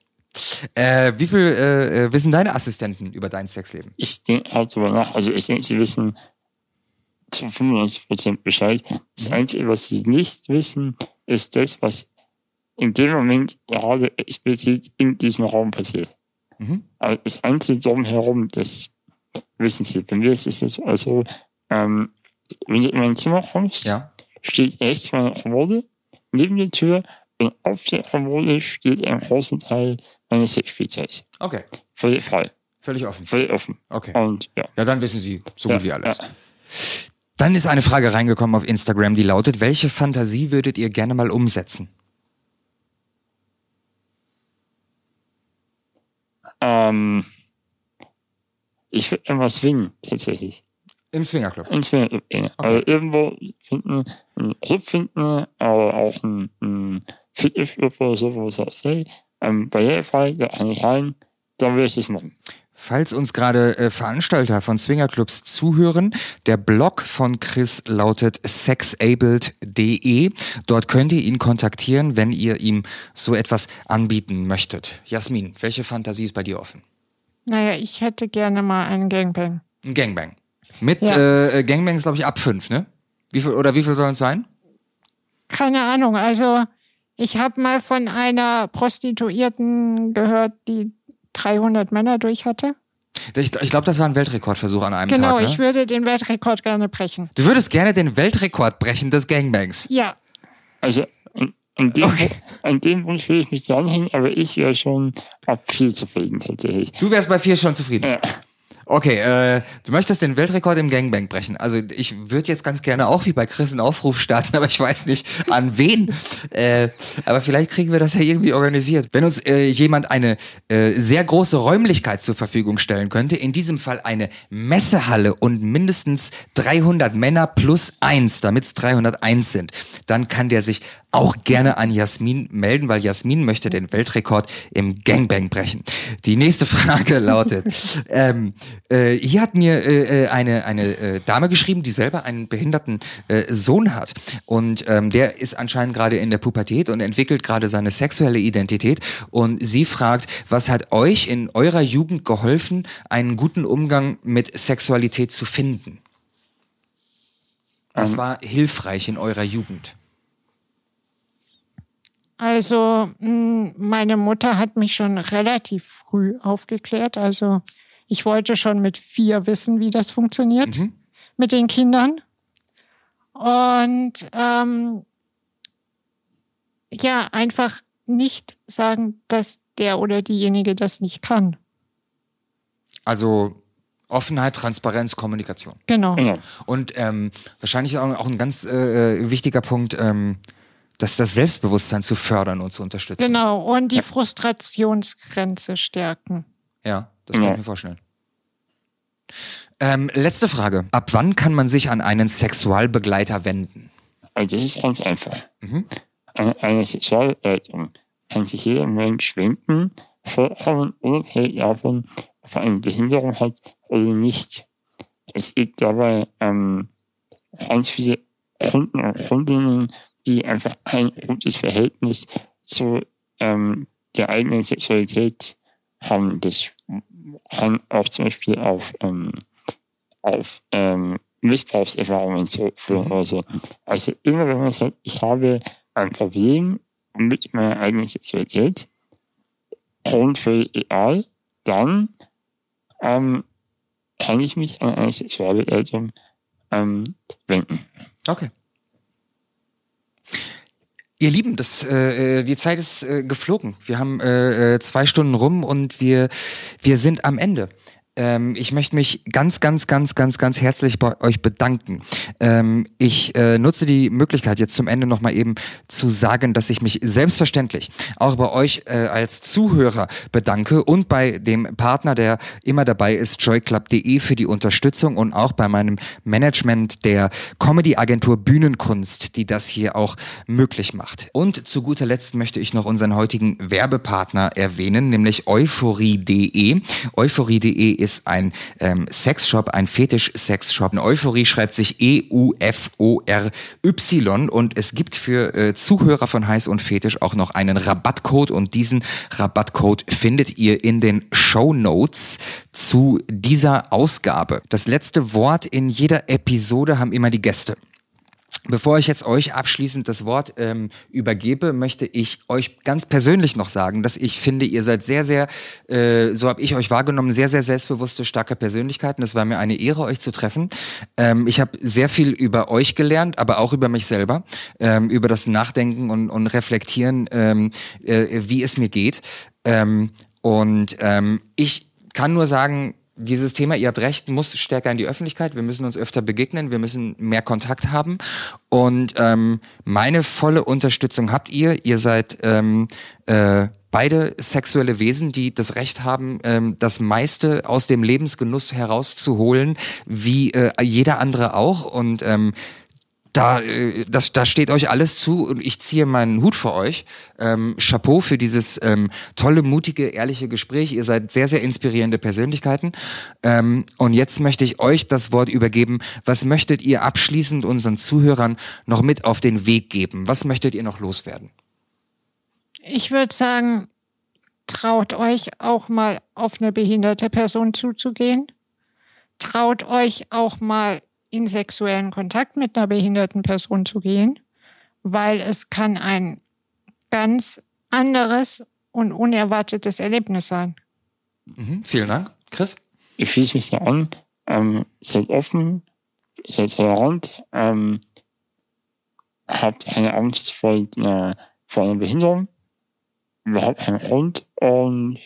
Äh, wie viel äh, äh, wissen deine Assistenten über dein Sexleben? Ich denke halt darüber nach, also ich denke, sie wissen zu 95% Bescheid. Das Einzige, was sie nicht wissen, ist das, was in dem Moment gerade explizit in diesem Raum passiert. Mhm. Aber das Einzige drumherum, das wissen Sie. Bei mir ist es jetzt also, ähm, wenn du in mein Zimmer kommst, Ja. steht rechts meine Kommode neben der Tür und auf der Kommode steht ein großer Teil meines Sexspielzeugs. Okay. Völlig frei, Völlig offen. völlig offen. Okay. Und ja. Ja, dann wissen Sie so Ja, gut wie alles. ja. Dann ist eine Frage reingekommen auf Instagram, die lautet, welche Fantasie würdet ihr gerne mal umsetzen? Ähm, ich würde immer swingen, tatsächlich. Im Swingerclub. Ein Swing, Also irgendwo finden, einen Club finden, aber auch ein, ein Fitnessclub oder so, wo es auch hey, ähm, barrierefrei, da kann ich rein, dann will ich das machen. Falls uns gerade äh, Veranstalter von Swingerclubs zuhören, der Blog von Chris lautet sexabled.de. Dort könnt ihr ihn kontaktieren, wenn ihr ihm so etwas anbieten möchtet. Jasmin, welche Fantasie ist bei dir offen? Naja, ich hätte gerne mal einen Gangbang. Ein Gangbang. Mit Ja. äh, Gangbangs, glaube ich, ab fünf, ne? Wie viel, oder wie viel sollen es sein? Keine Ahnung, also ich habe mal von einer Prostituierten gehört, die 300 Männer durch hatte. Ich, ich glaube, das war ein Weltrekordversuch an einem Genau, Tag. Ne? ich würde den Weltrekord gerne brechen. Du würdest gerne den Weltrekord brechen des Gangbangs. Ja, Also an, an, dem, Okay. an dem Wunsch will ich mich dranhängen, aber ich wäre schon ab viel zufrieden tatsächlich. Du wärst bei vier schon zufrieden. Ja. Okay, äh, du möchtest den Weltrekord im Gangbang brechen. Also ich würde jetzt ganz gerne auch wie bei Chris einen Aufruf starten, aber ich weiß nicht an wen. Äh, aber vielleicht kriegen wir das ja irgendwie organisiert. Wenn uns äh, jemand eine äh, sehr große Räumlichkeit zur Verfügung stellen könnte, in diesem Fall eine Messehalle und mindestens 300 Männer plus eins, damit es 301 sind, dann kann der sich auch gerne an Jasmin melden, weil Jasmin möchte den Weltrekord im Gangbang brechen. Die nächste Frage lautet, ähm, äh, hier hat mir äh, äh, eine, eine äh, Dame geschrieben, die selber einen behinderten äh, Sohn hat. Und ähm, der ist anscheinend gerade in der Pubertät und entwickelt gerade seine sexuelle Identität. Und sie fragt, was hat euch in eurer Jugend geholfen, einen guten Umgang mit Sexualität zu finden? Was Ähm. war hilfreich in eurer Jugend? Also mh, meine Mutter hat mich schon relativ früh aufgeklärt. Also ich wollte schon mit vier wissen, wie das funktioniert Mhm. mit den Kindern. Und ähm, ja, einfach nicht sagen, dass der oder diejenige das nicht kann. Also Offenheit, Transparenz, Kommunikation. Genau. Genau. Und ähm, wahrscheinlich auch, auch ein ganz äh, wichtiger Punkt, ähm, dass das Selbstbewusstsein zu fördern und zu unterstützen. Genau. Und die Frustrationsgrenze stärken. Ja, das kann Ja. ich mir vorstellen. Ähm, letzte Frage. Ab wann kann man sich an einen Sexualbegleiter wenden? Also das ist ganz einfach. Mhm. Eine, eine Sexualleitung kann sich jeder Mensch wenden, vollkommen unabhängig davon, ob er eine Behinderung hat oder nicht. Es gibt dabei ähm, ganz viele Kunden und Kundinnen, die einfach ein gutes Verhältnis zu ähm, der eigenen Sexualität haben. Das kann auch zum Beispiel auf, ähm, auf ähm, Missbrauchserfahrungen zurückführen Mhm. oder so. Also immer wenn man sagt, ich habe ein Problem mit meiner eigenen Sexualität und völlig egal, dann ähm, kann ich mich an eine Sexualbegleitung ähm, wenden. Okay. Ihr Lieben, das, äh, äh, die Zeit ist äh, geflogen. Wir haben äh, äh, zwei Stunden rum und wir, wir sind am Ende. Ähm, ich möchte mich ganz, ganz, ganz, ganz, ganz herzlich bei euch bedanken. Ähm, ich äh, nutze die Möglichkeit jetzt zum Ende nochmal eben zu sagen, dass ich mich selbstverständlich auch bei euch äh, als Zuhörer bedanke und bei dem Partner, der immer dabei ist, joyclub.de für die Unterstützung und auch bei meinem Management der Comedy-Agentur Bühnenkunst, die das hier auch möglich macht. Und zu guter Letzt möchte ich noch unseren heutigen Werbepartner erwähnen, nämlich euphorie.de. Euphorie.de ist ein ähm, Sexshop, ein Fetisch-Sexshop. Euphorie schreibt sich E-U-F-O-R-Y und es gibt für äh, Zuhörer von Heiß und Fetisch auch noch einen Rabattcode und diesen Rabattcode findet ihr in den Show Notes zu dieser Ausgabe. Das letzte Wort in jeder Episode haben immer die Gäste. Bevor ich jetzt euch abschließend das Wort ähm, übergebe, möchte ich euch ganz persönlich noch sagen, dass ich finde, ihr seid sehr, sehr, äh, so habe ich euch wahrgenommen, sehr, sehr selbstbewusste, starke Persönlichkeiten. Es war mir eine Ehre, euch zu treffen. Ähm, ich habe sehr viel über euch gelernt, aber auch über mich selber, ähm, über das Nachdenken und, und Reflektieren, ähm, äh, wie es mir geht. Ähm, und ähm, ich kann nur sagen, dieses Thema, ihr habt recht, muss stärker in die Öffentlichkeit. Wir müssen uns öfter begegnen, wir müssen mehr Kontakt haben. Und ähm, meine volle Unterstützung habt ihr. Ihr seid ähm, äh, beide sexuelle Wesen, die das Recht haben, ähm, das meiste aus dem Lebensgenuss herauszuholen, wie äh, jeder andere auch. Und ähm, da, äh, das, da steht euch alles zu und ich ziehe meinen Hut vor euch. Ähm, Chapeau für dieses ähm, tolle, mutige, ehrliche Gespräch. Ihr seid sehr, sehr inspirierende Persönlichkeiten. Ähm, und jetzt möchte ich euch das Wort übergeben. Was möchtet ihr abschließend unseren Zuhörern noch mit auf den Weg geben? Was möchtet ihr noch loswerden? Ich würde sagen, traut euch auch mal auf eine behinderte Person zuzugehen. Traut euch auch mal in sexuellen Kontakt mit einer behinderten Person zu gehen, weil es kann ein ganz anderes und unerwartetes Erlebnis sein. Mhm, vielen Dank. Chris? Ich schließe mich da an. Ähm, seid offen, seid tolerant, ähm, habt keine Angst vor einer, vor einer Behinderung, überhaupt keinen Grund und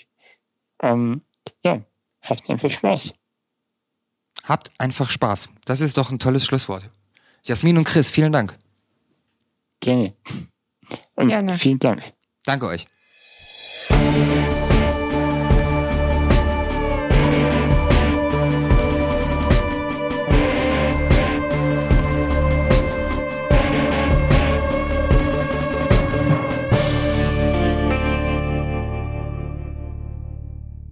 ähm, ja, habt einfach Spaß. Habt einfach Spaß. Das ist doch ein tolles Schlusswort. Jasmin und Chris, vielen Dank. Gerne. Und Gerne. vielen Dank. Danke euch.